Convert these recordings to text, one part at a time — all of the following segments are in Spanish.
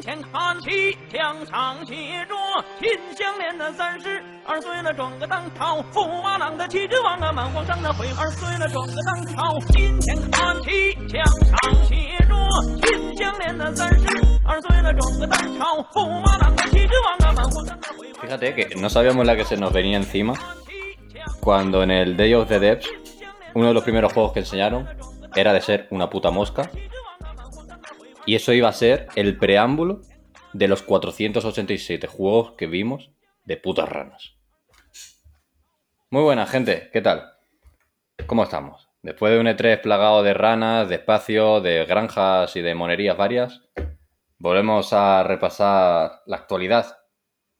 前看齐，墙上写着“秦香莲的三十二岁了，转个当朝；驸马郎的旗帜王啊，满皇上的徽二岁了，转个当朝。金前看齐，墙上写着“秦香莲的三十二岁了，转个当朝；驸马郎的旗帜王啊，满皇上的徽二。 Fíjate que no sabíamos la que se nos venía encima cuando en el Day of the Devs uno de los primeros juegos que enseñaron era de ser una puta mosca y eso iba a ser el preámbulo de los 487 juegos que vimos de putas ranas. Muy buena gente, ¿qué tal? ¿Cómo estamos? Después de un E3 plagado de ranas, de espacio, de granjas y de monerías varias, volvemos a repasar la actualidad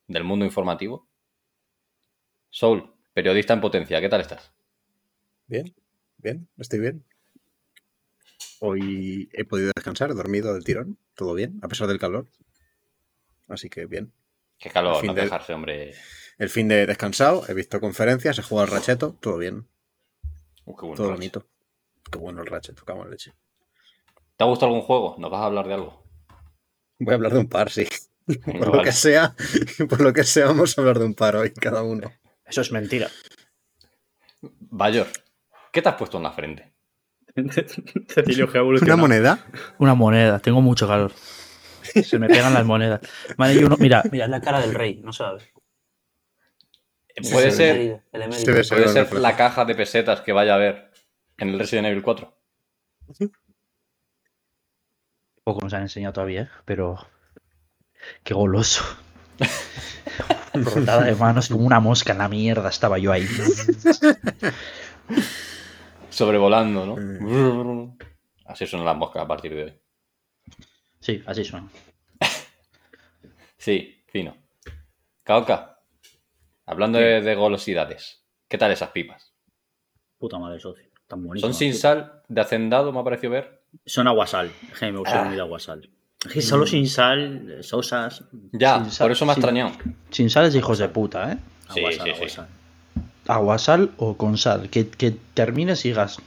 del mundo informativo. Soul, periodista en potencia, ¿qué tal estás? Bien, bien, estoy bien. Hoy he podido descansar, he dormido del tirón, todo bien, a pesar del calor. Así que bien. Qué calor, Fin no de- dejarse, hombre. El fin de descansado, he visto conferencias, he jugado al racheto, todo bien, Uh, qué bueno, todo bonito. Qué bueno el racheto, cago en leche. ¿Te ha gustado algún juego? ¿Nos vas a hablar de algo? Voy a hablar de un par, sí. Por lo vale. que sea, por lo que sea, vamos a hablar de un par hoy, cada uno. Eso es mentira. Bayor, ¿qué te has puesto en la frente? Cecilio ha ¿Una moneda? Una moneda, tengo mucho calor. Se me pegan las monedas. Uno, mira, mira, es la cara del rey, no sabes. Puede ser, emérito, el emérito. Debe ser puede ser la caja de pesetas que vaya a haber en el Resident Evil 4. Poco nos han enseñado todavía, ¿eh? pero. Qué goloso. Rotada de manos como una mosca en la mierda, estaba yo ahí. Sobrevolando, ¿no? Mm. Así son las moscas a partir de hoy. Sí, así suena. Sí, fino. Kaoka, hablando de, de golosidades, ¿qué tal esas pipas? Puta madre, socio. Tan bonito. ¿Son sin sal, de hacendado, me ha parecido ver? Son aguasal. Es que me gusta Ah. muy de aguasal. Es que solo sin sal, eh, sosas. Ya, Sin sal, por eso me ha sin- extrañado. Sin sales, hijos de puta, ¿eh? Sí, aguasal, sí, sí. aguasal. Aguasal o con sal. Que, que termines y digas.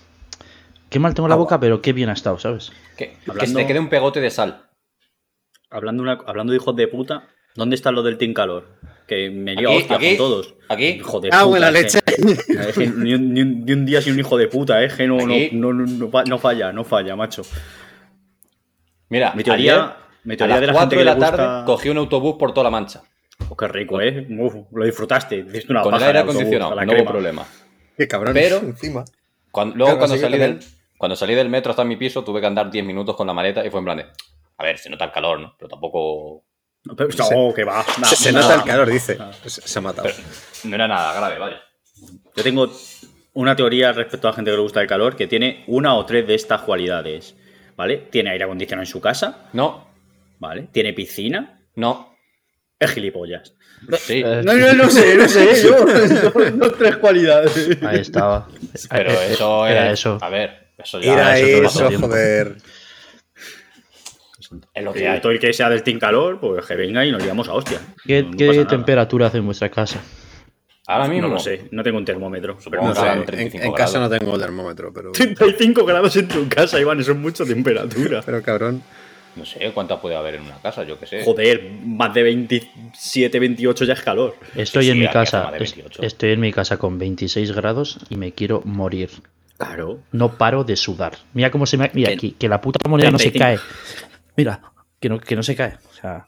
Qué mal tengo la Agua. boca, pero qué bien ha estado, ¿sabes? Que, que Hablando- te quede un pegote de sal. Hablando, una- hablando de hijos de puta, ¿dónde está lo del Team Calor? Que me a Aquí, hostia aquí, con todos. aquí. Hijo de ¡Cago en puta, la es que ni, un, ni un- ni un día sin un hijo de puta, ¿eh? Que no, no, no, no, no fa- no falla, no falla, macho. Mira, Mi teoría- ayer, mi a teoría las de la 4 gente de la tarde gusta- cogí un autobús por toda la mancha. Oh, qué rico, ¿eh? Uf, lo disfrutaste. Hiciste una Con el aire acondicionado, no hubo problema. Qué cabrón, Pero- encima. Cuando- luego Claro, cuando salí, del, cuando salí del metro hasta mi piso tuve que andar 10 minutos con la maleta y fue en plan de... A ver, se nota el calor, ¿no? Pero tampoco... No, pero- Se- no, que va. Se, se nada. nota el calor, dice. Se, se ha matado. No era nada grave, vaya. Yo tengo una teoría respecto a la gente que le gusta el calor que tiene una o tres de estas cualidades. ¿Vale? Tiene aire acondicionado en su casa, No, ¿vale? Tiene piscina, no, es gilipollas. sí. Eh, No, no, no sé, no sé. Yo, tres cualidades. Ahí estaba. Pero Eh, eh, eso era es... eso. A ver, eso ya... Era eso joder. Es lo que hay. todo el que sea del Team Calor, pues que venga y nos liamos a hostia. ¿Qué, No- no qué pasa nada. temperatura hace en vuestra casa? Ahora mismo... No lo sé, no tengo un termómetro. Pero No sé, en, 35 en casa no tengo termómetro, pero. 35 grados en tu casa, Iván, eso es mucha temperatura. Pero cabrón. No sé cuánta puede haber en una casa, yo qué sé. Joder, más de 27, 28 ya es calor. Estoy Sí, en sí, mi casa. más de es- 28. Estoy en mi casa con 26 grados y me quiero morir. Claro. No paro de sudar. Mira cómo se me. Mira, Que- que, la puta moneda no se 35. cae. Mira, que no, que no se cae. O sea,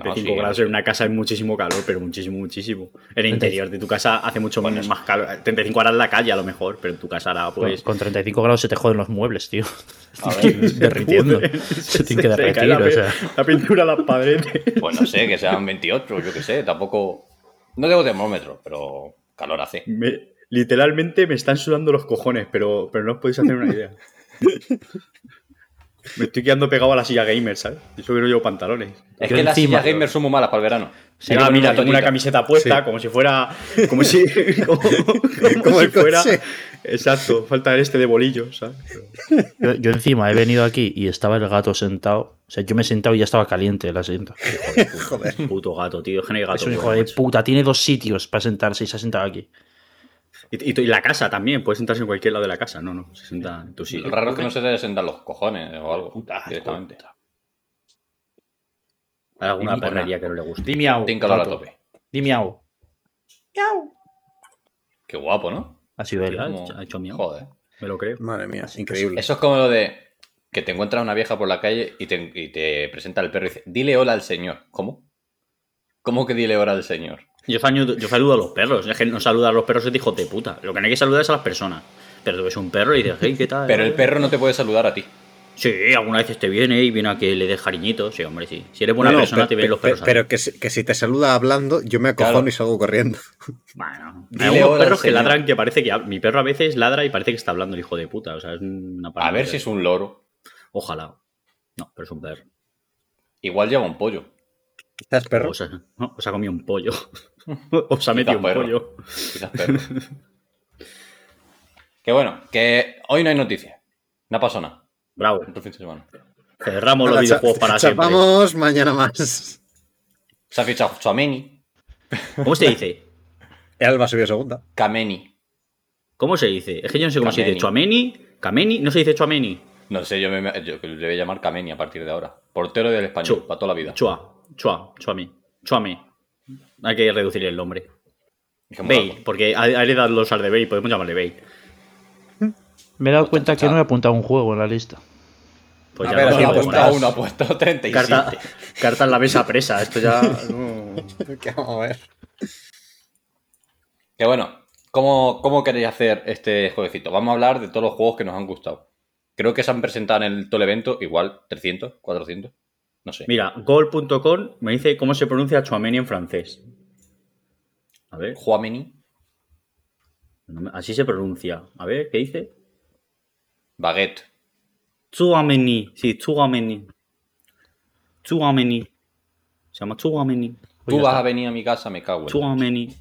35 sí, grados en una casa es muchísimo calor, pero muchísimo, muchísimo. En el interior de tu casa hace mucho más calor. 35 grados en la calle a lo mejor, pero en tu casa ahora pues... con 35 grados se te joden los muebles, tío. A ver, Derritiendo. Se tiene que derretir, la, o sea. la pintura a las paredes. pues no sé, que sean 28, yo qué sé, tampoco... No tengo termómetro, pero calor hace. Me- literalmente me están sudando los cojones, pero, pero no os podéis hacer una idea. Me estoy quedando pegado a la silla gamer, ¿sabes? Y Eso que no llevo pantalones. Es que las sillas gamers son muy malas para el verano. Que ah, mira, tengo una camiseta puesta Sí. como si fuera. Como si. Como, como Como si fuera. Exacto, falta este de bolillo, ¿sabes? Yo, yo encima he venido aquí y estaba el gato sentado. O sea, yo me he sentado y ya estaba caliente el asiento. Joder. Puto gato, tío. Es no gato. Un hijo de puta. Tiene dos sitios para sentarse y se ha sentado aquí. Y, y- y la casa también, puedes sentarse en cualquier lado de la casa. No, no, se sienta en tu sitio. Lo raro es que no se te sentan los cojones o algo Puta, directamente. puta. Hay alguna perrería que no le guste. Di miau. Tin calor a tope. Di miau. Qué guapo, ¿no? Ha sido él. Ha Como- hecho- ha hecho miau. Joder. Me lo creo. Madre mía, increíble. Eso es como lo de que te encuentras una vieja por la calle y te, y te presenta el perro y dice, dile hola al señor. ¿Cómo? ¿Cómo que dile hola al señor? Yo, saludo- yo saludo a los perros. Es que no saludar a los perros es de hijos de puta. Lo que no hay que saludar es a las personas. Pero tú ves un perro y dices, hey, ¿qué tal? Pero el perro no te puede saludar a ti. Sí, alguna vez te viene y viene a que le des cariñitos. Sí, hombre, sí. Si eres buena No, persona, pe- te vienen los pe- perros. ti. Pero que si, que si te saluda hablando, yo me acojono Claro. y salgo corriendo. Bueno, hay algunos perros que señor. ladran que parece que. Mi perro a veces ladra y parece que está hablando el hijo de puta. O sea, es una A ver si es un loro. Ojalá. No, pero es un perro. Igual lleva un pollo. ¿Estás perro? O, sea, no, o se ha comido un pollo. o se ha metido un perro. pollo. Quizás perro. que bueno, que hoy no hay noticias. No pasó nada. Bravo. Otro fin de semana. Cerramos los videojuegos para siempre. chapamos mañana más. Se ha fichado Chouameni, ¿Cómo se dice? El Alba subió segunda. Kameni. ¿Cómo se dice? Es que yo no sé cómo se dice. Kameni. ¿Chuameni? ¿Kameni? No se dice Chuameni. No sé, yo, me, yo le voy a llamar Kameni a partir de ahora. Portero del español, Chu- para toda la vida. Chua. Chua. Chuami. Chuame. Hay que reducir el nombre. Bale, porque ha ha heredado los al de Bale, podemos llamarle Bale. Me he dado cuenta que no he apuntado un juego en la lista. Pues A ya ver, no apuntado uno, ha puesto 37. Carta, carta en la mesa presa. Esto ya. ¿Qué vamos a ver? Que bueno, ¿cómo, ¿cómo queréis hacer este jueguecito? Vamos a hablar de todos los juegos que nos han gustado. Creo que se han presentado en el, todo el evento, igual 300, 400, no sé. Mira, gol.com me dice cómo se pronuncia Chuameni en francés. A ver, me- así se pronuncia. A ver, ¿qué dice? Baguette. Chuameni. Sí, Chuameni. Chuameni. Se llama Chuameni. Pues Tú vas está. a venir a mi casa, me cago en. Chuameni.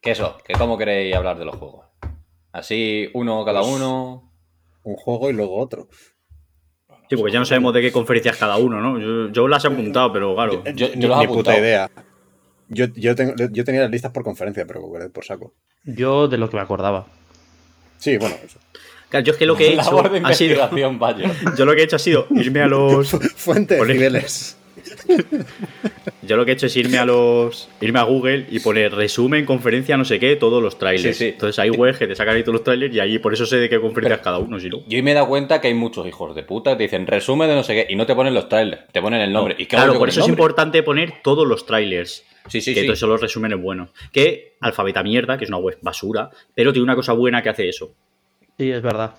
¿Qué eso? ¿Que ¿Cómo queréis hablar de los juegos? Así, uno cada Pues- uno. Un juego y luego otro. Sí, porque ya no sabemos de qué conferencias cada uno, ¿no? Yo, yo las he apuntado, pero claro. Yo, Ni, yo he ni puta idea. Yo, yo, tengo- yo tenía las listas por conferencia, pero por saco. Yo de lo que me acordaba. Sí, bueno, eso. Claro, yo es que lo que he hecho Labor de ha sido. investigación, vaya. Yo lo que he hecho ha sido irme a los. Fuente de Ponle- niveles. Yo lo que he hecho es irme a los. irme a Google y poner resumen, conferencia, no sé qué, todos los trailers. Sí, sí. Entonces hay webs que te sacan ahí todos los trailers y ahí por eso sé de qué conferencias cada uno, si no. Yo me he dado cuenta que hay muchos hijos de puta que te dicen resumen de no sé qué y no te ponen los trailers, te ponen el nombre. ¿Y claro, por eso es importante poner todos los trailers. Sí, sí, que sí. entonces son los resúmenes buenos. Que Alfabeta Mierda, que es una web basura, pero tiene una cosa buena que hace eso. Sí, es verdad.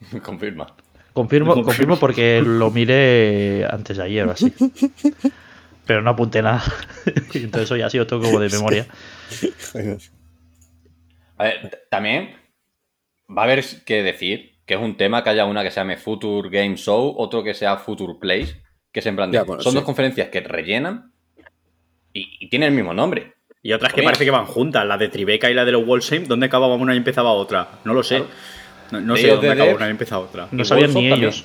Confirma. Confirmo, Confirmo. porque lo miré antes de ayer o así. Pero no apunté nada. Y Entonces hoy ha sido todo como de memoria. A ver, también va a haber que decir que es un tema que haya una que se llame Future Game Show, otro que sea Future Place, que es en plan de- Ya, bueno, son sí. dos conferencias que rellenan y, y tienen el mismo nombre. Y otras que parece que van juntas, la de Tribeca y la de los Wallsheim, ¿dónde acababa una y empezaba otra? No lo sé. No, no sé dónde Dev- una y empezaba otra. No Y sabían ni ellos.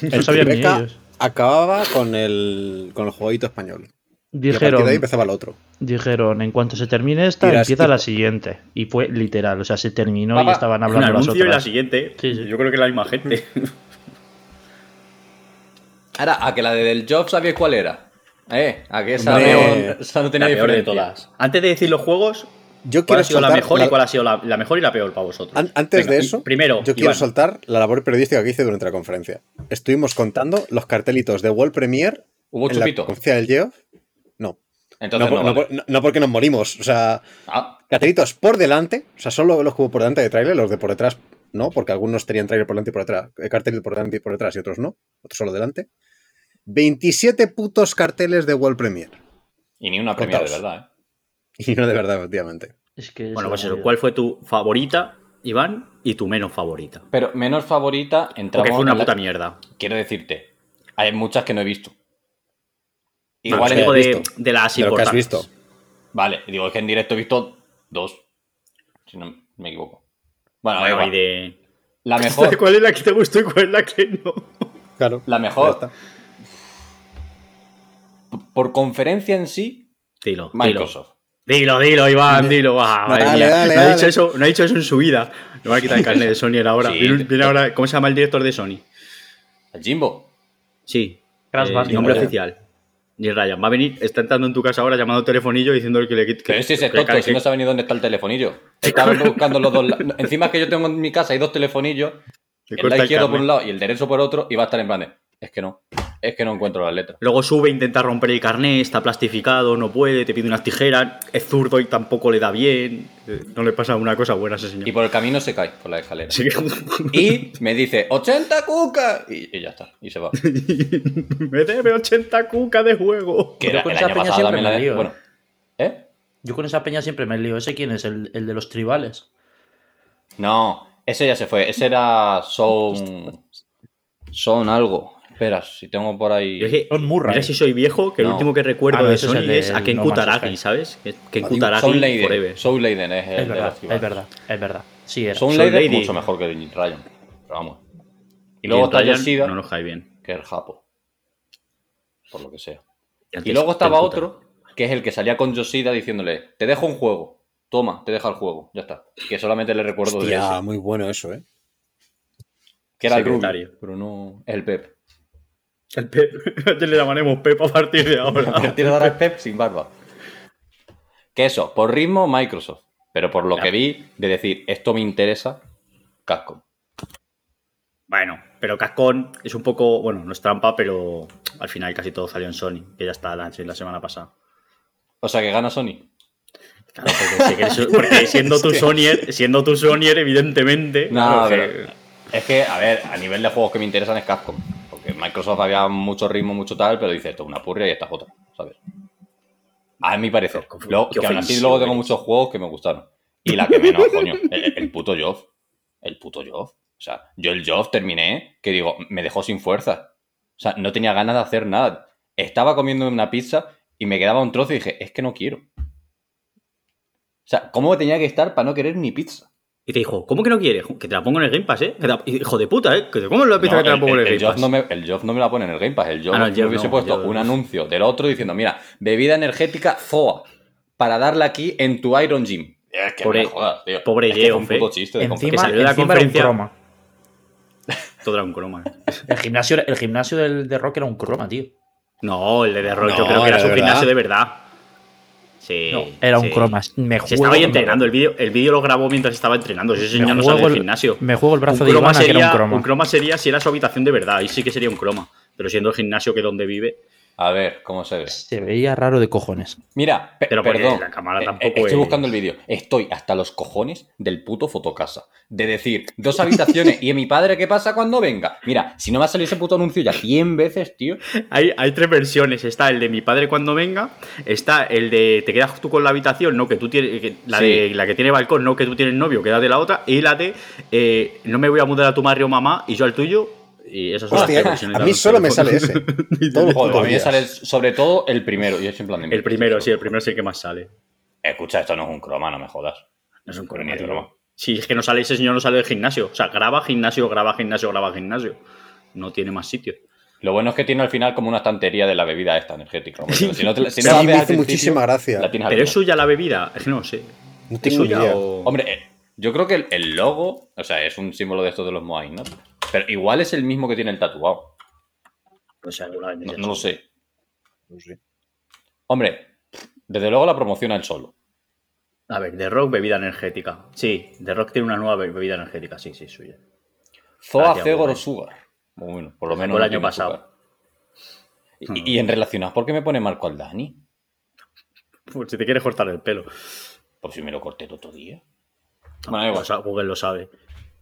No sabían ni ellos. acababa con el, con el jueguito español. Y a Dijeron, de ahí empezaba el otro. dijeron, en cuanto se termine esta, empieza la siguiente. Y fue literal, o sea, se terminó Papá, y estaban Un hablando las anuncio y la otras. siguiente. Sí, sí. Yo creo que es la misma gente. Ahora, a que la de Del Job sabíais cuál era. ¿Eh? A que esa, Hombre, no, esa no tenía la peor de diferencia. todas. Antes de decir los juegos, Yo ¿cuál quiero ha sido la soltar mejor la- y cuál ha sido la, la mejor y la peor para vosotros? An- Antes Venga, de eso, primero, yo quiero Iván. soltar la labor periodística que hice durante la conferencia. Estuvimos contando los cartelitos de World Premiere ¿Hubo en la chupito? conferencia del Geoff. No. Entonces no, no, por- no vale. por- no- no porque nos morimos. O sea, Ah, cartelitos por delante. O sea, solo los que hubo por delante de trailer, los de por detrás no, porque algunos tenían trailer por delante y por detrás. eh, Cartel por delante y por detrás y otros no. Otros solo delante. 27 putos carteles de World Premiere. y ni una premia de Contaos. verdad, ¿eh? Y no de verdad, efectivamente. Es que es Bueno, pues eso. ¿Cuál fue tu favorita, Iván, y tu menos favorita? Pero menos favorita, entramos Porque fue una en la- puta mierda. Quiero decirte, hay muchas que no he visto. No, Igual es en- digo has de, de las De lo que has importantes. visto. Vale, digo, es que en directo he visto dos. Si no me equivoco. Bueno, Bueno, y de... la mejor. ¿Cuál es la que te gustó y cuál es la que no? Claro. La mejor. está. Por conferencia en sí, Dilo, Microsoft. Dilo, dilo, Iván, dilo. Ah, Dale, dale, no, ha dicho eso, no ha dicho eso en su vida. No va a quitar el carnet de Sony ahora. Sí, viene, te- viene ahora. ¿Cómo se llama el director de Sony? El Jimbo. Sí. Crash Eh. Nombre oficial. Y Ryan va a venir, está entrando en tu casa ahora llamando telefonillo diciendo que le quite. Pero ese es tonto, que- si no sabe ni dónde está el telefonillo. Estaba buscando los dos. Encima que yo tengo en mi casa hay dos telefonillos, el lado el izquierdo por un lado y el derecho por otro, y va a estar en plan de, es que no, es que no encuentro las letras. Luego sube, intenta romper el carnet, está plastificado, no puede, te pide unas tijeras, es zurdo y tampoco le da bien. Eh, No le pasa una cosa buena a ese señor. Y por el camino se cae por la escalera. Y me dice, 80 cucas. Y, y ya está, y se va. me debe 80 cucas de juego. Que Yo era, con el esa año peña pasado siempre también la de- lío, Bueno, ¿eh? Yo con esa peña siempre me lío. ¿Ese quién es? ¿El, el de los tribales? No, ese ya se fue. Ese era Son. Son algo. Espera, si tengo por ahí. Yo es que- Son Murray. Mira si soy viejo, que el No. último que recuerdo Ah, no, de es Sony el de- es a Ken No Kutaragi. ¿sabes? Que- Ken Ah, Kutaragi Soul Leiden. Soul Leiden es el Es de verdad, los es verdad, es verdad. Sí, era. Soul Soul Leiden es mucho mejor que Ryan. Pero vamos. Y Y luego en está Yoshida, No nos cae bien. que es el Japo. Por lo que sea. Y antes luego estaba otro, que es el que salía con Yoshida diciéndole, te dejo un juego. Toma, te deja el juego. Ya está. Que solamente le recuerdo de ese. muy bueno eso, ¿eh? Que era el. Rubio, pero no... Es el Pep. El Pep. le llamaremos Pep a partir de A ahora. partir de ahora es Pep sin barba. Que eso, por ritmo, Microsoft. Pero por lo que vi, de decir, esto me interesa, Capcom. Bueno, pero Cascón es un poco, bueno, no es trampa, pero al final casi todo salió en Sony, que ya está la, la semana pasada. O sea, que gana Sony. Claro, porque, que eres- porque siendo tu Sonyer, siendo tu Sonyer, evidentemente. No, pero- Es que, a ver, a nivel de juegos que me interesan es Capcom. Porque Microsoft había mucho ritmo, mucho tal, pero dice esto es una purria y esta es otra, ¿sabes? A mi parecer. Qué Luego, que aún así ofensivo luego tengo muchos juegos que me gustaron. Y la que menos, coño, el, el puto Joff. El puto Joff. O sea, yo el Joff terminé, que digo, me dejó sin fuerza. O sea, no tenía ganas de hacer nada. Estaba comiendo una pizza y me quedaba un trozo y dije, es que no quiero. O sea, ¿cómo tenía que estar para no querer ni pizza? Y te dijo, ¿cómo que no quieres? Que te la pongo en el Game Pass, ¿eh? La- Hijo de puta, ¿eh? ¿Cómo lo pizza No, que te la el, pongo en el, el- el Game Pass? no me, el Joff no me la pone en el Game Pass. El Joff Ah, no, el me hubiese no, puesto un anuncio del otro diciendo, mira, bebida energética ZOA para darla aquí en tu Iron Gym. Es que Pobre- no me jodas, tío. pobre es que un Geoff, puto chiste de Encima, que salió de la era un conferencia- croma. Todo era un croma. ¿eh? El gimnasio, el gimnasio del, de Rock era un croma, tío. No, el de The Rock, No, yo creo que era su gimnasio de verdad. Sí. No, era un sí. croma. Me Se juego estaba ahí entrenando, el vídeo el vídeo lo grabó mientras estaba entrenando. Ese Me señor no juego sale del gimnasio. me juego el brazo un de croma Ivana, que era sería, un croma. un croma sería si era su habitación de verdad, ahí sí que sería un croma. Pero siendo el gimnasio que donde vive, A ver, ¿cómo se ve? Se veía raro de cojones. Mira, pe- Pero perdón. la cámara eh, tampoco eh, Estoy es- buscando el vídeo. Estoy hasta los cojones del puto fotocasa. De decir, dos habitaciones y a mi padre, ¿qué pasa cuando venga? Mira, si no me ha salido ese puto anuncio ya 100 veces, tío. Hay, hay tres versiones. Está el de mi padre cuando venga. Está el de te quedas tú con la habitación, no que tú tienes. que- la, Sí. de, la que tiene balcón, no que tú tienes novio, quédate la otra. Y la de eh, no me voy a mudar a tu barrio, mamá, y yo al tuyo. Y esas son las Hostia, versiones a mí solo me sale ese. Todos los Joder, a mí me sale sobre todo el primero. Y es en plan de El primero, sí, el primero es el que más sale. Escucha, esto no es un croma, no me jodas. No es un croma, ni de tío. broma. Sí, es que no sale ese señor, no sale del gimnasio. O sea, graba gimnasio, graba gimnasio, graba gimnasio. No tiene más sitio. Lo bueno es que tiene al final como una estantería de la bebida esta energética. Si no, te, si Sí, no la me principio, muchísima gracia. la tienes al Pero es suya la bebida. Es que no sé. No ¿Es tengo suya idea. o.? Hombre, eh, yo creo que el, el logo, o sea, es un símbolo de estos de los Moai, ¿no? Pero igual es el mismo que tiene el tatuado. Pues seguramente No, no lo sé. No sé. Hombre, desde luego la promociona él solo. A ver, The Rock, bebida energética. Sí, The Rock tiene una nueva be- bebida energética, sí, sí, suya. Zoa Gracias, Cegor Google. Sugar. Bueno, por lo menos. El año pasado. azúcar. Y, y en relacionado, ¿por qué me pone Marco al Dani? Pues si te quieres cortar el pelo. Por si me lo corté el otro día. Bueno, igual. Google lo sabe.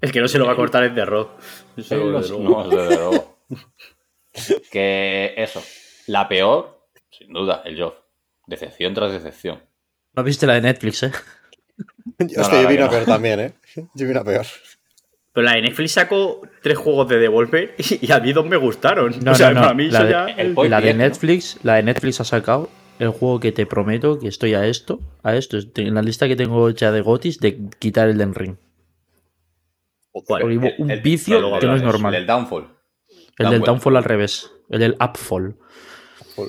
El que no se lo va a cortar es The Rock. Eso, los- luego. no, desde luego. que eso. La peor, sin duda, el Job. Decepción tras decepción. ¿No viste la de Netflix, eh? Hostia, no, yo vi que una no. peor también, ¿eh? Yo vi una peor. Pero la de Netflix sacó tres juegos de Devolver y, y a mí dos me gustaron. No, o sea, no, no. para mí La eso de- ya. el La de. Netflix, la de Netflix ha sacado el juego que te prometo que estoy a esto, a esto, en la lista que tengo hecha de Gotis de quitar el Den Ring. ¿Cuál? Porque hubo El- un el- vicio luego que no es normal. El del Downfall. El del Downwell. Downfall al revés. El del Upfall.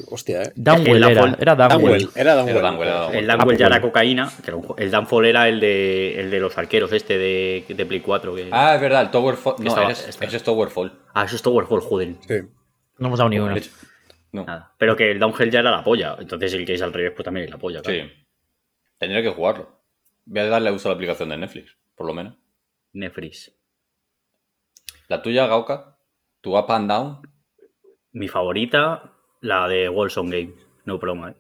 Hostia, ¿eh? Downwell el era, Downwell. Downwell. Era Downwell. Era Downwell, Downwell. El Downfall ya era cocaína. el Downfall era el de, el de los arqueros, este de, de Play 4. Que... Ah, es verdad, el Towerfall. No, Estaba- ese es- estaba- ese es Towerfall. Ah, eso es Towerfall, joder. Sí. No hemos dado ni No. Nada. Pero que el downhill ya era la polla. Entonces el que es al revés, pues también es la polla. claro. Sí. Tendré que jugarlo. Voy a darle uso a la aplicación de Netflix, por lo menos. Nefris. La tuya, Gauca, tu up and down. Mi favorita, la de Wilson Game. No broma, ¿eh?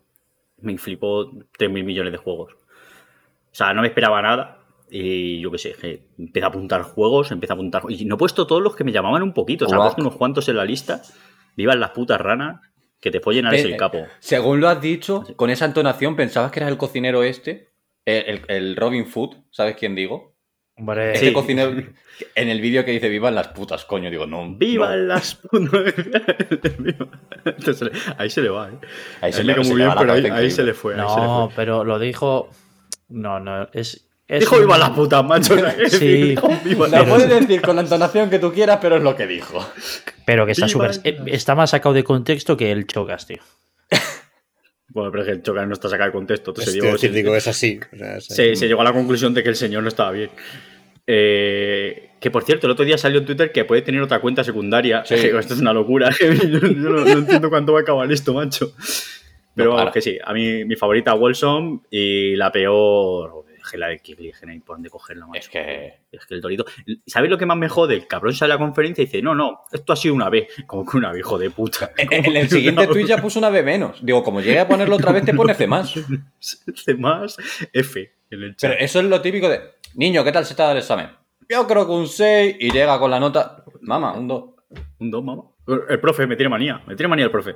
Me flipó 3.000 millones de juegos. O sea, no me esperaba nada. Y yo qué sé, que empecé a apuntar juegos, empecé a apuntar. Y no he puesto todos los que me llamaban un poquito. O sea, he puesto unos cuantos en la lista. Vivan las putas ranas. Que te follen a el capo. Según lo has dicho, con esa entonación pensabas que eras el cocinero este, el, el- el Robin Food, ¿sabes quién digo? Hombre, Este Sí. cocinero en el vídeo que dice vivan las putas, coño, digo, no. ¡Vivan no. las putas! Ahí se le va, ¿eh? Ahí se le- se muy le bien, va pero ahí, cabeza ahí increíble. se le fue. ahí se le no, fue. pero lo dijo. No, no, es. es Dijo un- viva las putas, macho. Sí. Dijo, "Viva Lo puedes decir con la entonación que tú quieras, pero es lo que dijo. Pero que está súper. eh, Está más sacado de contexto que el Chocas, tío. Bueno, pero es que el Chocar no está sacado de contexto. Entonces, Es digo, decir, digo, es así. o sea, es- se- se llegó a la conclusión de que el señor no estaba bien. Eh, que por cierto, el otro día salió en Twitter que puede tener otra cuenta secundaria. Sí. Digo, Esto es una locura. yo yo no, no entiendo cuándo va a acabar esto, macho. Pero No vamos, que sí. A mí, mi favorita, Wilson. Y la peor. Que no hay por dónde cogerla, macho. Es que. Es que el Torito. ¿Sabes lo que más me jode? El cabrón sale a la conferencia y dice: No, no, esto ha sido una vez. Como que una vez, hijo de puta. En, el siguiente tweet ya puso una B menos. Digo, como llegue a ponerlo otra vez, te pone C más. C más F en el chat. Pero eso es lo típico de. Niño, ¿qué tal se está el examen? Yo creo que un 6 y llega con la nota. Mamá, un 2. Un 2, mamá. El profe me tiene manía. Me tiene manía el profe.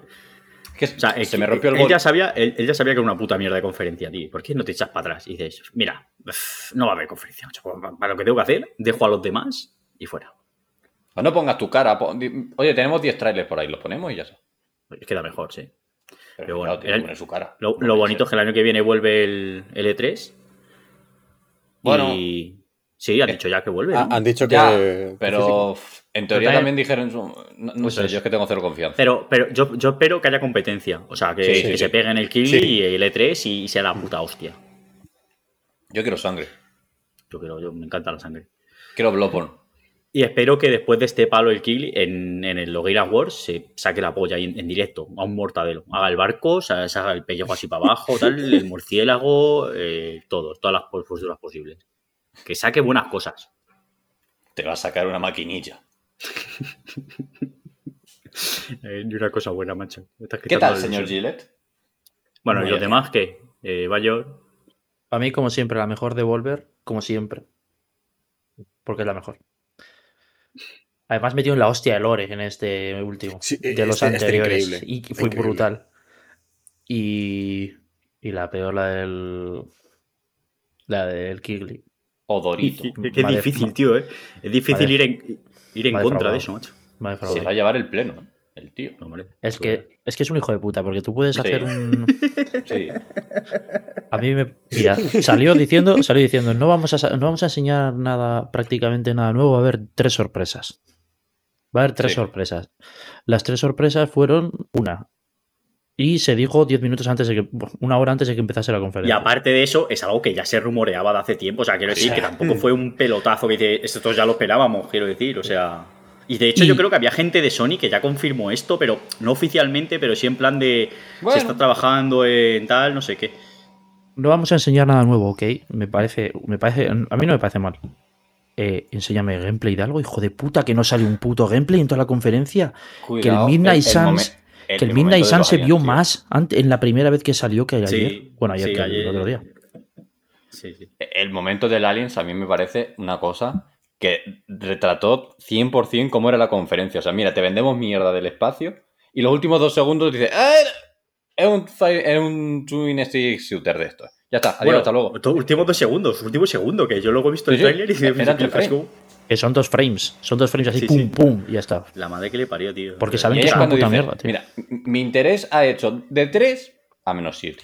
Que O sea, se eh, me rompió el él gol. ya sabía, él, él ya sabía que era una puta mierda de conferencia, tío. ¿Por qué no te echas para atrás? Y dices, mira, no va a haber conferencia. Pues, Para lo que tengo que hacer, dejo a los demás y fuera. O no pongas tu cara. pon- di- Oye, tenemos 10 trailers por ahí, los ponemos y ya está. Queda mejor, sí. Pero, Pero bueno, claro, tiene que el- poner su cara. Lo, No lo puede bonito es que el año que viene vuelve el, el E3. Bueno. Y. Sí, han dicho ya que vuelve. Ah, ¿no? han dicho Ya, que. pero en teoría Total. también dijeron. No, no Pues sé, yo es que tengo cero confianza. Pero, pero yo, yo espero que haya competencia. O sea, que, Sí, que sí, se peguen el Kill Sí. y el E3 y sea la puta hostia. Yo quiero sangre. Yo quiero, yo me encanta la sangre. Quiero Bloodborne. Y espero que después de este palo el Kill en, en el Logueira Wars se saque la polla en, en directo, a un mortadelo. Haga el barco, se haga el pellejo así para abajo, tal, el murciélago, eh, todo, todas las posturas posibles. Que saque buenas cosas. Te va a sacar una maquinilla. Eh, y una cosa buena, macho. ¿Qué tal, señor ilusión. Gillette? Bueno, Muy y los bien. demás, ¿qué? Eh, Bayor. A mí, como siempre, la mejor de Volver, como siempre. Porque es la mejor. Además, metió en la hostia de Lore en este último. Sí, de los este- este anteriores. y fue increíble. brutal. Y, y la peor, la del. La del Kigley. O Dorito. Qué, qué difícil, tío, ¿eh? Es difícil ir en, ir en Vale, contra fraudado. de eso, macho. Se va a llevar el pleno, ¿eh? el tío. Hombre, Es pues, que, es que es un hijo de puta, porque tú puedes Sí. hacer un. Sí. A mí me. Mira, salió diciendo, salió diciendo, no vamos a no vamos a enseñar nada, prácticamente nada nuevo, va a haber tres sorpresas. Va a haber tres Sí. sorpresas. Las tres sorpresas fueron una. Y se dijo diez minutos antes de que. una hora antes de que empezase la Y conferencia. aparte de eso, es algo que ya se rumoreaba de hace tiempo. O sea, quiero decir que tampoco fue un pelotazo que dice, esto ya lo esperábamos, quiero decir. O sea. Y de hecho, Y- yo creo que había gente de Sony que ya confirmó esto, pero no oficialmente, pero sí en plan de. Bueno. Se está trabajando en tal, no sé qué. No vamos a enseñar nada nuevo, ¿ok? Me parece. Me parece. A mí no me parece mal. Eh, enséñame gameplay de algo, hijo de puta, que no sale un puto gameplay en toda la conferencia. Cuidado, que el Midnight el- el Suns. El- que el Midnight Suns se vio tío. más ante- en la primera vez que salió que ayer. Sí, bueno, ayer, sí, que ayer- el otro día. Sí. El momento del Aliens a mí me parece una cosa que retrató 100% cómo era la conferencia. O sea, mira, te vendemos mierda del espacio y los últimos dos segundos dices, "Ah, es un, es un Twin Stick Shooter de estos. Ya está, adiós, Bueno, hasta luego. Últimos dos segundos, último segundo, que yo luego he visto el trailer y dije, eran Que son dos frames. Son dos frames así, Sí, pum, sí. pum, y ya está. La madre que le parió, tío. Porque saben ahí que es una puta dice, mierda, tío. mira, mi interés ha hecho de 3 a menos 7.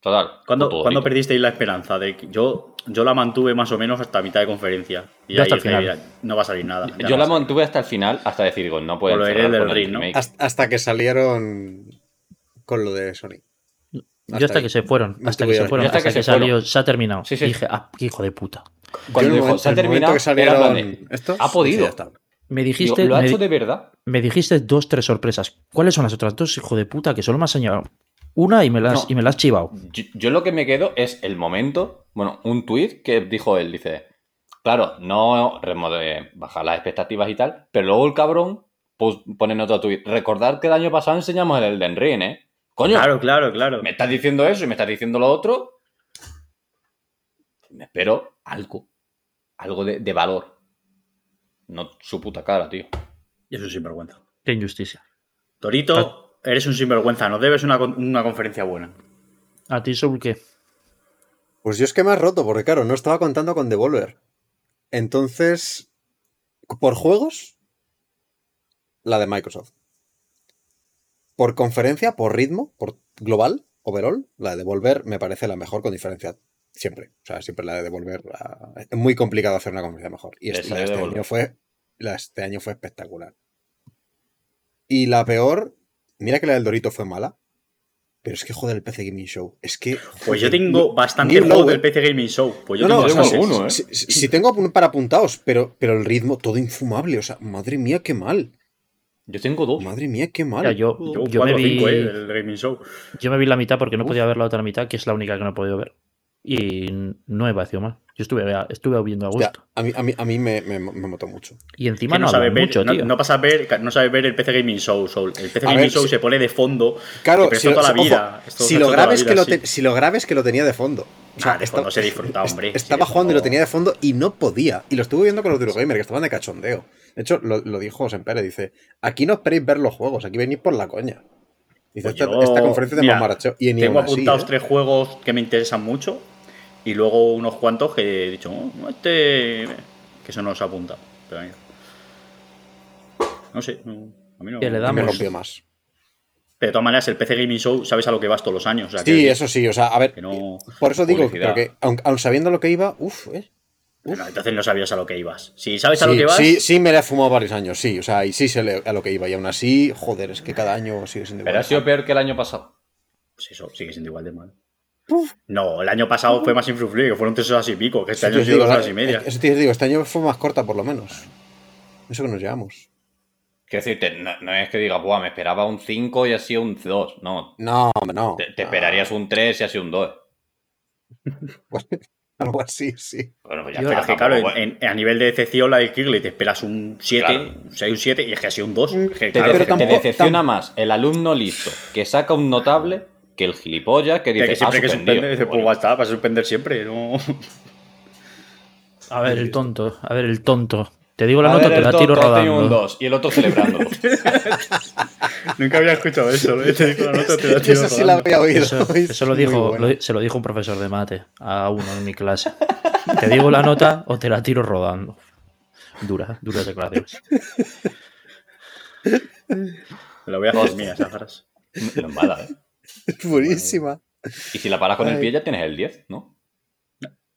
Total. ¿Cuándo, ¿cuándo perdisteis la esperanza? de que yo, yo la mantuve más o menos hasta mitad de conferencia. Y ahí hasta el final. "Mira, no va a salir nada. Yo la va a salir". mantuve hasta el final, hasta decir, no ring, ¿no? Hasta, hasta que salieron con lo de Sony. Yo hasta ahí. que se fueron, No hasta que se fueron, hasta, hasta que, que se salió, fueron. se ha terminado. Sí, sí. Y dije, ah, qué hijo de puta. Cuando dijo, momento- se ha terminado, que salieron de, estos, ha podido. sí, ya está. Me Digo, dijiste, ¿Lo ha me, hecho de verdad? me dijiste dos, tres sorpresas. ¿Cuáles son las otras dos, hijo de puta? Que solo me has señalado una y me las, No. y me la has chivado. Yo, yo lo que me quedo es el momento, bueno, un tuit que dijo él, dice, claro, no remode- bajar las expectativas y tal, pero luego el cabrón pues, pone en otro tuit, recordar que el año pasado enseñamos el Elden Ring, ¿eh? Coño, Claro, claro, claro. me estás diciendo eso y me estás diciendo lo otro. Me espero algo, algo de, de valor. No su puta cara, tío. Y eso es sinvergüenza. Qué injusticia. Torito, eres un sinvergüenza. Nos debes una, una conferencia buena. ¿A ti, Soul, qué? Pues yo es que me has roto, porque claro, no estaba contando con Devolver. Entonces, por juegos, la de Microsoft. Por conferencia, por ritmo, por global, overall, la de Devolver me parece la mejor con diferencia. Siempre. O sea, siempre la de Devolver. la- Es muy complicado hacer una conferencia mejor. Y este, la de este año fue. La de este año fue espectacular. Y la peor, mira que la del Dorito fue mala. Pero es que joder el PC Gaming Show. Es que. Pues yo tengo bastante juego del eh. PC Gaming Show. Pues yo No, tengo no, alguno, ¿eh? si, si- si tengo para apuntados, pero, pero el ritmo todo infumable. O sea, madre mía, qué mal. Yo tengo dos. Madre mía, qué mal. Mira, yo, Yo, yo me 4 o 5, vi, eh, del Gaming Show. yo me vi la mitad porque no podía ver la otra mitad, que es la única que no he podido ver. Y no me pareció mal. Yo estuve, estuve viendo a gusto. a mí, a mí, a mí me, me, me mató mucho. Y encima no, no, sabes ver, mucho, no, tío. no pasas ver, no sabes ver el PC Gaming Show, Soul. El PC A Gaming ver, Show si- se pone de fondo. Claro, si, esto toda la ojo, vida. esto- si lo toda la grabes vida, que lo te- si lo grabes que lo tenía de fondo. O sea, Ah, de estaba- fondo se disfruta, hombre. Sí, Estaba jugando y lo tenía de fondo y no podía. Y lo estuve viendo con los Eurogamer, que estaban de cachondeo. De hecho, lo, lo dijo Pérez, dice, aquí no esperéis ver los juegos, aquí venís por la coña. Dice, Pues esta, yo- esta conferencia de mira, mamaracheo. Y ni Tengo así, apuntados ¿eh? tres juegos que me interesan mucho y luego unos cuantos que he dicho, "Oh, este. que eso no se apunta. Pero mira. No sé, no- a mí no. Que le Y me damos. rompió más. Pero de todas maneras, el PC Gaming Show sabes a lo que vas todos los años. o sea, Sí, que- eso sí, o sea, a ver, no. por eso digo, pero que aun, aun sabiendo lo que iba, uff, eh. Bueno, entonces no sabías a lo que ibas. Si sabes a lo Sí, que vas. sí, sí, me la he fumado varios años, sí, o sea, y sí sé a lo que iba. Y aún así, joder, es que cada año sigue siendo Pero igual. ha sido peor que el año pasado. Pues eso sigue siendo igual de mal. No, el año pasado fue más influible, que fueron tres horas y pico, que este Eso año te ha sido digo, dos horas y media. Eso te digo, este año fue más corta por lo menos. Eso que nos llevamos. Quiero decirte, no, no es que diga, Buah, me esperaba un 5 y ha sido un 2. No, No, no. te, te esperarías un 3 y ha sido un 2. Pues, algo así, sí. Bueno, pues ya es que, claro, tampoco, en- en- a nivel de decepción, la de Kigley te esperas un 7, Claro. o sea, un 7 y es que ha sido un 2. Es que, Te, claro, te- pero te tampoco- decepciona tam- más el alumno listo que saca un notable que el gilipollas que dice que siempre "Ah, que suspendido". suspende, dice, pues está, vas a suspender siempre. No. A ver, el tonto. A ver, el tonto. Te digo la a nota, ver, te la tiro un rodando. 2 y el otro celebrándolo. Nunca había escuchado eso, ¿eh? Te digo la nota, te la tiro Eso sí la había oído. Eso, Es eso lo dijo, bueno. lo- se lo dijo un profesor de mate a uno en mi clase. Te digo la nota o te la tiro rodando. Dura, duras declaraciones. Me lo voy a hacer mía, esa frase. no es mala, ¿eh? Es buenísima. Y si la paras con el pie ya tienes el 10, ¿no?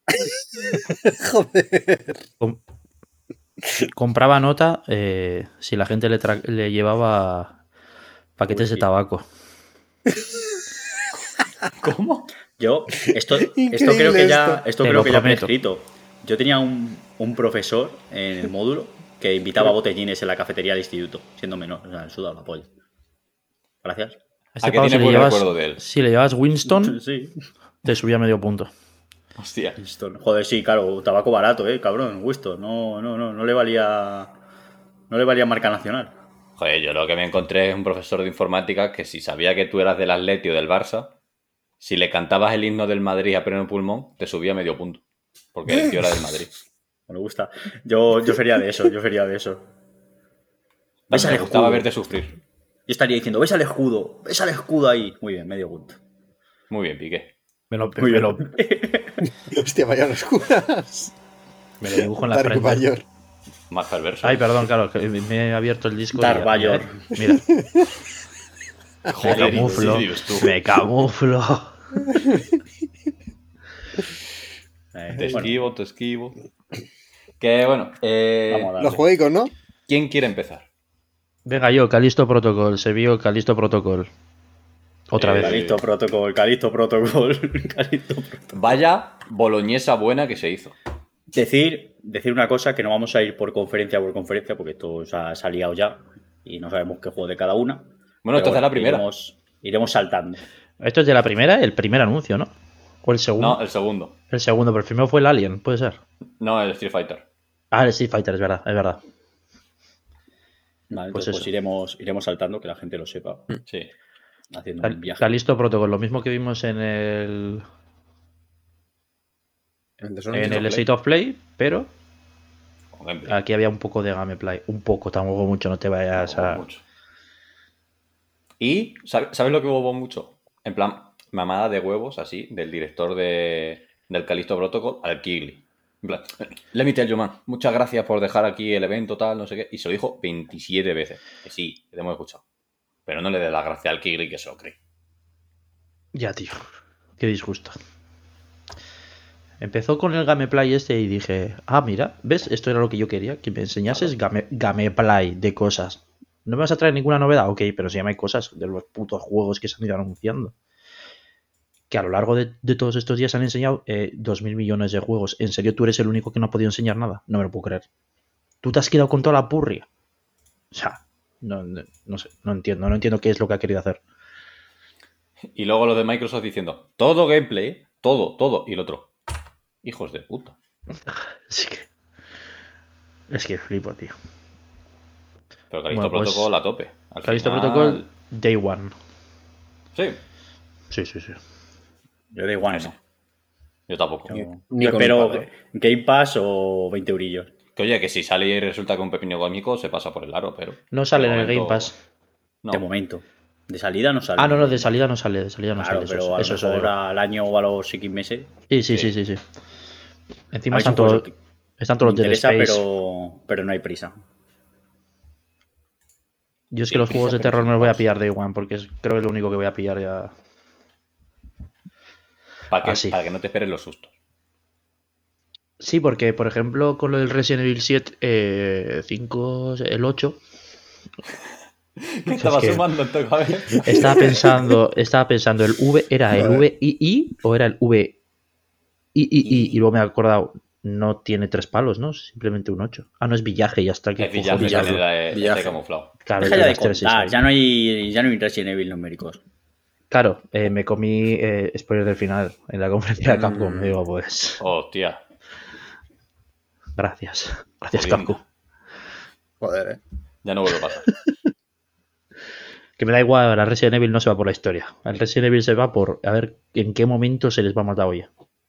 Joder. Com- compraba nota eh, si la gente le, le llevaba paquetes de tabaco. ¿Cómo? Yo, esto, esto creo que ya, esto. Te creo que ya me he escrito. Yo tenía un, un profesor en el módulo que invitaba botellines en la cafetería del instituto, siendo menor, o sea, sudado la polla. Gracias. Este que pavo, tiene si, le buen llevas, recuerdo de él. si le llevas Winston, Sí. te subía medio punto. Hostia. Winston. Joder, sí, claro, tabaco barato, eh, cabrón, Winston. No, no, no, no le valía. No le valía marca nacional. Joder, yo lo que me encontré es un profesor de informática que si sabía que tú eras del Atleti o del Barça, si le cantabas el himno del Madrid a pleno pulmón, te subía medio punto. Porque el tío era del Madrid. Me gusta. Yo, yo sería de eso, yo sería de eso. ¿Ves al Me gustaba verte sufrir. Yo estaría diciendo, ves al escudo, ves al escudo ahí. Muy bien, medio punto. Muy bien, Piqué. Me lo, Muy me bien. lo- Hostia, vaya oscuras. me lo dibujo en la Dark frente. Mayor. Más perverso. Ay, perdón, claro, que me he abierto el disco. ya- Vader. Mira, me Joder, camuflo. Me camuflo. Eh, Te bueno, esquivo, te esquivo. Que bueno, eh. Los jueguicos, ¿no? ¿quién quiere empezar? Venga yo, Calisto Protocol. Se vio Calisto Protocol. Otra Eh, vez. Calisto Protocol, Calisto Protocol, Calisto Protocol. Vaya boloñesa buena que se hizo. Decir, decir una cosa, que no vamos a ir por conferencia por conferencia, porque esto se ha, se ha liado ya y no sabemos qué juego de cada una. Bueno, Pero entonces la primera. Iremos, iremos saltando. Esto es de la primera, el primer anuncio, ¿no? O el segundo. No, el segundo. El segundo, pero el primero fue el Alien, puede ser. No, el Street Fighter. Ah, el Street Fighter, es verdad, es verdad. Vale, Pues entonces, pues, iremos, iremos saltando, que la gente lo sepa, Sí. haciendo Cal- un viaje. Calisto Protocol, lo mismo que vimos en el, En el State of Play, pero gameplay. aquí había un poco de gameplay. Un poco, tampoco mucho, no te vayas a. mucho. Y, ¿sabe- ¿sabes lo que hubo mucho? En plan, mamada de huevos, así, del director de, del Calisto Protocol al Kigli. Let me you, man, muchas gracias por dejar aquí el evento, tal, no sé qué. Y se lo dijo 27 veces. Que sí, que te hemos escuchado. Pero no le dé la gracia al Kigli que se lo cree. Ya, tío. Qué disgusto. Empezó con el gameplay este y dije, ah, mira, ¿ves? Esto era lo que yo quería, que me enseñases game- gameplay de cosas. No me vas a traer ninguna novedad, ok, pero si me hay cosas de los putos juegos que se han ido anunciando. Que a lo largo de, de todos estos días han enseñado eh, 2.000 millones de juegos. ¿En serio tú eres el único que no ha podido enseñar nada? No me lo puedo creer. Tú te has quedado con toda la purria. O sea, no, no, no sé, no entiendo, no entiendo qué es lo que ha querido hacer. Y luego lo de Microsoft diciendo, todo gameplay, todo, todo. Y el otro, hijos de puta. Es que. Es que flipo, tío. Pero Calisto Bueno, pues, Protocol a tope. Al Calisto final- Protocol, Day One. Sí, Sí, sí, sí. Yo de igual Eso. no. yo tampoco. Yo, Ni yo con espero. Game Pass o 20 eurillos. Que oye, que si sale y resulta que un pepino cómico se pasa por el aro, pero. No sale de en el Game Pass. No. De momento. De salida no sale. Ah, no, no, de salida no sale, de salida no Claro, sale. pero Eso, a eso, mejor al año o a los X meses. Sí, sí, sí, sí, sí. Encima están todos, que- están todos los Dead Space. pero, pero no hay prisa. Yo es Sí, que los juegos de terror me los voy a pillar Day One, porque es, creo que es lo único que voy a pillar ya. Para que, sí. para que no te esperes los sustos. Sí, porque, por ejemplo, con lo del Resident Evil 7, eh, 5, el 8, ¿Qué estaba sumando en tu cabeza? estaba pensando, estaba pensando, ¿el V era el VII o era el VIII? Y luego me he acordado, no tiene tres palos, ¿no? Simplemente un 8. Ah, no es villaje, ya está. ¿qué Es villaje, villaje. sale de- de Villaje. camuflado. Claro, Deja de contar, ya no hay, ya no hay Resident Evil numéricos. Claro, eh, me comí eh, spoiler del final en la conferencia de Capcom. Mm. Digo, pues, Hostia. gracias. Gracias. Capcom. Joder, eh. Ya no vuelve a pasar. Que me da igual, la Resident Evil no se va por la historia. El Resident Evil se va por a ver en qué momento se les va a matar hoy.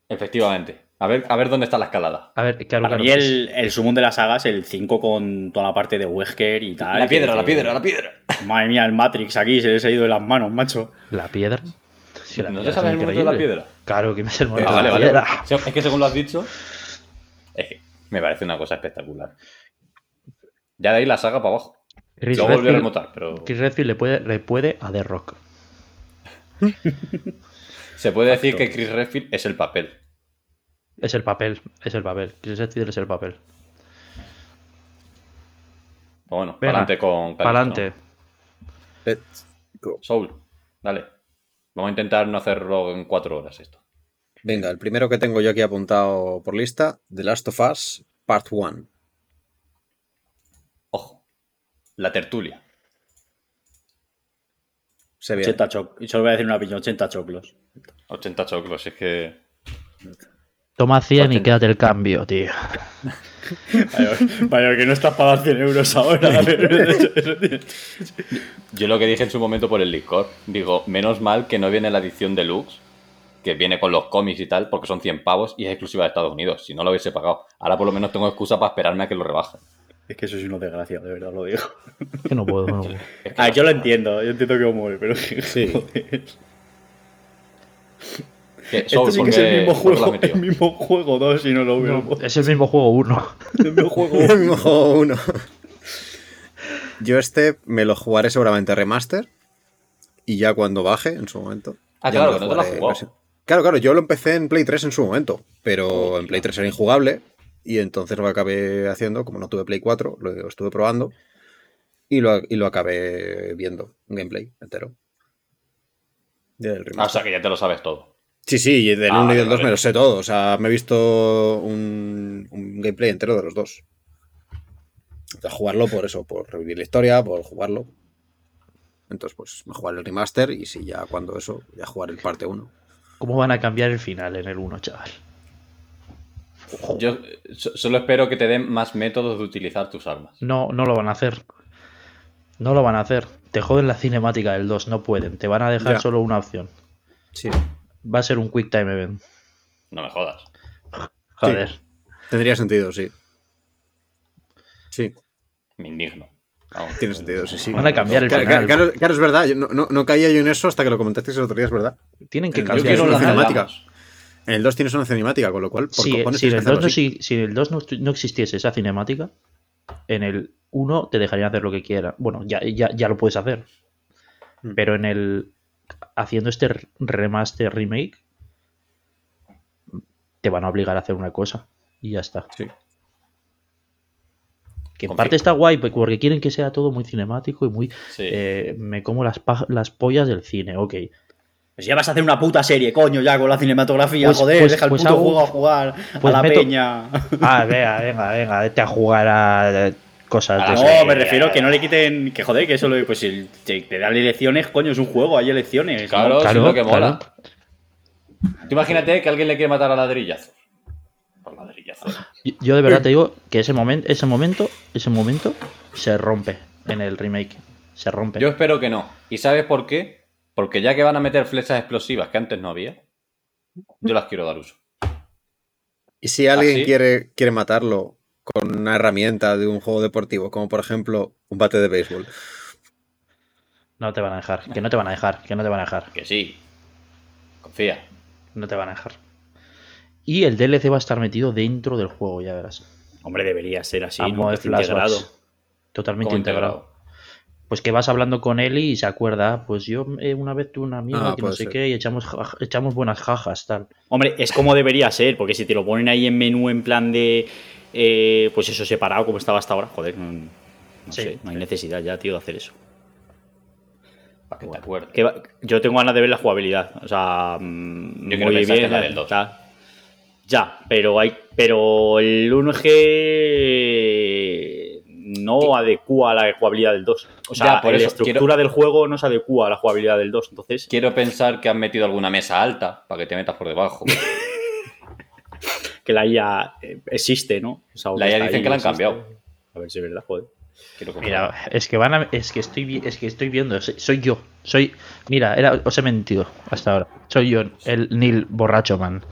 Efectivamente. A ver, a ver dónde está la escalada. A ver, claro, Para claro, mí pues, el, el sumum de la saga es el 5 con toda la parte de Wesker y tal. La piedra, que- la piedra, la piedra. Madre mía, el Matrix aquí se les ha ido de las manos, macho. la piedra. Sí, la ¿No piedra te sabes es el momento de la piedra? Claro que me es el momento Ah, de la vale. piedra. Es que según lo has dicho, es que me parece una cosa espectacular. Ya de ahí la saga para abajo. Chris Luego volvió a Redfield- remontar, pero Chris Redfield le puede, le puede a The Rock. se puede decir que Chris Redfield es el papel. Es el papel, es el papel. Chris Redfield es el papel. Pero bueno, para adelante con Para adelante. Soul, dale. Vamos a intentar no hacerlo en cuatro horas esto. Venga, el primero que tengo yo aquí apuntado por lista, The Last of Us Part 1. Ojo. La tertulia. Se ve. 80 choc Solo voy a decir una opinión, 80 choclos. 80 choclos, es que. Toma 100 y quédate el cambio, tío. Vaya, vaya, que no estás dar 100 euros ahora. Yo lo que dije en su momento por el Discord, digo, menos mal que no viene la edición deluxe, que viene con los cómics y tal, porque son 100 pavos y es exclusiva de Estados Unidos. Si no lo hubiese pagado. Ahora por lo menos tengo excusa para esperarme a que lo rebajen. es que eso es una desgracia, de verdad lo digo. Que no puedo, no puedo. Es que Ah, no yo lo entiendo, yo entiendo que muere, pero. Sí. joder. Esto Soul, sí que ¿por es el mismo juego, el mismo juego 2 y no lo veo. No, es el mismo juego 1. El mismo juego El mismo juego uno. Yo este me lo jugaré seguramente remaster y ya cuando baje en su momento. Ah, ya claro, que no te lo has jugado. Claro, claro, yo lo empecé en Play 3 en su momento, pero en Play 3 era injugable y entonces lo acabé haciendo, como no tuve Play 4, lo estuve probando y lo, y lo acabé viendo, un gameplay entero. Del Ah, o remaster. sea que ya te lo sabes todo. Sí, sí, y del Ah, 1 y del vale, 2 me vale. lo sé todo. O sea, me he visto un, un gameplay entero de los dos. O sea, jugarlo por eso, por revivir la historia, por jugarlo. Entonces, pues me jugaré el remaster y si ya cuando eso, ya jugar el parte 1. ¿Cómo van a cambiar el final en el 1, chaval? Yo so- solo espero que te den más métodos de utilizar tus armas. No, no lo van a hacer. No lo van a hacer. Te joden la cinemática del 2, no pueden. Te van a dejar Ya. solo una opción. Sí. Va a ser un quick time event. No me jodas. Joder. Tendría sentido, sí. Sí, Me indigno. Tiene sentido, sí, sí. Van a cambiar el Claro, final. claro, claro, es verdad. yo no, no, no caía yo en eso hasta que lo comentasteis el otro día, es verdad. Tienen que Yo Yo cambiar. quiero una la cinemática. cinemática. En el 2 tienes una cinemática, con lo cual, por Si, si el que 2, no, si, si en el 2 no, no existiese esa cinemática, en el 1 te dejarían hacer lo que quieras. Bueno, ya, ya, ya lo puedes hacer. Mm. Pero en el. Haciendo este remaster remake, te van a obligar a hacer una cosa. Y ya está. Sí. Que en Confío. parte está guay, porque quieren que sea todo muy cinemático y muy. Sí. eh, me como las, las pollas del cine, ok. Pues ya vas a hacer una puta serie, coño, ya con la cinematografía, Pues- joder, pues- deja el pues puto hago- juego a jugar a la meto- peña. Ah, venga, venga, venga, vete a jugar a cosas A de. No, me refiero que no le quiten, que joder, que eso lo, pues si te, dan elecciones, coño, es un juego, hay elecciones. Claro, ¿no? Claro, es lo que claro. mola. Tú imagínate que alguien le quiere matar a ladrillazos. Por ladrillazos. Yo- Yo de verdad te digo que ese momento, ese momento, ese momento se rompe en el remake. Se rompe. Yo espero que no. ¿Y sabes por qué? Porque ya que van a meter flechas explosivas que antes no había, yo las quiero dar uso. Y si alguien ¿Ah, sí? quiere, quiere matarlo con una herramienta de un juego deportivo, como por ejemplo un bate de béisbol, No te van a dejar, que no te van a dejar, que no te van a dejar, Que sí. Confía. no te van a dejar. Y el DLC va a estar metido dentro del juego, ya verás. Hombre, debería ser así, a ¿no? integrado. Totalmente integrado. integrado. Pues que vas hablando con él y se acuerda, pues yo eh, una vez tuve una amiga Ah, que no sé ser. qué y echamos, echamos buenas jajas, tal. Hombre, es como debería ser, porque si te lo ponen ahí en menú en plan de, eh, pues eso separado como estaba hasta ahora, joder, no, no Sí. sé, no hay necesidad ya, tío, de hacer eso. Para que te acuerdes. Que va- yo tengo ganas de ver la jugabilidad. O sea, mm, Yo muy que bien. es la del dos. Ya, ya, pero hay. Pero el 1 G no adecua a la jugabilidad del 2. O sea, Ya, por la eso, estructura quiero- del juego no se adecua a la jugabilidad del 2. Entonces, Quiero pensar que han metido alguna mesa alta para que te metas por debajo. que la IA eh, existe, ¿no? O sea, La IA dicen ahí, que la han existe. cambiado. A ver si es verdad, joder. Mira, es que van a, es que estoy es que estoy viendo, soy, soy yo, soy, mira, era, os he mentido hasta ahora, soy yo, el Neil borracho man.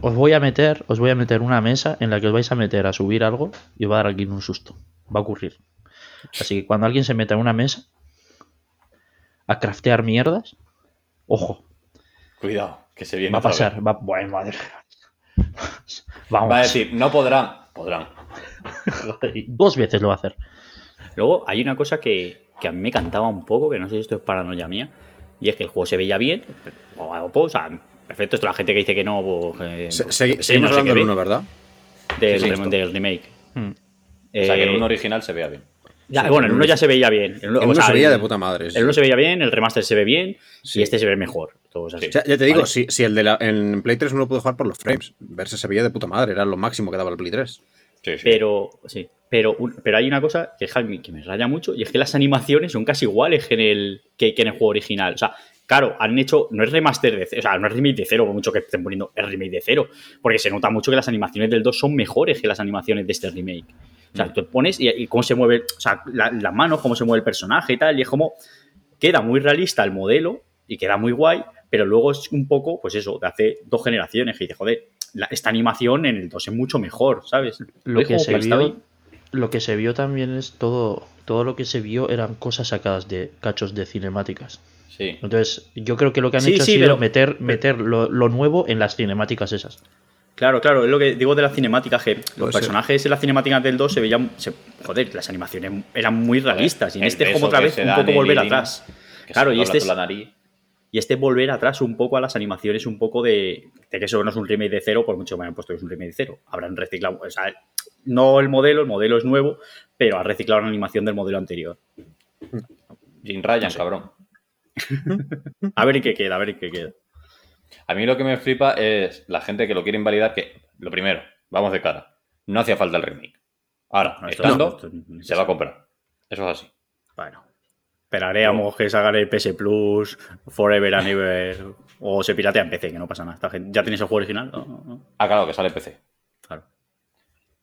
Os voy a meter, os voy a meter una mesa en la que os vais a meter a subir algo y os va a dar alguien un susto, va a ocurrir. Así que cuando alguien se meta en una mesa a craftear mierdas, ojo, Cuidado, que se viene va a pasar, va, bueno, madre. Vamos, Va a decir, no podrán. Podrán. dos veces lo va a hacer. Luego hay una cosa que, que a mí me cantaba un poco, que no sé si esto es paranoia mía, y es que el juego se veía bien, o, o sea, perfecto, esto la gente que dice que no, pues, eh, Se- pues, segui- sí, seguimos no sé hablando qué del ve, 1, ¿verdad? del, Sí, sí, remake. Hmm. O sea, que el Eh, uno original se vea bien. Ya, sí, bueno, el el 1 uno ya se- veía bien. El, El o 1 sea, se veía el- de puta madre. sí. El 1 se veía bien, el remaster se ve bien, Sí. y este se ve mejor. Todo es así. O sea, ya te digo, Vale. si, si el de la, en Play 3 no lo puedo jugar por los frames. Verse se veía de puta madre, era lo máximo que daba el Play 3. Sí, sí. Pero, sí, pero, un- pero hay una cosa que, me raya mucho y es que las animaciones son casi iguales que en el, que, que en el juego original. O sea, claro, han hecho, no es remaster de cero, o sea, no es remake de cero, por mucho que estén poniendo el remake de cero, porque se nota mucho que las animaciones del 2 son mejores que las animaciones de este remake. O sea, tú pones y, y cómo se mueve, o sea, la- las manos, cómo se mueve el personaje y tal, y es como, queda muy realista el modelo y queda muy guay, pero luego es un poco, pues eso, de hace dos generaciones que dice, joder, la- esta animación en el 2 es mucho mejor, ¿sabes? Lo que, se vio, lo que se vio también es todo, todo lo que se vio eran cosas sacadas de cachos de cinemáticas. Sí. Entonces, yo creo que lo que han Sí, hecho sí, ha sido pero- meter, meter lo, lo nuevo en las cinemáticas esas. Claro, claro, es lo que digo de las cinemáticas, que los personajes en las cinemáticas del 2 se veían, se- joder, las animaciones eran muy realistas, y en El este como otra vez un poco volver Irina, atrás. Claro, y este es- por la nariz. Y este volver atrás un poco a las animaciones, un poco de, de que eso no es un remake de cero, por mucho que me hayan puesto que es un remake de cero. Habrán reciclado, o sea, no el modelo, el modelo es nuevo, pero ha reciclado una animación del modelo anterior. Jim Ryan, cabrón. A ver en qué queda, a ver en qué queda. A mí lo que me flipa es la gente que lo quiere invalidar, que, lo primero, vamos de cara, no hacía falta el remake. Ahora, No, estando, no, no se va a comprar. Eso es así. Bueno. Esperaremos que salga el PS Plus, Forever and Ever, o se piratea en PC, que no pasa nada. Esta gente- ¿Ya tienes el juego original? Ah, claro, que sale en PC. Claro.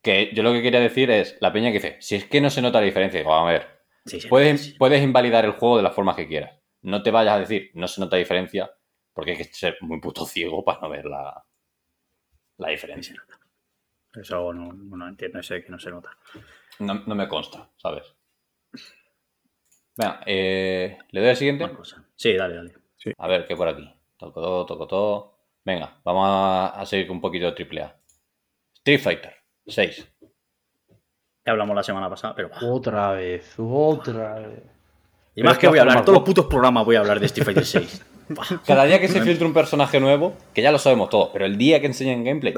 Que yo lo que quería decir es, la peña que dice, si es que no se nota la diferencia, digo, a ver, Sí, puedes, puedes invalidar el juego de las formas que quieras. No te vayas a decir, no se nota diferencia, porque hay que ser muy puto ciego para no ver la, la diferencia. Eso no, no entiendo, ese que no se nota. No, no me consta, ¿sabes? Venga, eh, ¿le doy al siguiente? Sí, dale, dale. A ver, ¿qué por aquí? Toco todo, toco todo. Venga, vamos a, a seguir con un poquito de triple A. Street Fighter 6. Ya hablamos la semana pasada, pero. Otra vez, otra vez. Y más que voy a hablar, todos los putos programas voy a hablar de Street Fighter 6. Cada día que se filtre un personaje nuevo, que ya lo sabemos todos, pero el día que enseñen gameplay,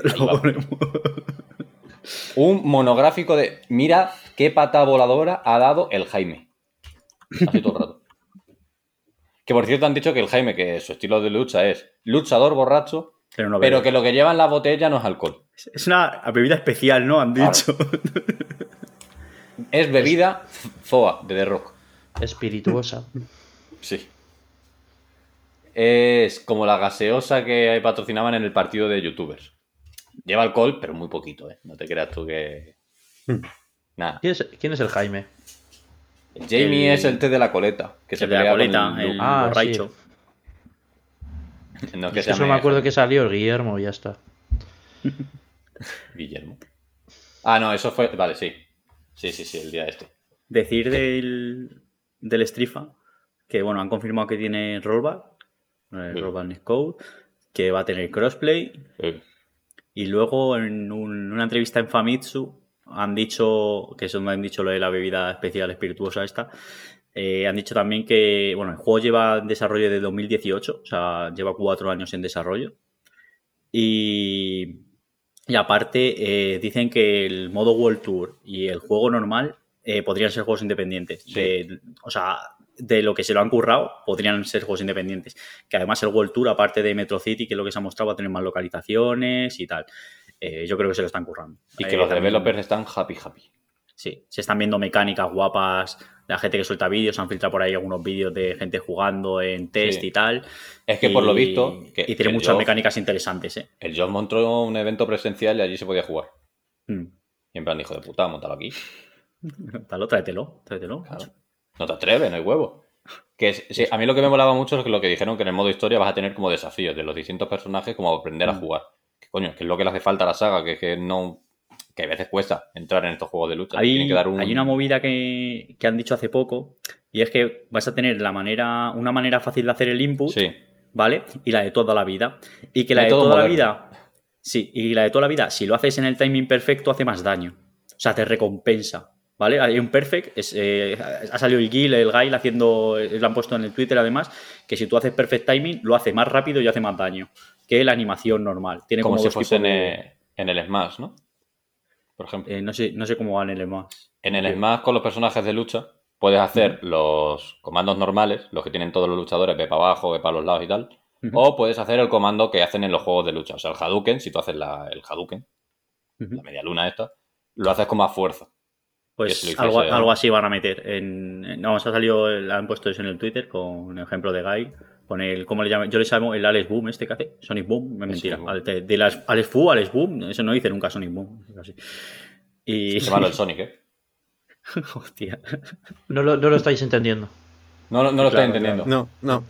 un monográfico de mira qué pata voladora ha dado el Jaime. Así todo el rato. Que por cierto han dicho que el Jaime, que su estilo de lucha es luchador borracho, Pero no pero bebe. que lo que lleva en la botella no es alcohol. Es una bebida especial, ¿no? Han Claro. dicho. Es bebida Zoa de The Rock. Espirituosa. Sí. Es como la gaseosa que patrocinaban en el partido de youtubers. Lleva alcohol, pero muy poquito, ¿eh? No te creas tú que. Nada. ¿Quién es, quién es el Jaime? El Jamie El- es el té de la coleta. Que se el de la pelea con coleta, el el. Ah, borracho. No es que Es se que solo llame me acuerdo que salió el Guillermo y ya está. Guillermo. Ah, no, eso fue. Vale, sí. Sí, sí, sí, el día este. Decir del, del Strifa que, bueno, han confirmado que tiene rollback, el rollback netcode, que va a tener crossplay. Eh, Y luego en un- una entrevista en Famitsu han dicho, que es donde han dicho lo de la bebida especial espirituosa esta, eh, han dicho también que, bueno, el juego lleva en desarrollo desde 2018, o sea, lleva cuatro años en desarrollo. Y, y aparte, eh, dicen que el modo World Tour y el juego normal eh, podrían ser juegos independientes. Sí. De- o sea, de lo que se lo han currado, podrían ser juegos independientes. Que además el World Tour, aparte de Metro City, que es lo que se ha mostrado, va a tener más localizaciones y tal. Eh, yo creo que se lo están currando. Y Eh, que los developers están happy, happy. Sí, se están viendo mecánicas guapas de la gente que suelta vídeos, han filtrado por ahí algunos vídeos de gente jugando en test Sí. y tal. Es que por lo visto. Que, y tiene muchas Job- mecánicas interesantes, ¿eh? El Job montó un evento presencial y allí se podía jugar. Mm. Y en plan, hijo de puta, montalo aquí. Dalo, tráetelo, tráetelo. Claro. No te atreves, no hay huevo. Que es- sí, a mí lo que me molaba mucho es lo que dijeron que en el modo historia vas a tener como desafíos de los distintos personajes, como aprender a Mm. jugar. Que coño, que es lo que le hace falta a la saga, que es que no. que a veces cuesta entrar en estos juegos de lucha. Hay, Tienen que dar un. hay una movida que, que han dicho hace poco y es que vas a tener la manera, una manera fácil de hacer el input, Sí, ¿vale? Y la de toda la vida. Y que la de toda la vida, sí, y la de toda la vida, si lo haces en el timing perfecto, hace más daño. O sea, te recompensa. ¿Vale? Hay un perfect, es, eh, ha salido el Gil, el Gail haciendo, eh, lo han puesto en el Twitter además, que si tú haces perfect timing, lo hace más rápido y hace más daño que la animación normal. Tiene como como, si fuese en, de- en el Smash, ¿no? Por ejemplo. eh, no, sé, no sé cómo van en el más. En el Smash con los personajes de lucha puedes hacer los comandos normales, los que tienen todos los luchadores, ve para abajo, ve para los lados y tal. O puedes hacer el comando que hacen en los juegos de lucha. O sea, el Hadouken, si tú haces la- el Hadouken, la media luna esta, lo haces con más fuerza. Pues algo, algo así van a meter. En, en- no, se ha salido, el- han puesto eso en el Twitter con un ejemplo de Guy. Con el, ¿cómo le llaman? Yo le llamo el Alex Boom este que hace. Sonic Boom, es mentira. Boom. Al- de, de las- Alex Fu, Alex Boom, eso no dice nunca Sonic Boom. es así. Y. Qué malo el Sonic, ¿eh? Hostia. No lo, no lo estáis entendiendo. No, lo- no lo Claro, estoy entendiendo. No, no.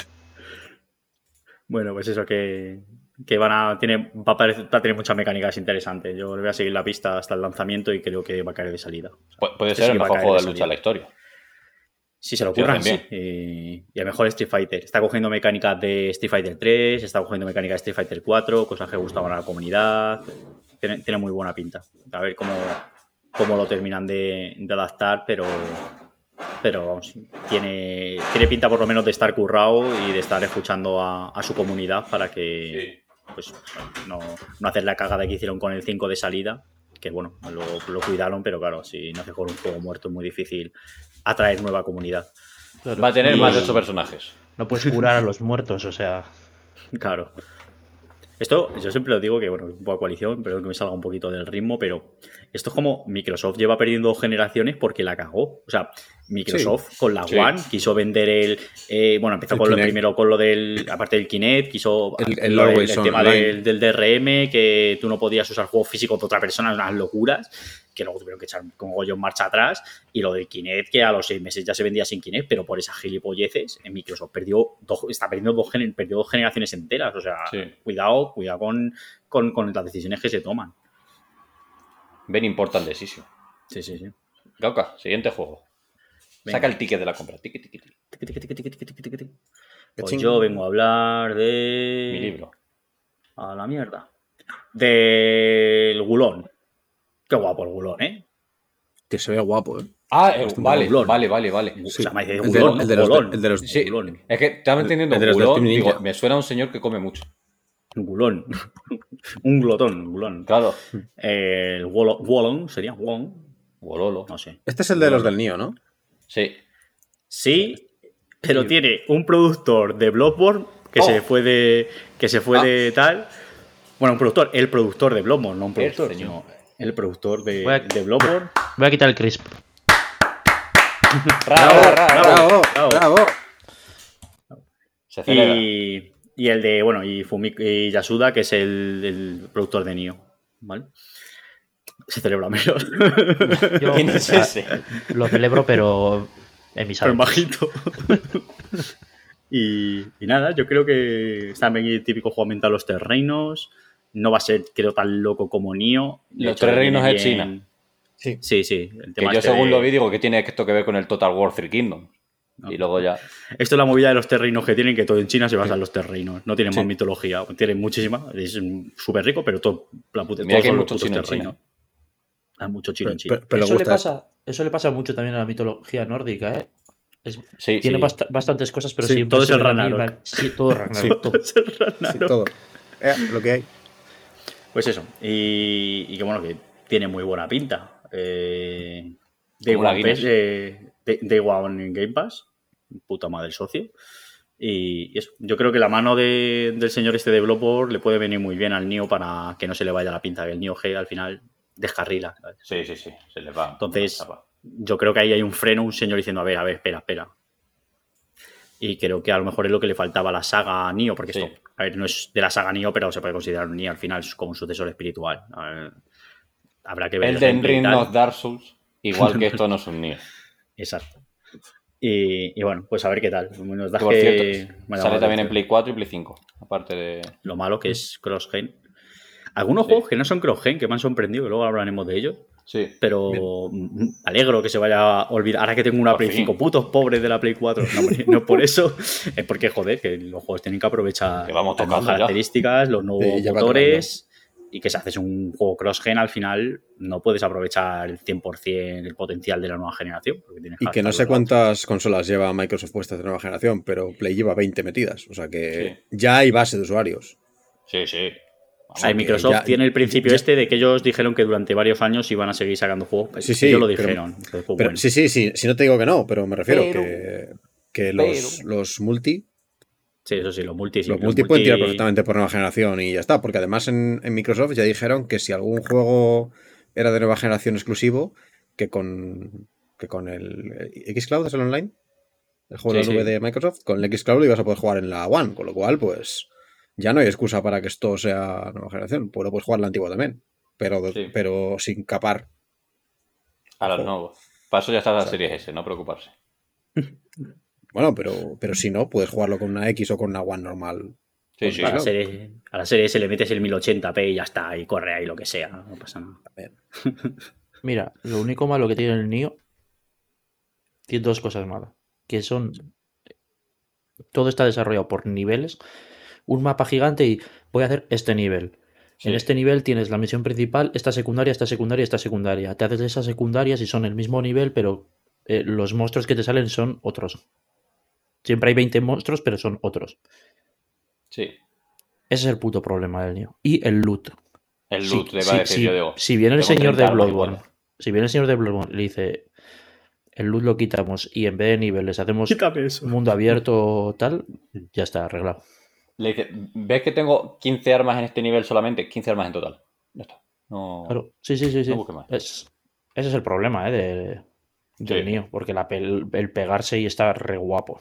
Bueno, pues eso que, que van a tiene, va, a parecer- va a tener muchas mecánicas interesantes. Yo le voy a seguir la pista hasta el lanzamiento y creo que va a caer de salida. O sea, Pu- puede este ser sí el mejor juego de de lucha de la historia. Si se lo ocurran, sí. Y, y a mejor Street Fighter. Está cogiendo mecánicas de Street Fighter 3, está cogiendo mecánicas de Street Fighter 4, cosas que gustaban a la comunidad. Tiene, tiene muy buena pinta. A ver cómo, cómo lo terminan de, de adaptar, pero, pero vamos, tiene, tiene pinta por lo menos de estar currado y de estar escuchando a, a su comunidad para que pues, no, no hacer la cagada que hicieron con el 5 de salida. Que bueno, lo, lo cuidaron, pero claro, si no haces con un juego muerto es muy difícil atraer nueva comunidad. Va a tener Y- más de ocho personajes. No puedes curar a los muertos, o sea. Claro. Esto, yo siempre lo digo que, bueno, un poco coalición, pero que me salga un poquito del ritmo, pero esto es como Microsoft lleva perdiendo generaciones porque la cagó. O sea, Microsoft con la Sí. One quiso vender el. eh, bueno, empezó El con lo Kinect. primero con lo del. Aparte del Kinect, quiso. El- el lo- Always tema del, del DRM, que tú no podías usar juegos físicos de otra persona, unas locuras, que luego tuvieron que echar como gollo en marcha atrás. Y lo del Kinect, que a los seis meses ya se vendía sin Kinect, pero por esas gilipolleces, en Microsoft perdió dos, está perdiendo dos, gener- perdió dos generaciones enteras. O sea, Sí. cuidado, cuidado con, con, con las decisiones que se toman. Ven important decision. Sí, sí, sí. Gauca, siguiente juego. Venga. Saca el ticket de la compra. Tiqui, tiqui, tiqui. Pues yo vengo a hablar de. Mi libro. A la mierda. Del Gulón. Qué guapo el Gulón, ¿eh? Que se ve guapo, ¿eh? Ah, eh, Bastante vale, gulón. vale, vale, vale. O sea, El de- Gulón, el de los- Gulón. el de los- Sí, Gulón. es que estaba entendiendo el de los del gulón, digo, me suena a un señor que come mucho. Un Gulón. un glotón, Gulón. Claro. El Wolo- Wolong sería Wolong. Gololo. No sé. Este es el de los del Nio, ¿no? Sí. Sí, pero tiene un productor de Bloodborne que Oh. se fue de. que se fue Ah. de tal. Bueno, un productor, el productor de Bloodborne, no un productor, sino el productor de, Voy a- de Bloodborne. Voy a quitar el crisp. Bravo, bravo, ¡Bravo! bravo. ¡Bravo! Se celebra. Y, y el de, bueno, y Fumi y Yasuda, que es el, el productor de Nio. ¿Vale? Se celebra menos. Yo- ¿Quién es ese? Lo celebro, pero en Pero en adentros. bajito. y, y nada, yo creo que está bien el típico juego ambientado a los tres reinos. No va a ser, creo, tan loco como Nio. Los tres reinos es China. Sí. Sí, sí. El Que tema yo este según de- lo vi digo que tiene esto que ver con el Total War Three Kingdoms. No. Y luego ya. Esto es la movida de los terrenos que tienen, que todo en China se basa en los terrenos. No tienen Sí. más mitología. Tienen muchísima. Es súper rico, pero todo, la puta, Mira todos que hay mucho chino en terrenos. Hay mucho chino Pero, en China. pero- pero eso, le pasa, eso le pasa mucho también a la mitología nórdica, ¿eh? Es- Sí, tiene sí. bast- bastantes cosas, pero Sí, todo es el Ragnarok. Sí, todo Ragnarok. todo. Es el Sí, Ragnarok. todo. Eh, lo que hay. Pues eso. Y, y que bueno, que tiene muy buena pinta. Eh, la One. Pass, eh, One en Game Pass. Puta madre socio. Y, y eso. Yo creo que la mano de- del señor este de Bloodborne le puede venir muy bien al Nio para que no se le vaya la pinta, que el Nio G al final descarrila. ¿sabes? Sí, sí, sí. Se les va. Entonces- yo creo que ahí hay un freno, un señor diciendo, a ver, a ver, espera, espera. Y creo que a lo mejor es lo que le faltaba a la saga Nio, porque Sí. esto, a ver, no es de la saga Nio, pero se puede considerar un Nio al final como un sucesor espiritual. Ver, habrá que ver. El de Ring no Dark Souls. Igual que esto no es un Nier. Exacto. Y, y bueno, pues a ver qué tal. Nos da Que, por que- cierto, sale también en Play 4 y Play 5. Aparte de. Lo malo que es cross-gen. Algunos Sí. juegos que no son cross-gen, que me han sorprendido, que luego hablaremos de ellos. Sí. Pero alegro que se vaya a olvidar. Ahora que tengo una Por Play fin. 5, putos pobres de la Play 4. No, por eso. Es porque, joder, que los juegos tienen que aprovechar Que vamos las nuevas características, los nuevos Sí, motores. Y que si haces un juego cross-gen, al final no puedes aprovechar el 100% el potencial de la nueva generación. Y que no sé cuántas consolas lleva Microsoft puestas de nueva generación, pero Play lleva 20 metidas. O sea que Sí. ya hay base de usuarios. Sí, sí. O sea, Microsoft ya- tiene el principio ya- este de que ellos dijeron que durante varios años iban a seguir sacando juegos. Sí, sí, ellos lo pero- dijeron. Entonces, pues, Pero bueno. sí, sí, sí, si no te digo que no, pero me refiero Pero- que, que los, pero- los multi, Sí, eso sí, los multi. los los multi pueden tirar perfectamente por nueva generación y ya está. Porque además en, en Microsoft ya dijeron que si algún juego era de nueva generación exclusivo, que con, que con el Xcloud es el online, el juego de Sí, la nube sí. de Microsoft, con el Xcloud lo ibas a poder jugar en la One, con lo cual, pues ya no hay excusa para que esto sea nueva generación. Pues lo puedes jugar la antigua también, pero, Sí. pero sin capar. A los nuevos. Para eso ya está la serie S, no preocuparse. Bueno, pero, pero si no, puedes jugarlo con una X o con una One normal. Sí, Pues sí. a, la claro. serie, a la serie se le metes el 1080p y ya está, y corre ahí lo que sea, no pasa nada. Mira, lo único malo que tiene el Nio tiene dos cosas malas. Que son. Todo está desarrollado por niveles. Un mapa gigante y voy a hacer este nivel. En este nivel tienes la misión principal, esta secundaria, esta secundaria, esta secundaria. Te haces esas secundarias y son el mismo nivel, pero eh, los monstruos que te salen son otros. Siempre hay 20 monstruos, pero son otros. Sí. Ese es el puto problema del Nio. Y el loot. El Sí, loot, le va sí, a decir sí. yo, digo. Si viene el señor 30 de Bloodborne, si viene el señor de Bloodborne y le dice, el loot lo quitamos y en vez de niveles hacemos mundo abierto tal, ya está arreglado. Le dice, ¿ves que tengo 15 armas en este nivel solamente? 15 armas en total. Ya está. No... Claro, sí, sí, sí. sí. No más. Es- ese es el problema, ¿eh? De, del Sí. mío, porque la el pegarse y está re guapo.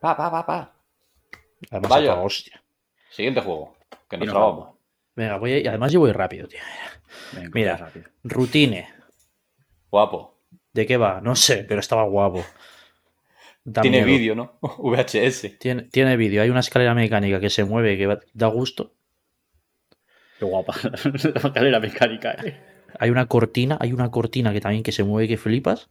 Pa, pa, pa, pa. Además, Vaya. toda hostia. Siguiente juego. Que nos trabamos. Venga, voy a- y además yo voy rápido, tío. Venga, Mira. rápido. Rutine. Guapo. ¿De qué va? No sé, pero estaba guapo. Da Tiene vídeo, ¿no? VHS. Tiene, tiene vídeo. Hay una escalera mecánica que se mueve, que va- da gusto. Qué guapa la escalera mecánica, eh. Hay una cortina, hay una cortina que también que se mueve que flipas.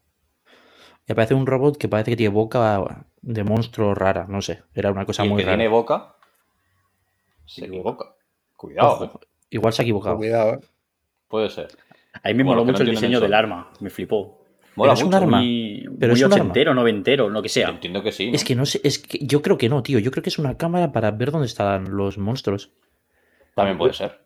Y aparece un robot que parece que tiene boca de monstruo rara, no sé. Era una cosa Y el muy que rara. tiene boca se equivoca. Cuidado, Ojo, eh. Igual se ha equivocado. Cuidado, eh. Puede ser. A mí me Bueno, moló no mucho el diseño eso. del arma. Me flipó. Mola es un mucho. arma. Muy, Pero muy es un arma. noventero, lo que sea. Entiendo que sí. ¿no? Es que no sé, es que yo creo que no, tío. Yo creo que es una cámara para ver dónde están los monstruos. También puede ser.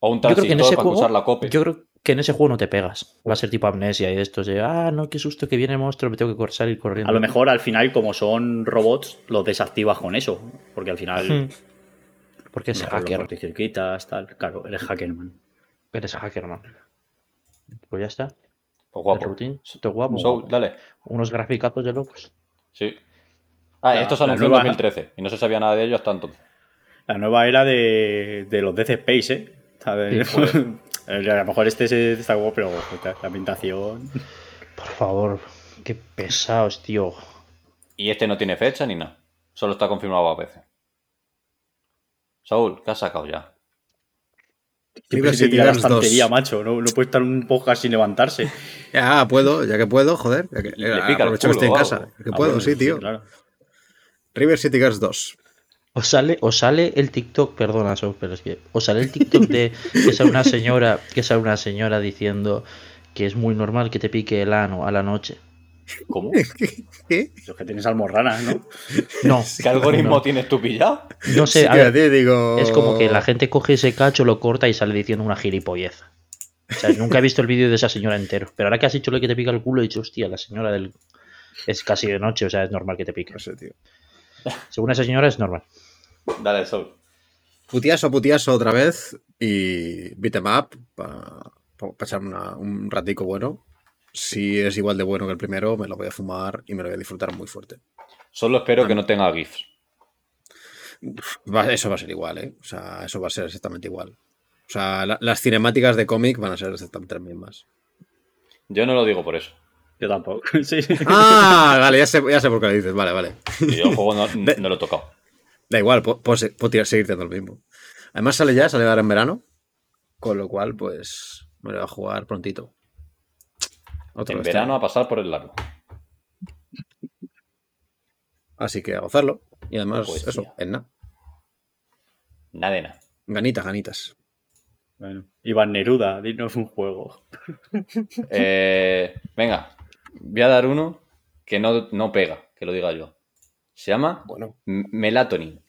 O un Yo creo que en transistor ese para juego. usar la copia. Yo creo que en ese juego no te pegas. Va a ser tipo amnesia y estos de ah, no, qué susto que viene el monstruo, me tengo que salir corriendo. A lo mejor al final, como son robots, los desactivas con eso. Porque al final. Porque es hacker. corticircuitas, tal. Claro, eres hackerman. Eres hacker, man. Pues ya está. Pues El guapo. routine, esto es guapo. Soul, dale. Unos graficazos de locos. Sí. Ah, La- esto se anunció en nueva- 2013 y no se sabía nada de ello hasta entonces. La nueva era de, de los Death Space, ¿eh? A lo mejor este se está guapo, pero la ambientación. Por favor, qué pesados, tío. Y este no tiene fecha ni nada. Solo está confirmado a veces. Saúl, ¿qué has sacado ya? Se tira la Girls 2. estantería, macho. No, no puede estar un podcast sin levantarse. Ya puedo, ya que puedo, joder. Ya que, Le pica el aprovecho que estoy en culo, casa. ya Que Ah, puedo, bueno, sí, tío. claro. River City Girls 2. Os sale, os sale el TikTok, perdona, Sof, pero es que os sale el TikTok de que sale una señora, que sale una señora diciendo que es muy normal que te pique el ano a la noche. ¿Cómo? ¿Qué? Los que tienes almorranas, ¿no? No, ¿Qué algoritmo no, tienes tú pillado? no sé, Sí, a ver, digo... es como que la gente coge ese cacho, lo corta y sale diciendo una gilipollez. O sea, nunca he visto el vídeo de esa señora entero. Pero ahora que has dicho lo que te pica el culo, he dicho, hostia, la señora del. Es casi de noche, o sea, es normal que te pique. No sé, tío. Según esa señora, es normal. Dale, Saúl. Putiaso, putiaso otra vez y beat em up para echar una- un ratico bueno. Si es igual de bueno que el primero, me lo voy a fumar y me lo voy a disfrutar muy fuerte. Solo espero que no tenga GIFs. Va- eso va a ser igual, ¿eh? O sea, eso va a ser exactamente igual. O sea, la- las cinemáticas de cómic van a ser exactamente las mismas. Yo no lo digo por eso. Yo tampoco. Sí. Ah, vale, ya sé, ya sé por qué lo dices. Vale, vale. Y yo el juego no, no lo he tocado. Da igual, puedo, puedo se- puedo tirar- seguir teniendo lo mismo. Además sale ya, sale ahora en verano. Con lo cual, pues, me lo voy a jugar prontito. Otro En este verano a pasar por el largo. Así que a gozarlo. Y además, Poesía. eso, en nada. Nada de nada. Ganitas, ganitas. Bueno, Iván Neruda, dinos un juego. Eh, venga, voy a dar uno que no, no pega, que lo diga yo. Se llama Bueno, Melatonin.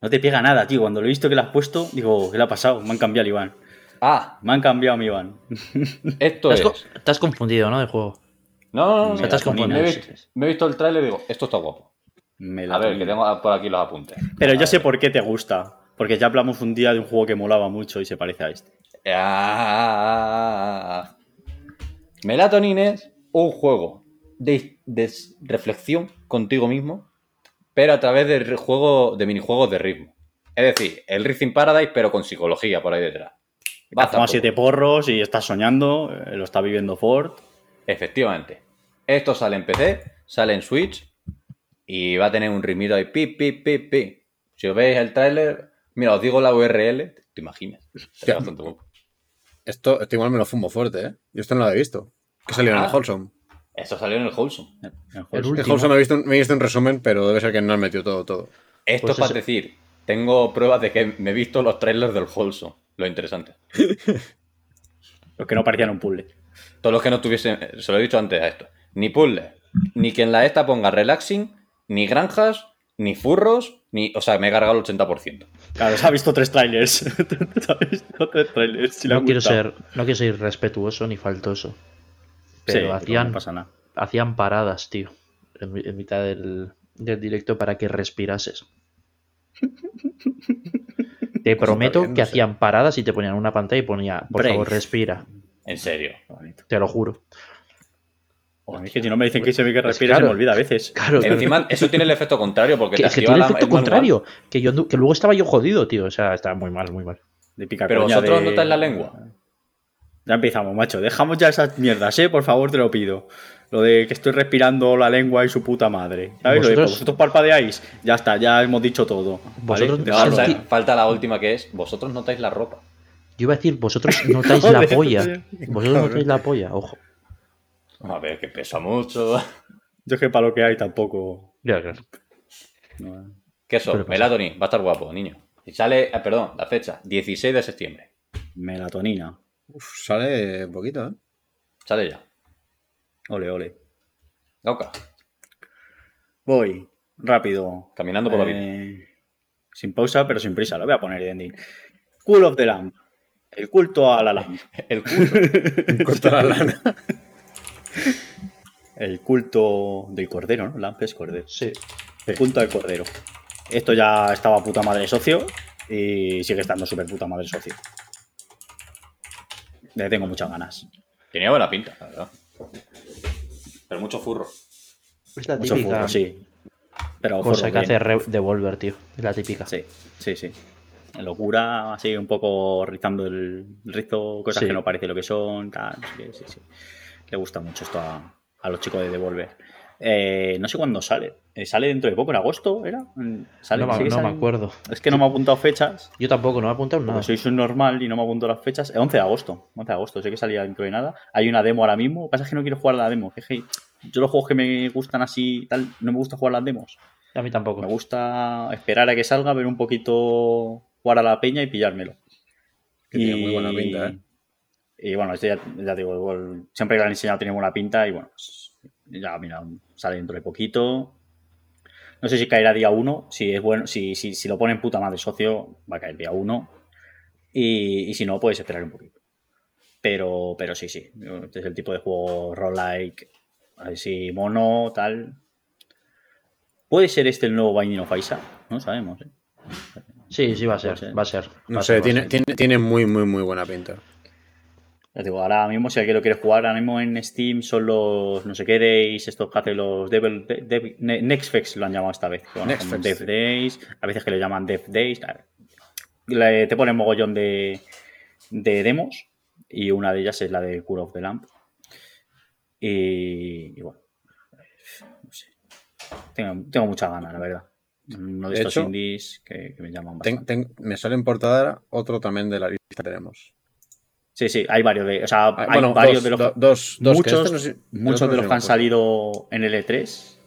No te pega nada, tío. Cuando lo he visto que lo has puesto, digo, ¿qué le ha pasado? Me han cambiado el Iván. Ah, Me han cambiado mi Iván. esto es. has confundido, ¿no? De juego. No, no, no. Confundido, me, he visto, sí. me he visto el trailer y digo, esto está guapo. Me A ver, que tengo por aquí los apuntes. Pero A yo sé por qué te gusta. Porque ya hablamos un día de un juego que molaba mucho y se parece a este. Ah, Melatonin es un juego de, de reflexión contigo mismo, pero a través de juego, de minijuegos de ritmo. Es decir, el Rhythm Paradise, pero con psicología por ahí detrás. Fumas poco. siete porros y estás soñando, eh, lo está viviendo Ford. Efectivamente. Esto sale en PC, sale en Switch y va a tener un ritmito ahí, pi, pi, pi, pi. Si os veis el tráiler, mira, os digo la URL, te imaginas. Bastante esto, esto igual me lo fumo fuerte, ¿eh? Yo esto no lo había visto. Que salió en Ah. el Wholesome. Esto salió en el Wholesome. El El. Wholesome me he visto, me he visto en resumen, pero debe ser que no han metido todo, todo. Esto Pues es para ese- decir, tengo pruebas de que me he visto los trailers del Wholesome. Lo interesante. Los que no parecían un puzzle. Todos los que no tuviesen, se lo he dicho antes a esto, ni puzzles, ni que en la esta ponga relaxing, ni granjas, ni furros, ni, o sea, me he cargado el 80%. Claro, se ha visto tres trailers. se ha visto tres trailers. si No quiero, ser, no quiero ser irrespetuoso ni faltoso. Sí, Pero hacían, no pasa nada. hacían paradas, tío. En, en mitad del, del directo para que respirases. Te prometo bien, no que sé. hacían paradas y te ponían una pantalla y ponía, por Brave. favor, respira. En serio. Bonito. Te lo juro. Es que si no me dicen que se ve que Pues respira, claro. se me olvida a veces. Claro, Encima, eso tiene el efecto contrario porque que, te es que tiene la- el efecto manual. contrario. Que, yo, que luego estaba yo jodido, tío. O sea, estaba muy mal, muy mal. De pica Pero vosotros de- notáis la lengua. Ya empezamos, macho. Dejamos ya esas mierdas, ¿eh? Por favor, te lo pido. Lo de que estoy respirando la lengua y su puta madre. ¿Sabes? Lo de, Vosotros- vosotros parpadeáis. Ya está, ya hemos dicho todo. ¿vale? Vosotros-. Falta, la última que es, vosotros notáis la ropa. Yo iba a decir, vosotros notáis la polla. Vosotros notáis la polla, ojo. A ver, que pesa mucho. Yo es que para lo que hay tampoco. Ya, claro. no. ¿Qué eso? Pero pasa. Melatonin, va a estar guapo, niño. Y sale, eh, perdón, la fecha, 16 de septiembre. Melatonina. Uf, sale poquito, ¿eh? Sale ya. Ole, ole. Gauca, Voy. Rápido. caminando por la vida. Eh, sin pausa, pero sin prisa. Lo voy a poner, Ending. Cool of the Lamp. El culto a la lamp. El culo. Corta la lana. El culto del cordero, ¿no? Lamp es cordero. Sí. El culto del cordero. Esto ya estaba puta madre socio y sigue estando súper puta madre socio. Le tengo muchas ganas. Tenía buena pinta, la verdad. Pero mucho furro. Es la Mucho típica furro, sí. Pero cosa furro que hace Devolver, tío. Es la típica. Sí, sí, sí. Locura, así un poco rizando el rizo, cosas Sí. que no parece lo que son, tal. Sí, sí, sí. Le gusta mucho esto a, a los chicos de Devolver. Eh, no sé cuándo sale. Eh, ¿Sale dentro de poco? ¿En agosto era? Mm, ¿Sale? No, me- ¿Sigue no me acuerdo. Es que no me ha apuntado fechas. Yo tampoco, no me he apuntado nada. Soy subnormal y no me apunto las fechas. Eh, 11 de agosto. 11 de agosto. Sé que salía dentro de nada. Hay una demo ahora mismo. Lo que pasa es que no quiero jugar la demo. yo los juegos que me gustan así tal, no me gusta jugar las demos. A mí tampoco. Me gusta esperar a que salga, ver un poquito, jugar a la peña y pillármelo. Que tiene muy buena pinta, ¿eh? Y bueno, este ya, ya digo, igual, siempre que lo han enseñado tiene buena pinta y bueno, pues, ya mira, sale dentro de poquito. No sé si caerá día 1, si es bueno, si, si, si lo ponen puta madre socio, va a caer día 1. Y, y si no, puedes esperar un poquito. Pero, pero sí, sí. Este es el tipo de juego roguelike, así mono, tal. ¿Puede ser este el nuevo Binding of Isaac? No sabemos, ¿eh? Sí, sí, va a ser. ser. Va a ser. No va sé, ser, tiene, tiene, tiene muy, muy, muy buena pinta. Ya te digo, ahora mismo, si alguien lo quiere jugar, ahora mismo en Steam son los no sé qué days, estos que hacen los Devil, de- de- Ne- Nextfex lo han llamado esta vez. bueno, sí. Days, a veces que le llaman Dev Days. Le- te ponen mogollón de, de demos y una de ellas es la de Cure of the Lamp. Y, y bueno, no sé. Tengo, tengo muchas ganas, la verdad. Uno de, De estos hecho, indies que, que me llaman Ten- bastante. ten- me sale en portada otro también de la lista que tenemos. Sí, sí, hay varios de. O sea, Ah, hay bueno, varios dos, de los. do- dos, muchos este no sé- el muchos otro de los que han salido en el E3,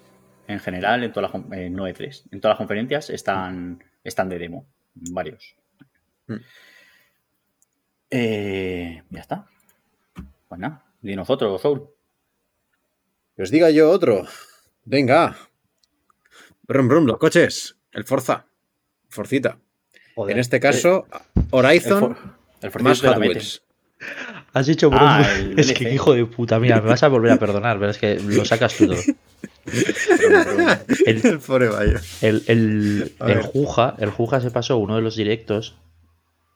en general, en todas las, eh, no E3, en todas las conferencias están, están de demo. Varios. Mm. Eh, ya está. Pues nada, de nosotros, Soul. Que os diga yo otro. Venga. Brum, brum, los coches. El Forza. Forcita. Joder. En este caso, Horizon El, for- el Forza más Hot. Wheels. Has dicho Ah, Es que hijo de puta, mira, me vas a volver a perdonar, pero es que lo sacas tú todo. El, El. Juja, el Juja se pasó uno de los directos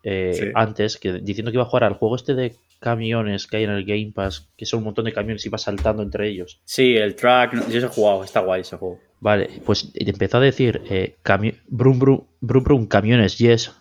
eh, Sí. antes, que, diciendo que iba a jugar al juego este de camiones que hay en el Game Pass, que son un montón de camiones y va saltando entre ellos. Sí, el track. no- yo he jugado, está guay ese juego. Vale, pues empezó a decir eh, brum, brum, brum, brum, camiones, yes.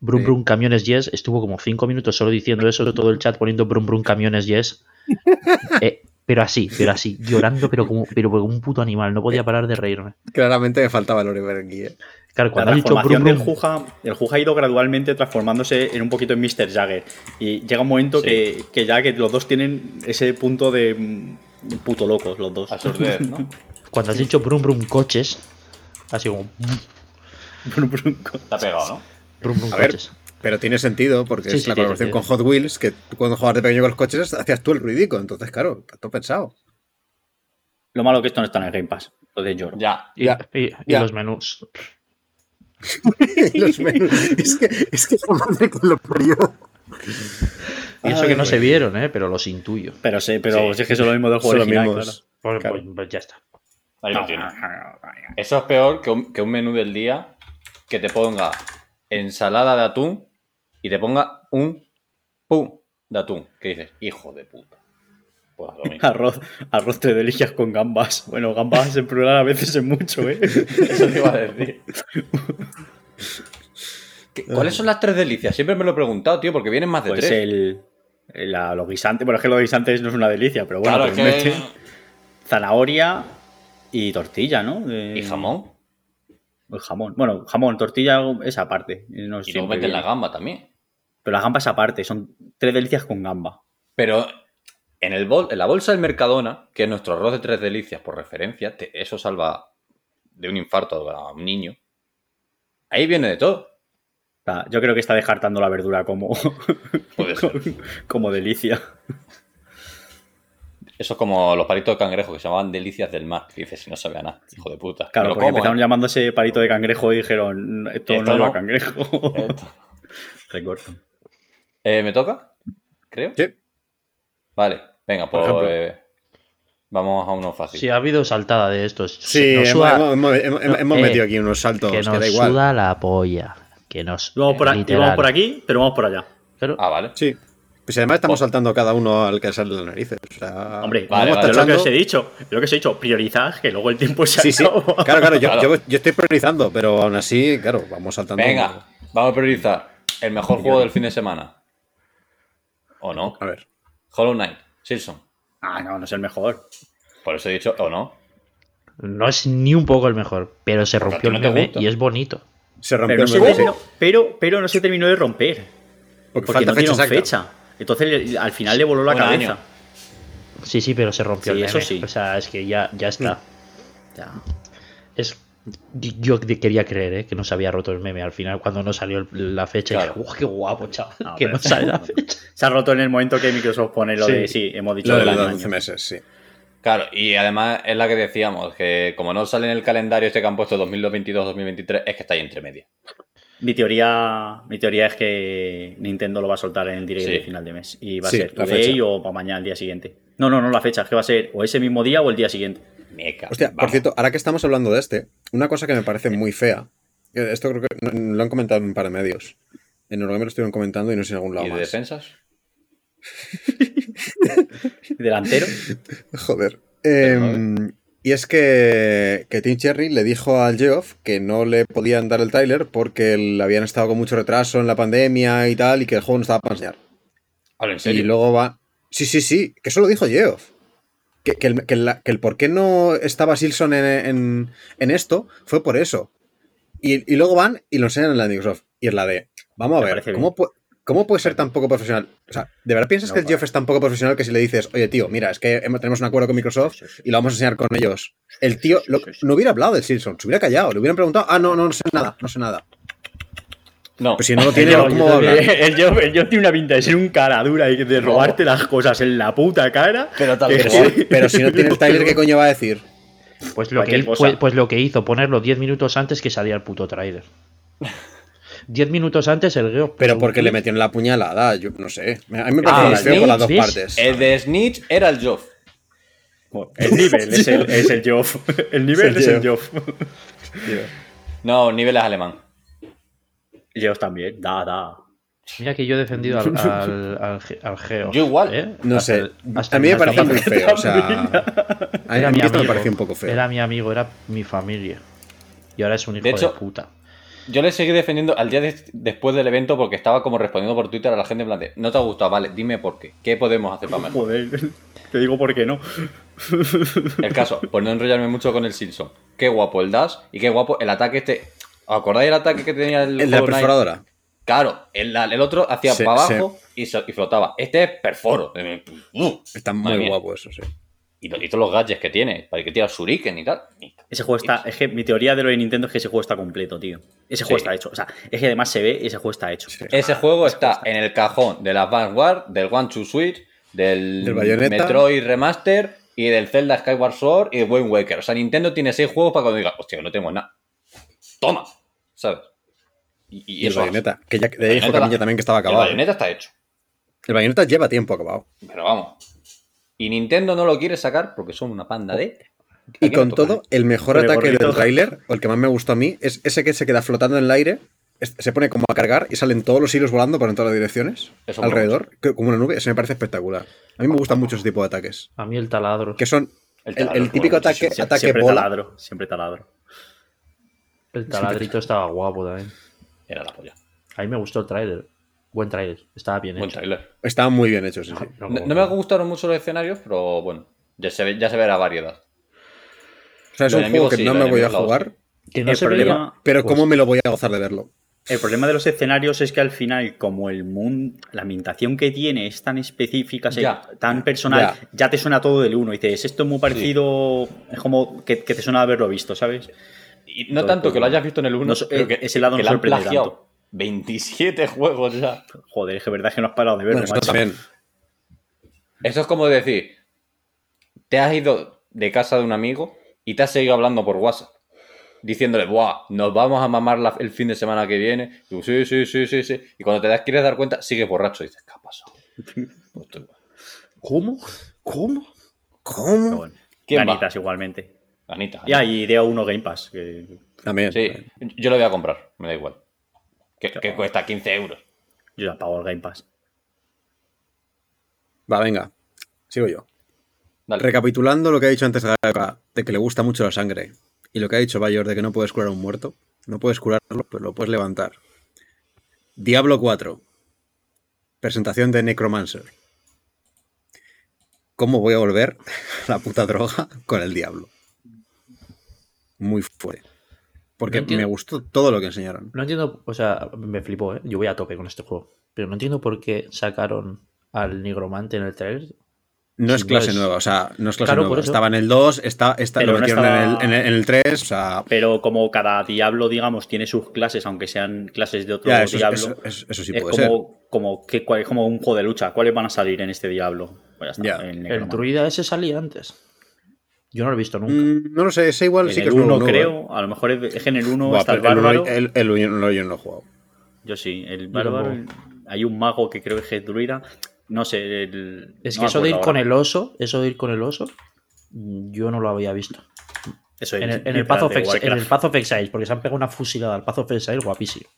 Brum, brum, camiones, yes. Estuvo como cinco minutos solo diciendo eso, todo el chat poniendo brum, brum, camiones, yes. Eh, pero así, pero así, llorando, pero como, pero como un puto animal, no podía parar de reírme. Claramente me faltaba el Oliver aquí. ¿eh? Claro, La cuando ha dicho brum, del brum, Juja, el Juja ha ido gradualmente transformándose en un poquito en Mr. Jagger. Y llega un momento Sí. que, que ya que los dos tienen ese punto de mm, puto locos, los dos. A sorder, ¿no? cuando has dicho brum, brum, coches, así como Brum, brum, co- Está pegado, ¿no? Brum, brum, A ver, coches. Pero tiene sentido porque Sí, es sí, la colaboración con Hot Wheels, que tú cuando jugabas de pequeño con los coches hacías tú el ruidico. Entonces, claro, está todo pensado. Lo malo que esto no está en el Game Pass. Lo de lloro. Ya. Y, Ya, y- y ya. los menús. Los menús. es que es que la madre que lo parió. Y eso Ay, que no se güey. vieron, ¿eh? pero los intuyo. Pero sí, pero Sí. si es que eso es lo mismo del juego original, mismos. Pues, Claro. pues- pues ya está. Ahí lo. Eso es peor que un, que un menú del día que te ponga ensalada de atún y te ponga un pum de atún. ¿Qué dices? Hijo de puta. Pues lo mismo. Arroz, arroz de delicias con gambas. Bueno, gambas en plural a veces es mucho, ¿eh? Eso te iba a decir. ¿Qué- ¿Cuáles son las tres delicias? Siempre me lo he preguntado, tío, porque vienen más de Pues tres. el, la, los guisantes. Bueno, es que los guisantes no es una delicia, pero bueno, Claro, pues es que- mete zanahoria y tortilla, ¿no? De- ¿Y jamón? El jamón. Bueno, jamón, tortilla es aparte. No Y luego meten la gamba también. Pero la gamba es aparte, son tres delicias con gamba. Pero en, el bol, en la bolsa del Mercadona, que es nuestro arroz de tres delicias por referencia, te- eso salva de un infarto a un niño. Ahí viene de todo. Yo creo que está descartando la verdura como, como delicia. Eso es como los palitos de cangrejo que se llamaban delicias del mar. Que dices, si no sabía nada, hijo de puta. Claro, porque como, empezaron ¿eh? llamándose palito de cangrejo y dijeron, esto, Esto no no. cangrejo. Recorto. Eh, ¿Me toca? Creo. Sí. Vale, venga, Por pues ejemplo. eh, vamos a uno fácil. Sí, ha habido saltada de estos. Sí, Nos hemos, suda- hemos- hemos- hemos- hemos eh, metido aquí unos saltos que que, nos da igual. suda la polla. Que nos. Vamos por, aquí, literal. vamos por aquí, pero vamos por allá. Pero- Ah, vale. Sí. Pues además estamos saltando cada uno al que sale de las narices. O sea, Hombre, Vale, vamos vale. lo que os he dicho, lo que os he dicho, priorizad, que luego el tiempo se Sí, sí. Claro, claro, yo, Claro. yo- yo estoy priorizando, pero aún así, claro, vamos saltando. Venga, vamos a priorizar el mejor juego del fin de semana. ¿O no? A ver. Hollow Knight, Silson. Ah, no, no es el mejor. Por eso he dicho, ¿o no? No es ni un poco el mejor, pero se rompió el no meme y es bonito. Se rompió Pero no, el se meme, pero, pero no se terminó de romper. Porque, Porque falta no fecha tiene exacta. fecha. Entonces al final le voló la cabeza. año. Sí, sí, pero se rompió Sí, el eso meme. sí. O sea, es que ya, ya está. Ya. Es, yo quería creer ¿eh? que no se había roto el meme. Al final, cuando no salió el- la fecha, Claro. dije, "Guau, qué guapo, chaval! No, que no sale la fecha. Se ha roto en el momento que Microsoft pone lo Sí. de sí, hemos dicho Lo de los año. 12 meses, sí. Claro, y además es la que decíamos, que como no sale en el calendario este que han puesto 2022-2023, es que está ahí entre media. Mi teoría, mi teoría es que Nintendo lo va a soltar en el direct Sí. de final de mes. Y va Sí, a ser la today fecha. o para mañana, el día siguiente. No, no, no la fecha, es que va a ser o ese mismo día o el día siguiente. Meca. Hostia, por cierto, ahora que estamos hablando de este, una cosa que me parece muy fea, esto creo que lo han comentado en un par de medios. En Eurogamer lo estuvieron comentando y no sé en algún lado ¿Y de más. defensas? Delantero. Joder. Eh, y es que, que Tim Cherry le dijo al Geoff que no le podían dar el tráiler porque le habían estado con mucho retraso en la pandemia y tal, y que el juego no estaba para enseñar. En Y serio. luego va. Sí, sí, sí, que eso lo dijo Geoff. Que, que el, que la- que el por qué no estaba Silson en, en- en esto fue por eso. Y, y luego van y lo enseñan en la Microsoft. Y es la de. Vamos a ver, ¿cómo, ¿cómo puede ser tan poco profesional? O sea, ¿de verdad piensas No, que el. Geoff es tan poco profesional que si le dices, oye, tío, mira, es que tenemos un acuerdo con Microsoft y lo vamos a enseñar con ellos? El tío lo- no hubiera hablado del Silson, se hubiera callado, le hubieran preguntado, ah, no, no, no sé nada, no sé nada. No, Pues si no lo tiene, El Joe- ¿cómo va a hablar? el Joe tiene una pinta de ser un cara dura y de robarte las cosas en la puta cara. pero tal Pero si, pero si no tiene el trailer, ¿qué coño va a decir? Pues lo, que, pues, pues lo que hizo, ponerlo 10 minutos antes que salía el puto trailer. 10 minutos antes el Geo. Pero porque le metieron la puñalada, yo no sé. A mí me Ah, parece feo por las dos partes. El de Snitch era el Joff. El nivel es el, es el Joff. El nivel Es el Joff. No, nivel es alemán. Joff también, da, da. Mira que yo he defendido al, al, al, Ge- al Geo. Yo igual. ¿eh? No Hasta sé. hasta A mí me parece muy feo. O sea, a mí Era a mi mí esto me pareció un poco feo. Era mi amigo, era mi familia. Y ahora es un hijo De de, puta. Yo le seguí defendiendo al día de- después del evento porque estaba como respondiendo por Twitter a la gente en plan de, no te ha gustado, vale, dime por qué. ¿Qué podemos hacer para mejor? Joder, te digo por qué no. El caso, por no enrollarme mucho con el Silson. Qué guapo el dash y qué guapo el ataque este. ¿Os acordáis el ataque que tenía el, El de la perforadora. Claro, el, el otro hacía Sí, para abajo y, so- y flotaba. Este es perforo. Uh, Está Madre muy mía. guapo eso, sí. Y, y todos los gadgets que tiene, para que tira shuriken y tal. Ese juego está. Es que mi teoría de lo de Nintendo es que ese juego está completo, tío. Ese juego Sí. está hecho. O sea, es que además se ve y ese juego está hecho. Ese juego está en el cajón del Advance War, del One Two Switch, del, Del Bayonetta. Metroid Remaster y del Zelda Skyward Sword y de Wind Waker. O sea, Nintendo tiene seis juegos para cuando diga, hostia, no tengo nada. Toma, ¿sabes? Y, y Y el eso bayoneta. Que ya de ahí dijo Bayonetta- Camilla también que estaba El acabado. bayoneta está hecho. El bayoneta lleva tiempo acabado. Pero vamos. Y Nintendo no lo quiere sacar porque son una panda de. Y Aquí no con todo, el mejor ataque del tráiler, o el que más me gustó a mí, es ese que se queda flotando en el aire, es- se pone como a cargar y salen todos los hilos volando por en todas las direcciones, Eso alrededor, que- como una nube. Eso me parece espectacular. A mí me gusta mucho ese tipo de ataques. A mí el taladro. Que son El taladro típico bueno, ataque, Sie- ataque siempre bola. taladro, siempre taladro. El taladrito estaba guapo también. Era la polla. A mí me gustó el tráiler. Buen tráiler. Estaba bien Buen hecho. trailer. Estaban muy bien hechos, sí, sí. No, No, no me gustaron mucho los escenarios, pero bueno, ya se, ve, ya se ve la variedad. O sea, es Los un juego que sí, no me voy a jugar, Que no el, se veía. problema, pero Pues- cómo me lo voy a gozar de verlo. el problema de los escenarios es que al final, como el mundo, la ambientación que tiene es tan específica, se- tan personal, Ya. ya. te suena todo del uno. Y dices, esto es muy parecido, es como que, que te suena haberlo visto, ¿sabes? Y no tanto que lo hayas visto en el 1, No pero que, ese lado no que han sorprende tanto. 27 juegos ya. Joder, es que verdad es que no has parado de verlo, Bueno, eso macho. también. Eso es como decir, te has ido de casa de un amigo y te has seguido hablando por WhatsApp. Diciéndole, ¡buah! Nos vamos a mamar la- el fin de semana que viene. Y tú, sí, sí, sí, sí, sí. Y cuando te das, quieres dar cuenta, sigues borracho. Y dices, ¿qué ha pasado? Pues ¿Cómo? ¿Cómo? ¿Cómo? bueno, ganitas igualmente. Anita. Ya, y Día 1 Game Pass. que También. Sí, yo lo voy a comprar, me da igual. Que, que cuesta 15 euros. yo ya pago el Game Pass. Va, venga. Sigo yo. Dale. Recapitulando lo que ha dicho antes Gaga, de que le gusta mucho la sangre, y lo que ha dicho Bayor de que no puedes curar a un muerto, no puedes curarlo, pero lo puedes levantar. Diablo 4. Presentación de Necromancer. ¿Cómo voy a volver a la puta droga con el diablo? Muy fuerte. Porque No entiendo- me gustó todo lo que enseñaron. No entiendo, o sea, me flipó, ¿eh? Yo voy a tope con este juego. Pero no entiendo por qué sacaron al nigromante en el trailer. No es no clase es- nueva, o sea, no es clase Claro, nueva. Estaba en el 2, está, está, Pero lo no metieron en, estaba- el, en, el, en el 3, o sea, Pero como cada diablo, digamos, tiene sus clases, aunque sean clases de otro ya, eso, diablo, eso- eso- eso sí es puede ser. como, como, que, cuál- como un juego de lucha. ¿Cuáles van a salir en este diablo? Pues ya está, Ya. el El druida ese salía antes. Yo no lo he visto nunca. Mm, no lo sé, ese igual En sí que el es nuevo, 1 nuevo, ¿eh? creo, a lo mejor es, es que en el 1 Buah, está el uno- bárbaro. El, el uno yo no lo he jugado. Yo sí, el bárbaro. Hay un mago que creo que es druida. No sé. el- es no que eso de ir con el oso, eso de ir con el oso, mm, yo no lo había visto. Eso En el, es en el en el. Path of porque se han pegado una fusilada al Path of Exile guapísimo.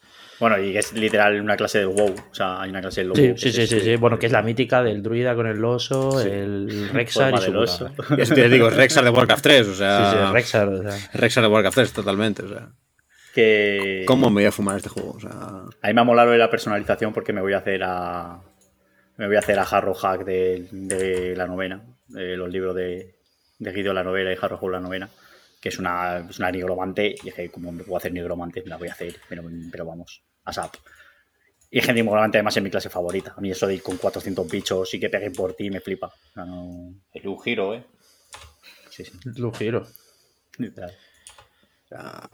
Bueno, y es literal una clase del WoW. O sea, hay una clase del WoW. Sí, sí, es sí, sí, este- sí. Bueno, que es la mítica del druida con el oso, Sí. el Rexar y su oso. te digo, es Rexar de Warcraft 3, o Sí, sea. sí, Rexar. o sea. Rexar de Warcraft 3, totalmente, o sea. Que. ¿Cómo me voy a fumar este juego? O sea. A mí me ha molado la personalización porque me voy a hacer a. Me voy a hacer a Harrow Hack de, de la novena. De los libros de, de Guido la novela y Harrow Hack la novena. Que es una, es una nigromante. Y es que, como me puedo hacer nigromante, la voy a hacer. Pero, pero vamos, a SAP. Y es que nigromante además es mi clase favorita. A mí eso de ir con 400 bichos y que peguen por ti me flipa. O sea, no- Es un giro, ¿eh? Sí, sí. Lo giro. Literal. o sea,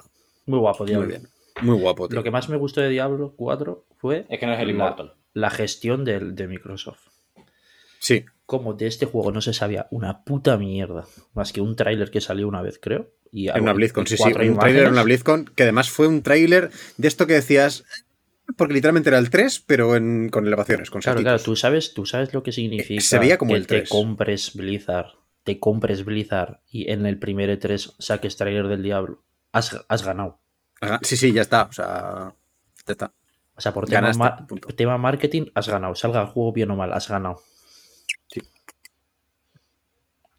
Muy guapo, Diablo. muy bien. Muy guapo, tío. Lo que más me gustó de Diablo 4 fue Es que no es el la, Immortal. la gestión de, Microsoft. Sí. Como de este juego no se sabía una puta mierda. Más que un tráiler que salió una vez, creo. Y En una BlizzCon, sí, sí. Un trailer en una. BlizzCon, que además fue un trailer de esto que decías. Porque literalmente era el 3, pero en- con elevaciones, con Claro, saltitos. claro, tú sabes, tú sabes lo que significa Se veía como que el te 3. compres Blizzard, te compres Blizzard y en el primer E3 saques trailer del Diablo. Has, has ganado. Ajá, Sí, sí, ya está. O sea. Ya está. O sea, por tema, Ganaste, mar- punto. tema marketing, has ganado. Salga el juego bien o mal, has ganado. Sí.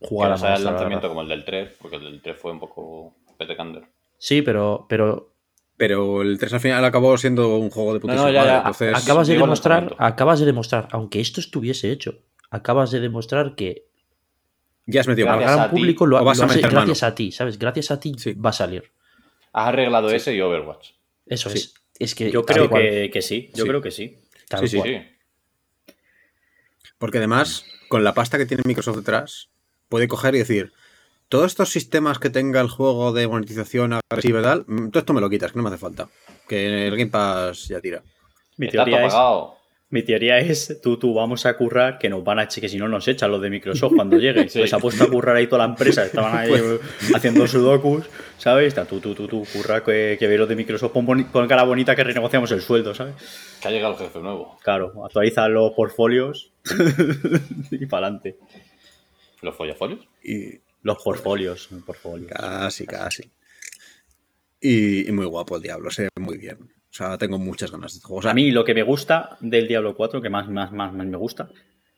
Jugar no a el la lanzamiento como el del 3, porque el del 3 fue un poco petecander. Sí, pero, pero Pero el 3 al final acabó siendo un juego de putísima No, no, ya, madre, ya. entonces- acabas de demostrar, acabas de demostrar, aunque esto estuviese hecho, acabas de demostrar que Ya has metido al Gracias gran a ti, público lo, vas lo a hace meter gracias mano. a ti, ¿sabes? Gracias a ti Sí. va a salir. Has arreglado ese y Overwatch. Eso Sí. es. Es que Yo creo que, que sí. Yo Sí. creo que sí. tal Sí, sí, cual. Sí. Porque además, con la pasta que tiene Microsoft detrás, puede coger y decir, todos estos sistemas que tenga el juego de monetización agresiva y tal, mm, todo esto me lo quitas, que no me hace falta. Que el Game Pass ya tira. Mi teoría es. pagado. Mi teoría es, tú, tú, vamos a currar, que nos van a echar, que si no nos echan los de Microsoft cuando lleguen. Sí. Pues ha puesto a currar ahí toda la empresa, estaban ahí eh, haciendo sudokus, ¿sabes? Está tú, tú, tú, tú, curra, que, que los de Microsoft, pon, boni- pon cara bonita que renegociamos el sueldo, ¿sabes? Que ha llegado el jefe nuevo. Claro, actualiza los portfolios y para adelante. ¿Los follafolios? Y Los portfolios. portfolios. Casi, casi. Y, y muy guapo el Diablo, se ve muy bien. O sea, tengo muchas ganas de este juego. O sea, A mí lo que me gusta del Diablo 4, que más, más, más, más me gusta,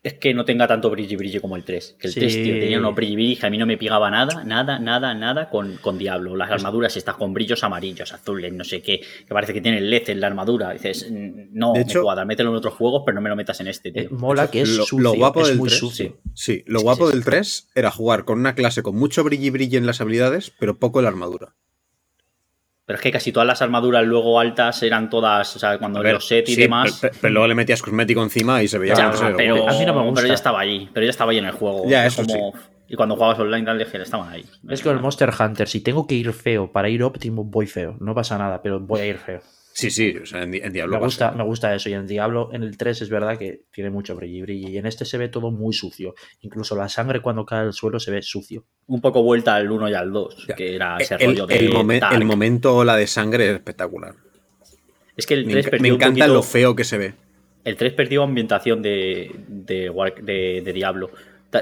es que no tenga tanto brilli brilli como el 3. Que el Sí. 3, tío, tenía unos brilli brilli que a mí no me pegaba nada, nada, nada, nada con, con Diablo. Las armaduras están con brillos amarillos, azules, no sé qué, que parece que tiene LED en la armadura. Dices, no, De me hecho- cuadra, mételo en otros juegos, pero no me lo metas en este, tío. Eh, mola que es lo, sucio. lo guapo es del muy 3, sucio. Sí, lo guapo sí, del 3 era jugar con una clase con mucho brilli brilli en las habilidades, pero poco en la armadura. Pero es que casi todas las armaduras luego altas eran todas, o sea, cuando ver, los set y sí, demás. Pero, pero luego le metías cosmético encima y se veía Ya, pero, A mí no me gusta. pero ya estaba ahí, pero ya estaba ahí en el juego. Ya, Es eso como- Y cuando jugabas online, tal, estaban ahí. Es que el Monster Hunter, si tengo que ir feo para ir óptimo, voy feo. No pasa nada, pero voy a ir feo. Sí, sí, o sea, en, Di- en Diablo Me gusta, me gusta eso. Y en Diablo, en el 3 es verdad que tiene mucho brilli brilli. Y en este se ve todo muy sucio. Incluso la sangre cuando cae al suelo se ve sucio. Un poco vuelta al 1 y al 2, Ya. que era ese el, rollo de. el momen- el momento la de sangre es espectacular. Es que el Me, 3 enca- perdió me un encanta poquito- lo feo que se ve. El 3 perdió ambientación de, de, de- de Diablo.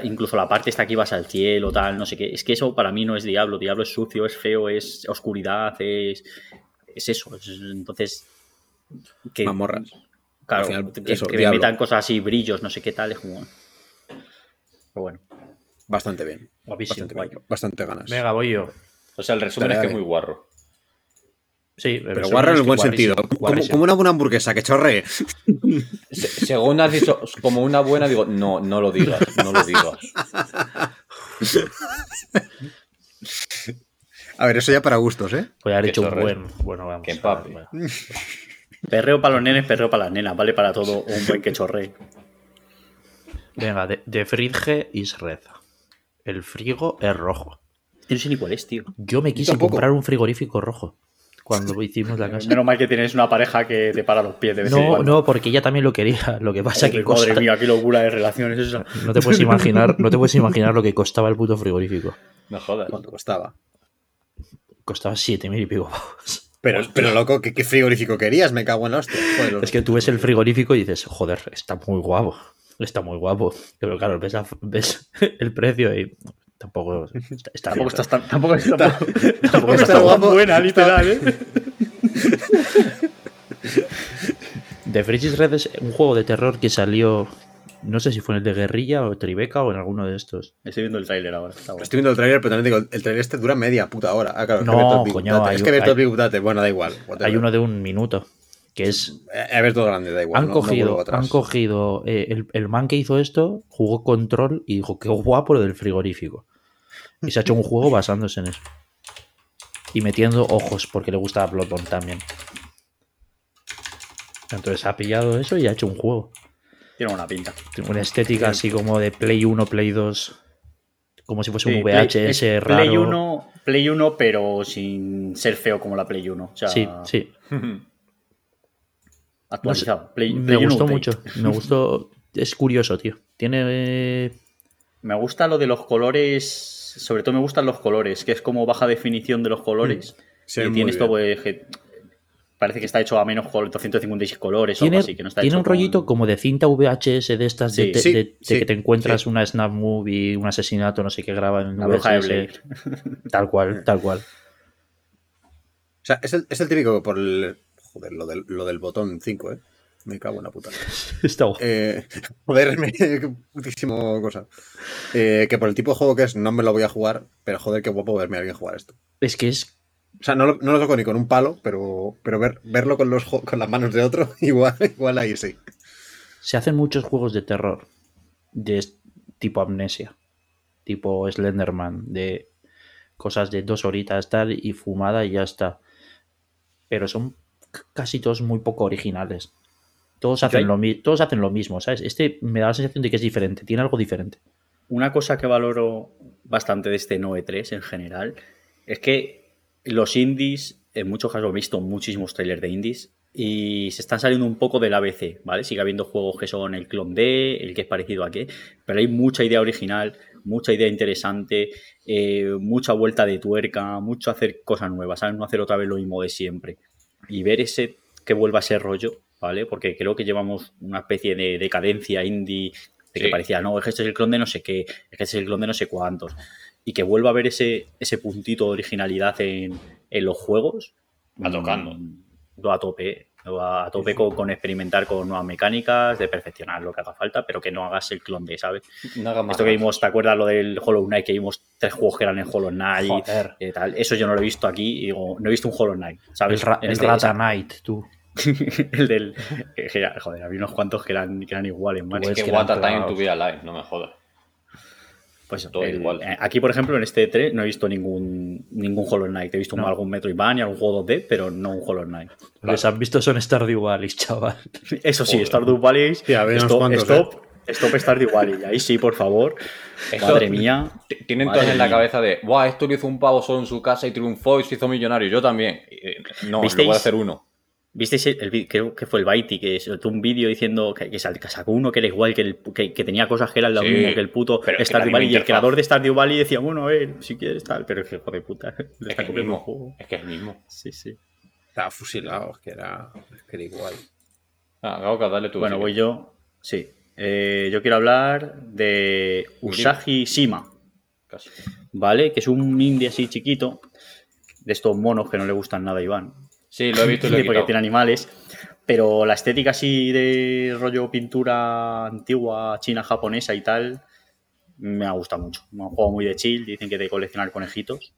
Incluso la parte esta que ibas al cielo, tal, no sé qué. Es que eso para mí no es Diablo. Diablo es sucio, es feo, es oscuridad, es. Es eso. es- entonces. Que, Mazmorras. Claro, Al final, que, eso, que me metan cosas así, brillos, no sé qué tal, es como. Pero bueno. Bastante bien. Guapísimo, Bastante, guay. bien, bastante ganas. Venga, voy yo. O sea, el resumen Dale, es que es muy guarro. Sí, Pero guarro en el buen sentido. Como, como una buena hamburguesa que chorre. Se- según has dicho como una buena, digo, no, no lo digas, no lo digas. A ver, eso ya para gustos, ¿eh? Voy a haber Que hecho un chorre. buen. Bueno, vamos. Que empape. bueno. Perreo para los nenes, perreo para las nenas, vale para todo un buen que chorre. Venga, de, de Fridge is red. El frigo es rojo. No sé ni cuál es, tío. Yo me quise tampoco. comprar un frigorífico rojo cuando hicimos la casa. Menos mal que tienes una pareja que te para los pies de vez en No, cuando. no, porque ella también lo quería. Lo que pasa que Joder, madre costa- mía, qué locura de relaciones esa. no te puedes imaginar, no te puedes imaginar lo que costaba el puto frigorífico. No jodas. ¿Cuánto costaba? Costaba siete mil y pico pavos. Pero, pero loco, ¿qué, qué frigorífico querías? Me cago en la hostia. Joder, Es que tú ves el frigorífico y dices, joder, está muy guapo. Está muy guapo. Pero claro, ves, el precio y tampoco está, está Tampoco estás tan, tampoco está, tampoco tampoco está está tan guapo. buena, literal, ¿eh? The Frigis Red es un juego de terror que salió, no sé si fue en el de Guerrilla o Tribeca o en alguno de estos. Estoy viendo el tráiler ahora. Está bueno. Estoy viendo el trailer, pero también digo, el trailer este dura media puta hora. Ah, claro, es No, que coño, hay Es que ver todo Big Data, bueno, da igual. whatever. Hay uno de un minuto, que es Eh, A ver todo grande, da igual. han no- cogido, han cogido eh, el, el man que hizo esto, jugó control y dijo, qué guapo lo del frigorífico. Y se ha hecho un juego basándose en eso. Y metiendo ojos, porque le gusta Bloodborne también. Entonces ha pillado eso y ha hecho un juego. Tiene una pinta. Tiene Una estética así como de Play 1, Play 2. Como si fuese Sí, un VHS raro. Play 1, Play 1, pero sin ser feo como la Play 1. O sea, Sí, sí. actualizado. Play- Me Play 1 gustó update. mucho. Me gustó. Es curioso, tío. Tiene. eh, Me gusta lo de los colores. Sobre todo me gustan los colores, que es como baja definición de los colores. Se y ve muy parece que está hecho a menos color, 256 colores o Tiene, algo así. Que no está tiene hecho un rollito con- como de cinta VHS de estas Sí. de, de- Sí, de- de sí, que te encuentras sí. una snap movie, un asesinato, no sé qué graban en La bruja de. Blair. Tal cual, tal cual. O sea, es el, es el típico por el. Joder, lo del, lo del botón 5, ¿eh? Me cago en la puta. Está guapo. Eh, joder, me, qué putísimo cosa. Eh, que por el tipo de juego que es, no me lo voy a jugar, pero joder, qué guapo verme a alguien jugar esto. Es que es. O sea, no lo, no lo toco ni con un palo, pero, pero ver, verlo con, los, con las manos de otro, igual, igual ahí sí. Se hacen muchos juegos de terror. De tipo amnesia. Tipo Slenderman. De cosas de dos horitas tal y fumada y ya está. Pero son casi todos muy poco originales. Todos hacen, lo, todos hacen lo mismo, ¿sabes? Este me da la sensación de que es diferente, tiene algo diferente. Una cosa que valoro bastante de este 9.3 en general es que los indies, en muchos casos he visto muchísimos trailers de indies y se están saliendo un poco del ABC, ¿vale? Sigue habiendo juegos que son el clon de, el que es parecido a qué, pero hay mucha idea original, mucha idea interesante, eh, mucha vuelta de tuerca, mucho hacer cosas nuevas, ¿sabes? No hacer otra vez lo mismo de siempre. Y ver ese que vuelva a ser rollo, ¿vale? Porque creo que llevamos una especie de decadencia indie de que Sí. parecía, no, es que este es el clon de no sé qué, es que este es el clon de no sé cuántos. Y que vuelva a haber ese, ese puntito de originalidad en, en los juegos. Va tocando. mm, Lo a tope. lo a tope con, con experimentar con nuevas mecánicas, de perfeccionar lo que haga falta, pero que no hagas el clon de, ¿sabes? No hagas más Esto que vimos, ¿te acuerdas lo del Hollow Knight? Que vimos tres juegos que eran en Hollow Knight. Joder. eh, tal. Eso yo no lo he visto aquí. y digo, no he visto un Hollow Knight, ¿sabes? El, ra- En el este- Rata Knight, tú. el del. eh, joder, había unos cuantos que eran, que eran iguales, macho. Es que que what a time to be alive, no me jodas. Pues todo el- igual. eh, Aquí, por ejemplo, en este 3 no he visto ningún, ningún Hollow Knight. He visto No. algún Metroidvania, algún juego 2D, pero no un Hollow Knight. Lo que se han visto son Stardew Valley, chaval. Eso sí, Joder. Stardew Valley. Sí, stop, cuantos, stop, stop Stardew Valley. Ahí sí, por favor. Esto- Madre mía. Tienen todos en la cabeza de, Buah, esto lo hizo un pavo solo en su casa y triunfó y se hizo millonario. Yo también. Eh, No, ¿Visteis? lo voy a hacer uno. ¿Visteis el, el creo que fue el Baiti que soltó un vídeo diciendo que, que sal- que sacó uno que era igual que, el, que, que tenía cosas que eran lo Sí, mismo que el puto Stardew Valley y el creador de Stardew Valley decía, bueno, a ver, si quieres tal, pero es que hijo de puta. Es que es el copiando el mismo. juego. Es que es el mismo. Sí, sí. Estaba fusilado, es que era, es que era igual. Ah, Gauca, dale tú. Bueno, voy yo. Sí. Eh, yo quiero hablar de Usagi Shima, Casi. ¿vale? Que es un indie así chiquito, de estos monos que no le gustan nada a Iván. Sí, lo he visto y lo he porque tiene animales. Pero la estética así de rollo pintura antigua, china, japonesa y tal, me ha gustado mucho. Me ha jugado muy de chill, dicen que de coleccionar conejitos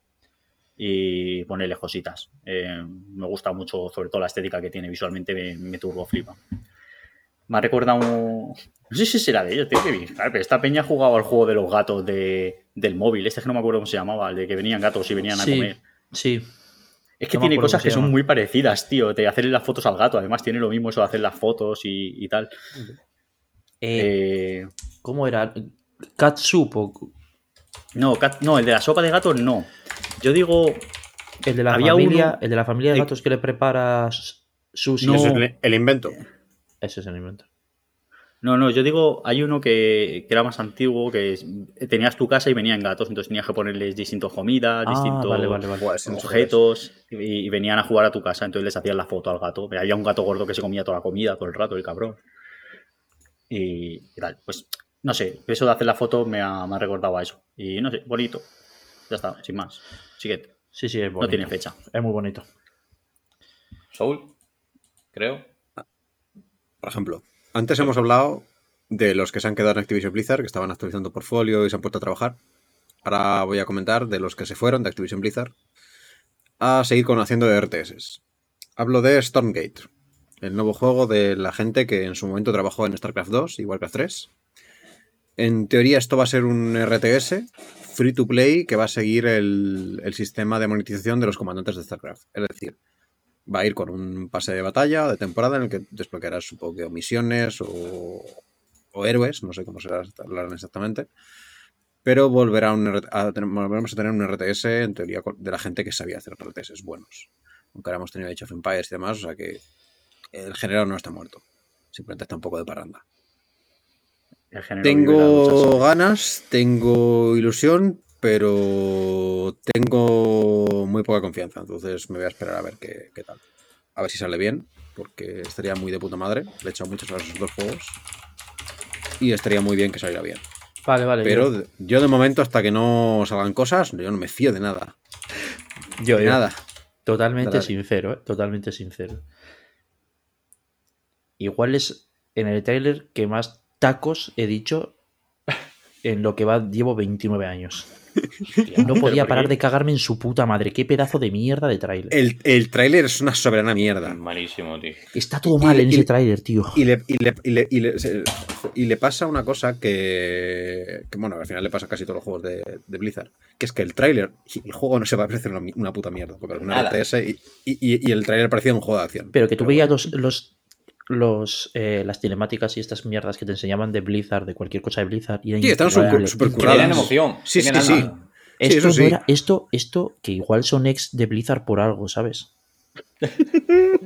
y ponerles cositas. Eh, me gusta mucho, sobre todo la estética que tiene visualmente, me, me turbo flipa. Me ha recordado un... No sé si será de ellos, tengo que pero esta peña ha jugado al juego de los gatos de, del móvil. Este es que no me acuerdo cómo se llamaba, el de que venían gatos y venían a Sí, comer. sí. Es que No tiene cosas que son muy parecidas, tío. De hacerle las fotos al gato. Además, tiene lo mismo eso de hacer las fotos y, y tal. Eh, Eh, ¿Cómo era? Catsup o no, cat- no, el de la sopa de gato no. Yo digo. el de la Había familia, uno- el de la familia de gatos que le preparas sushi. No. Eso es el, el invento. Ese es el invento. No, no, yo digo, hay uno que, que era más antiguo, que tenías tu casa y venían gatos, entonces tenías que ponerles distintas comidas, Ah, distintos vale, objetos, y, y venían a jugar a tu casa, entonces les hacías la foto al gato. Había un gato gordo que se comía toda la comida todo el rato, el cabrón. Y, y tal, pues no sé, eso de hacer la foto me ha, me ha recordado a eso. Y no sé, bonito. Ya está, sin más. Siguiente. Sí, sí, es bonito. No tiene fecha. Es muy bonito. Soul, creo. Por ejemplo, antes hemos hablado de los que se han quedado en Activision Blizzard, que estaban actualizando portfolio y se han puesto a trabajar. Ahora voy a comentar de los que se fueron de Activision Blizzard a seguir con haciendo de RTS. Hablo de Stormgate, el nuevo juego de la gente que en su momento trabajó en StarCraft 2 y Warcraft 3. En teoría esto va a ser un RTS free to play que va a seguir el, el sistema de monetización de los comandantes de StarCraft. Es decir, va a ir con un pase de batalla de temporada en el que desbloquearás supongo que misiones o, o héroes, no sé cómo será hablarán exactamente. Pero volverá un a volveremos a tener un RTS en teoría de la gente que sabía hacer RTS buenos. Aunque ahora hemos tenido Age of Empires y demás, o sea que el género no está muerto. Simplemente está un poco de parranda. Tengo ganas, tengo ilusión, pero tengo muy poca confianza. Entonces me voy a esperar a ver qué, qué tal. A ver si sale bien, porque estaría muy de puta madre. Le he echado muchas horas a esos dos juegos. Y estaría muy bien que saliera bien. Vale, vale. Pero yo, de- yo de momento, hasta que no salgan cosas, yo no me fío de nada. yo, De yo. nada. Totalmente Dale. sincero, ¿eh? Totalmente sincero. Igual es en el trailer que más tacos he dicho en lo que va, llevo 29 años. No podía ¿por parar de cagarme en su puta madre. Qué pedazo de mierda de tráiler. El, el tráiler es una soberana mierda. Malísimo, tío. Está todo y- mal en y- ese tráiler, tío. Y le, y, le, y, le, y le- se- y le pasa una cosa que, que, bueno, al final le pasa a casi todos los juegos de, de Blizzard, que es que el tráiler, el juego no se va a parecer una, una puta mierda, una. RTS y, y- y el tráiler parecía un juego de acción. Pero que tú Pero veías bueno. los, los, los, eh, las cinemáticas y estas mierdas que te enseñaban de Blizzard, de cualquier cosa de Blizzard. Y Sí, están súper Curadas. emoción. Sí, sí, sí. Esto, eso no sí. era- esto, esto, que igual son ex de Blizzard por algo, ¿sabes?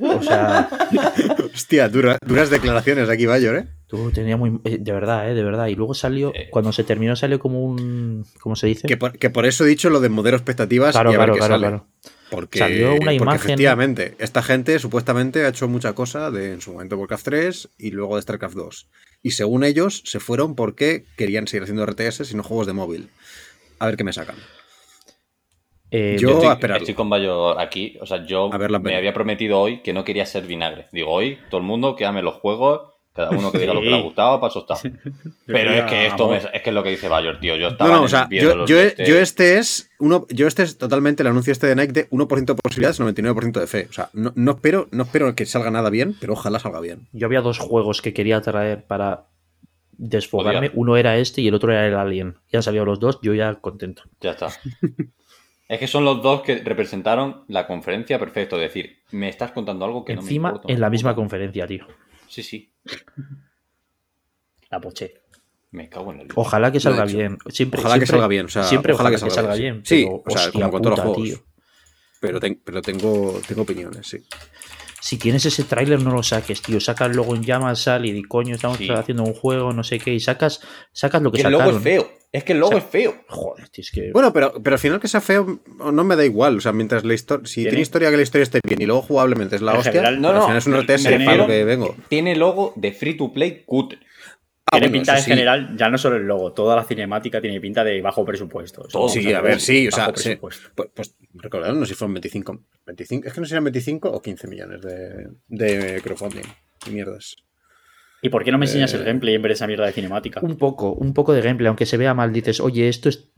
O sea, Hostia, dura- duras declaraciones aquí, Bayor, ¿eh? tú tenía muy. eh, De verdad, ¿eh? De verdad. Y luego salió, Eh. cuando se terminó, salió como un. ¿Cómo se dice? Que por, que por eso he dicho lo de modelo expectativas Claro, y a ver claro, qué claro, sale. claro. Porque, Salió una porque imagen- efectivamente, esta gente supuestamente ha hecho mucha cosa de en su momento Warcraft 3 y luego de StarCraft 2. Y según ellos, se fueron porque querían seguir haciendo RTS y no juegos de móvil. A ver qué me sacan. Eh, Yo- Yo estoy, a esperarlo. estoy con Bayo aquí. O sea, yo me había prometido hoy que no quería ser vinagre. Digo, hoy todo el mundo que ame los juegos, cada uno que diga lo que le ha gustado, para eso está. Pero es que esto me- es que es lo que dice Bayor, tío. Yo No, estaba no, en o sea, viendo yo, los yo, de este- yo este es uno, yo este es totalmente el anuncio este de Nike de 1% de posibilidades, 99% de fe. O sea, no, no espero, no espero que salga nada bien, pero ojalá salga bien. Yo había dos juegos que quería traer para desfogarme. Odiar. Uno era este y el otro era el Alien. Ya han salido los dos, yo ya contento. Ya está. es que son los dos que representaron la conferencia perfecto. Es decir, me estás contando algo que Encima, no me importa. en la misma conferencia, tío. Sí, sí. La poché. Me cago en el. Ojalá que salga bien. Siempre, Ojalá que salga bien. O sea, siempre ojalá, ojalá que salga bien. Sí, pero, o sea, hostia como con todos los juegos. tío. Pero, ten- pero tengo, tengo opiniones, sí. Si tienes ese tráiler, no lo saques, tío. Saca el logo en llamas, sal y di, coño, estamos Sí. haciendo un juego, no sé qué. Y sacas, sacas lo que Que el sacaron. logo es feo. Es que el logo O sea, es feo. Joder, tío, es que. Bueno, pero, pero al final que sea feo no me da igual. O sea, mientras la historia. Si Tiene- tiene historia que la historia esté bien y luego jugablemente es la En hostia. general, No, al no. final es un RTS para lo que vengo. Tiene logo de free to play cutre. Ah, tiene bueno, pinta en sí. general, ya no solo el logo, toda la cinemática tiene pinta de bajo presupuesto. Sí, a ver, sí, o sea, sí. presupuesto. Pues, pues recordad, no sé si fueron 25, 25. Es que no eran 25 o 15 millones de, de crowdfunding. Y mierdas. ¿Y por qué no me enseñas Eh, el gameplay en vez de esa mierda de cinemática? Un poco, un poco de gameplay, aunque se vea mal, dices, oye, esto es.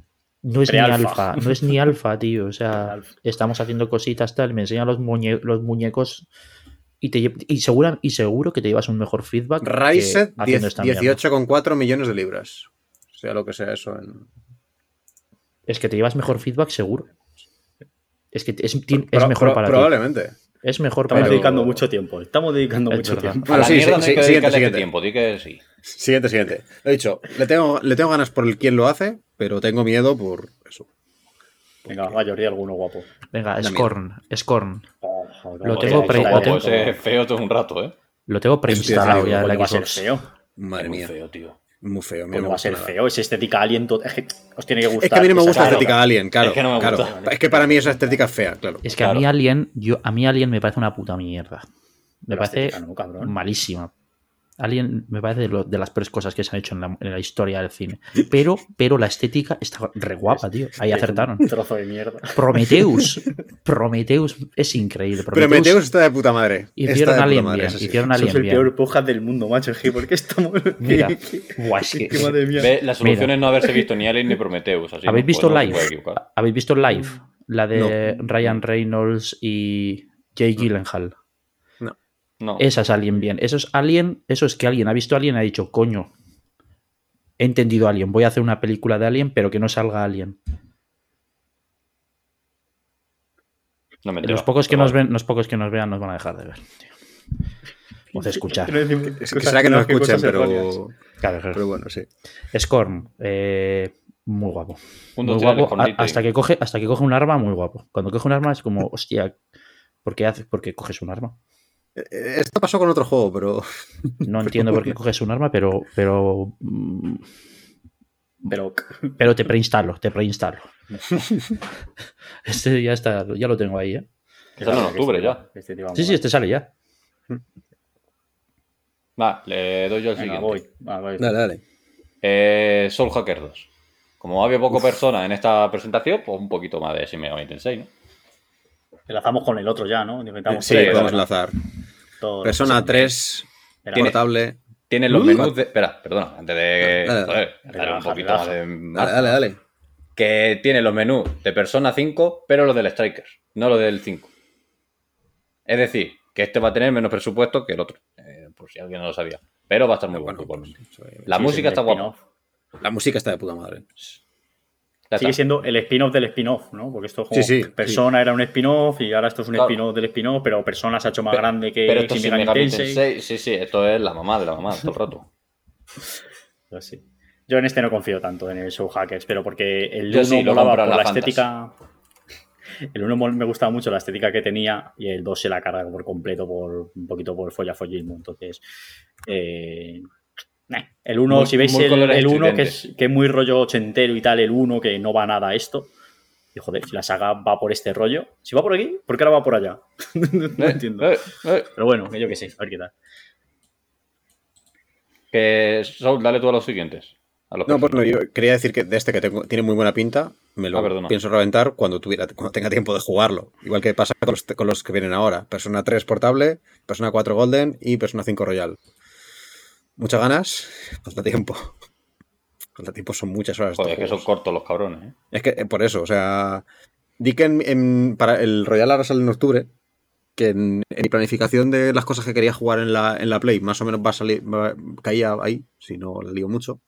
No es ni alfa, no es ni alfa, tío. O sea, estamos haciendo cositas tal, me enseñan los, muñe- los muñecos y te y, segura- y seguro que te llevas un mejor feedback. Ryset, haciendo 10 esta mierda. 18,4 millones de libras. Sea lo que sea eso. En... Es que te llevas mejor feedback seguro. Es que es, es Pro- mejor pro- para ti. Probablemente. Es mejor Estamos para dedicando mucho tiempo. Estamos dedicando Es mucho verdad. tiempo. Bueno, sí, sí, no hay sí, que siguiente, siguiente. tiempo. Di que sí. Siguiente, siguiente. Lo he dicho, le tengo, le tengo ganas por el quién lo hace, pero tengo miedo por. Venga, mayoría alguno guapo. Venga, Scorn, Scorn. Oh, joder, Lo tengo eso pre- está lo Ojo, tengo- lento. ese es feo todo un rato, ¿eh? Lo tengo preinstalado ya en ¿Cómo la va a ser Xbox. feo? Madre Es muy mía. feo, tío. Muy feo. ¿Cómo va a ser nada. feo? Es estética alien. Es que os tiene que gustar. Es que a mí no me gusta estética alien, claro. Es que no me claro. gusta. Es que para mí esa estética es fea, claro. Es que Claro. a mí Alien, yo, a mí Alien me parece una puta mierda. Me La parece estética no, cabrón. malísima. Alien me parece de, lo- de las peores cosas que se han hecho en la, en la historia del cine. Pero, pero la estética está re guapa, tío. Ahí acertaron. Un trozo de mierda. Prometheus. Prometheus es increíble. Pero Prometheus Meteus está de puta madre. hicieron Alien madre, bien. eso sí. Hicieron Alien es el bien. peor podcast del mundo, macho. ¿por qué estamos.? Mira. ¿Qué- qué- Buah, es que- qué madre mía. Ve, la solución Mira. es no haberse visto ni Alien ni Prometheus. Así ¿Habéis no- visto no se live? ¿Habéis visto live? La de No. Ryan Reynolds y Jay Gyllenhaal. No. Esa es Alien bien. Eso es Alien. Eso es que alguien ha visto Alien y ha dicho, coño. He entendido Alien. Voy a hacer una película de Alien, pero que no salga Alien. No me Los pocos que nos ven, los pocos que nos vean nos van a dejar de ver. tío. O de escuchar. Es que será que no escuchen, pero, Claro, claro. pero bueno, sí. Scorn, eh, muy guapo. Un Muy guapo. a- hasta que coge, hasta que coge un arma, muy guapo. Cuando coge un arma es como, hostia, ¿por qué, hace, por qué coges un arma? Eh, Esto pasó con otro juego, pero No entiendo por qué coges un arma, pero, pero, mm, Pero pero te preinstalo, te preinstalo. Este ya está, ya lo tengo ahí, ¿eh? Sale en octubre ya. Este te va a Sí, sí, este sale ya. Va, le doy yo el Venga, siguiente. voy. Va, voy. dale, dale. Eh, Soul Hacker 2. Como había poco persona en esta presentación, pues un poquito más de Shin Megami Tensei, ¿no? Enlazamos con el otro ya, ¿no? Inventamos Sí, Sí, podemos enlazar. todo. Persona Sí. 3, Espera, Tiene- portable. Tiene los Uh. menús de. Espera, perdona, antes de. Dale, dale. joder, darle un poquito relaja. más de. Dale, dale, dale. Que tiene los menús de Persona 5, pero los del Strikers, no los del 5. Es decir, que este va a tener menos presupuesto que el otro, eh, por si alguien no lo sabía. Pero va a estar muy bueno, Bueno, igualmente. pues, La Sí, música es está guapa. La música está de puta madre. Ya Sigue está. siendo el spin-off del spin-off, ¿no? Porque esto es como Sí, sí, Persona era un spin-off y ahora esto es un Claro. spin-off del spin-off, pero Persona se ha hecho más grande que Pero esto Shin sí, Megami Megami Tensei. Tensei, sí, sí, esto es la mamá de la mamá, todo el rato. Pues sí. Yo en este no confío tanto en el Show Hackers, pero porque el Yo 1 sí, lo molaba por la la estética. El 1 me gustaba mucho la estética que tenía y el 2 se la carga por completo, por un poquito por follafollismo. Entonces, eh, nah. el 1, Muy- si veis el, colores el 1, que es, que es muy rollo ochentero y tal, el 1 que no va nada a esto. Y joder, si la saga va por este rollo, si va por aquí, ¿por qué ahora va por allá? no Eh, entiendo. eh, eh. Pero bueno, que yo que sé, a ver qué tal. Que Soul, dale tú a los siguientes. a los No, pues no, yo quería decir que de este que tengo- tiene muy buena pinta, me lo Ah, pienso reventar cuando tuviera, cuando tenga tiempo de jugarlo. Igual que pasa con los, con los que vienen ahora. Persona 3 portable, Persona 4 Golden y Persona 5 Royal. Muchas ganas, falta tiempo. Falta tiempo, son muchas horas. Joder, es que son cortos los cabrones, ¿eh? Es que eh, por eso, o sea. Di que en, en- para el Royal ahora sale en octubre. Que en, en mi planificación de las cosas que quería jugar en la, en la Play, más o menos va a salir, va- caía ahí, si no la lío mucho.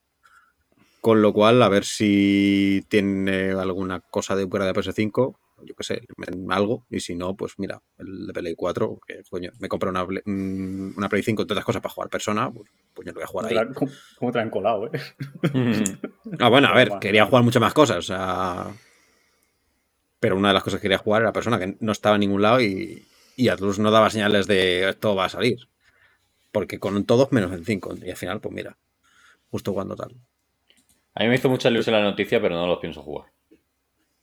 Con lo cual, a ver si tiene alguna cosa de fuera de PS5, yo qué sé, algo. Y si no, pues mira, el de Play 4, que coño, me compré una, Play- mm, una Play 5 y todas las cosas para jugar persona, pues, pues yo lo voy a jugar ahí. ¿Cómo, cómo te han colado, eh? Ah, bueno, a ver, quería jugar muchas más cosas. O sea. Pero una de las cosas que quería jugar era persona que no estaba en ningún lado y, y Atlus no daba señales de esto va a salir. Porque con todos menos en 5. Y al final, pues mira, justo cuando tal. A mí me hizo mucha ilusión la noticia, pero no los pienso jugar.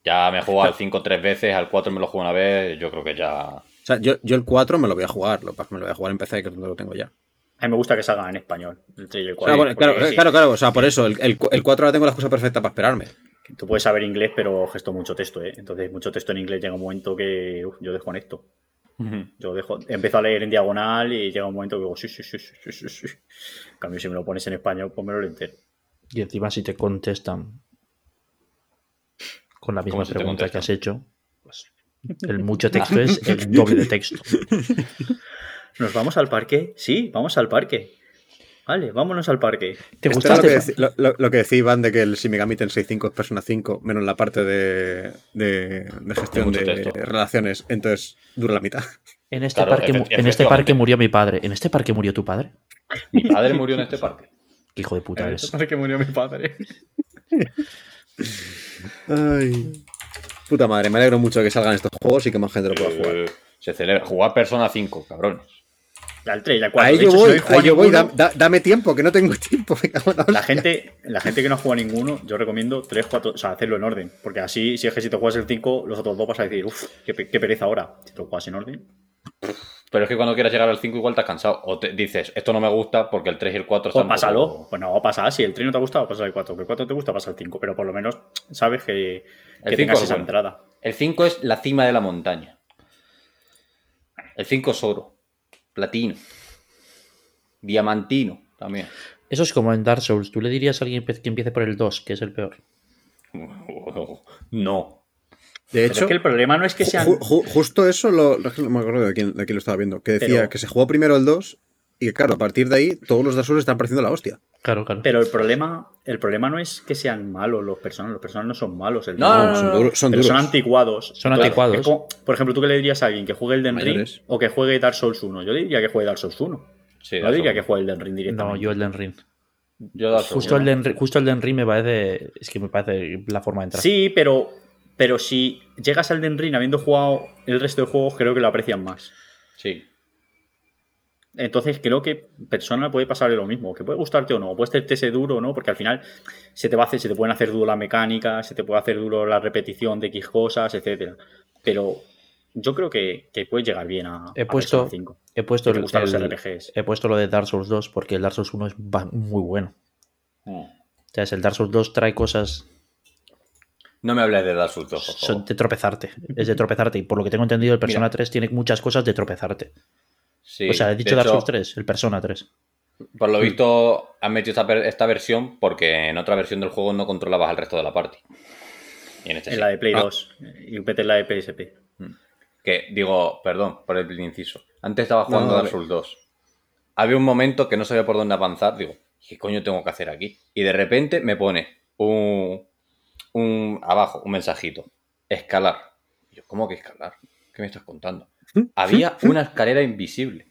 Ya me he jugado al 5 tres veces, al 4 me lo juego una vez, yo creo que ya... O sea, yo, yo el 4 me lo voy a jugar, lo que me lo voy a jugar en PC, que es donde lo tengo ya. A mí me gusta que salgan en español, el 3 y el O 4. sea, bueno, claro, sí, claro, claro, o sea, por eso, el, el, el 4 ahora tengo la excusa perfecta para esperarme. Tú puedes saber inglés, pero gesto mucho texto, ¿eh? Entonces, mucho texto en inglés llega un momento que uf, yo desconecto. Yo dejo, empiezo a leer en diagonal y llega un momento que digo, sí, sí, sí, sí, sí, sí, sí. En cambio, si me lo pones en español, pues me lo leo entero. Y encima si te contestan con la misma ¿Cómo si te pregunta que has hecho, pues el mucho texto es el doble de texto. ¿Nos vamos al parque? Sí, vamos al parque. Vale, vámonos al parque. ¿Te era lo, que lo, lo- lo que decía Iván de que el Shin Megami Tensei 5 es Persona 5, menos la parte de, de, de gestión de texto. relaciones. Entonces, dura la mitad. En este, Claro, parque, en este parque murió mi padre. ¿En este parque murió tu padre? Mi padre murió en este parque. ¿Qué hijo de puta eres? parque murió mi padre. Ay. Puta madre, me alegro mucho de que salgan estos juegos y que más gente lo pueda jugar. Eh, Se celebra. Jugar Persona 5, cabrones. Al 3 y al 4. Ahí yo voy, ahí yo voy, ninguno, da- da- dame tiempo, que no tengo tiempo. la La hostia. gente, la gente que no ha jugado ninguno, yo recomiendo 3, 4, o sea, hacerlo en orden. Porque así, si es que si te juegas el 5, los otros dos vas a decir, uff, qué, qué pereza ahora. Si te lo juegas en orden. Pero es que cuando quieras llegar al 5 igual te has cansado. O te dices, esto no me gusta porque el 3 y el 4 Pues están... pásalo. poco- Pues no, pasa. Si el 3 no te ha gustado, pasa el 4. Que el 4 te gusta, pasa el 5. Pero por lo menos sabes que, El que 5 tengas es esa bueno. entrada. El 5 es la cima de la montaña. El 5 es oro. Platino. Diamantino también. Eso es como en Dark Souls. ¿Tú le dirías a alguien que empiece por el 2, que es el peor? No. De Pero hecho, es que el problema no es que sean. ju- ju- justo eso lo, no me acuerdo de quién, de quién lo estaba viendo. Que decía Pero- que se jugó primero el 2 y que, claro, a partir de ahí todos los Dark Souls están pareciendo la hostia. Claro, claro. Pero el problema, el problema no es que sean malos los personajes. Los personajes no son malos. El No, tema. no, no, son, duros, son pero duros. son anticuados. Son anticuados. como- por ejemplo, ¿tú qué le dirías a alguien que juegue el Den Ring o que juegue Dark Souls 1? Yo le diría que juegue Dark Souls 1. Sí, no diría que juegue el Den Ring No, directamente. yo el Den Ring. Yo Dark Souls, Justo el. Den, Ring- justo el Den Ring me parece. Es que me parece la forma de entrar. Sí, pero, pero si llegas al Den Ring habiendo jugado el resto de juegos, creo que lo aprecian más. Sí. Entonces creo que persona puede pasarle lo mismo, que puede gustarte o no, puede hacerte ese duro o no, porque al final se te va a hacer, se te pueden hacer duro la mecánica, se te puede hacer duro la repetición de X cosas, etcétera. Pero yo creo que, que puedes llegar bien a, He a puesto, Persona 5. he, puesto el- los RPGs. he puesto lo de Dark Souls 2 porque el Dark Souls 1 es muy bueno. Mm. O sea, es el Dark Souls 2 trae cosas No me hables de Dark Souls 2, por son favor. de tropezarte. Es de tropezarte. Y por lo que tengo entendido, el Persona 3 tiene muchas cosas de tropezarte. Sí, o sea, he dicho Dark Souls 3, el Persona 3. Por lo visto, han metido esta, esta versión porque en otra versión del juego no controlabas al resto de la party. Y en este En sí. la de Play Ah. 2 y UPT en la de PSP. Que digo, perdón por el inciso. Antes estaba jugando No, Dark. Souls 2. Había un momento que no sabía por dónde avanzar. Digo, ¿qué coño tengo que hacer aquí? Y de repente me pone un, un abajo, un mensajito. Escalar. Y yo, ¿cómo que escalar? ¿Qué me estás contando? Había una escalera invisible.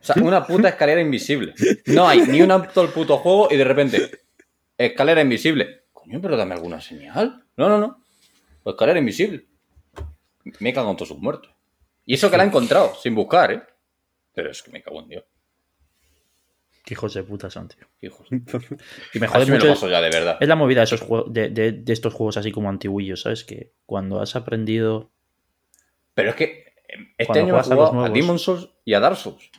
O sea, una puta escalera invisible. No hay ni un apto al puto juego y de repente, escalera invisible. Coño, pero dame alguna señal. No, no, no. Escalera invisible. Me cago en todos sus muertos. Y eso que la he encontrado, sin buscar, ¿eh? Pero es que me cago en Dios. Qué hijos de puta son, tío. Hijos. Y me jode me lo ya, de verdad. Es la movida de, esos juegos, de, de- de estos juegos así como antiguillos, ¿sabes? Que cuando has aprendido. Pero es que eh, este Cuando año juegas a los a. Demon Souls y a Dark Souls.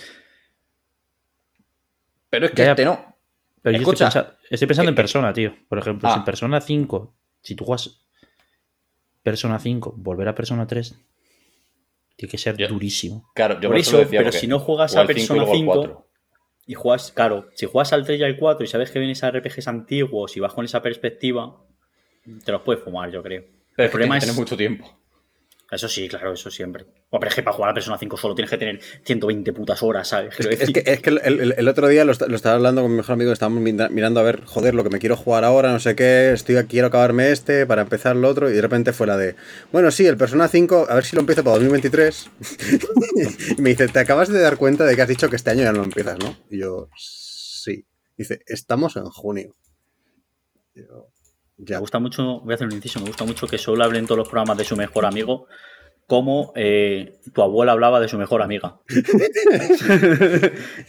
Pero es que Ya, este no. Pero yo Escucha, estoy, pensa- estoy pensando en que- Persona, tío. Por ejemplo, si Ah. en Persona 5, si tú juegas Persona 5, volver a Persona 3, tiene que ser durísimo. Claro, yo Por eso decía pero si no juegas a Persona luego al 5 cuatro. Y juegas, claro, si juegas al 3 y al 4 y sabes que vienes a RPGs antiguos y vas con esa perspectiva, te los puedes fumar, yo creo. Pero el problema tienes es. tener mucho tiempo. Eso sí, claro, eso siempre. O pero es que para jugar a Persona 5 solo tienes que tener 120 putas horas, ¿sabes? Es que, es que- es que el, el- el otro día lo, esta- lo estaba hablando con mi mejor amigo, estábamos mira- mirando a ver, joder, lo que me quiero jugar ahora, no sé qué, estoy quiero acabarme este para empezar lo otro, y de repente fue la de, bueno, sí, el Persona 5, a ver si lo empiezo para 2023. y me dice, ¿te acabas de dar cuenta de que has dicho que este año ya no lo empiezas, no? Y yo, sí. Dice, estamos en junio. Y yo, Me gusta mucho, voy a hacer un inciso, me gusta mucho que solo hablen todos los programas de su mejor amigo como eh, tu abuela hablaba de su mejor amiga.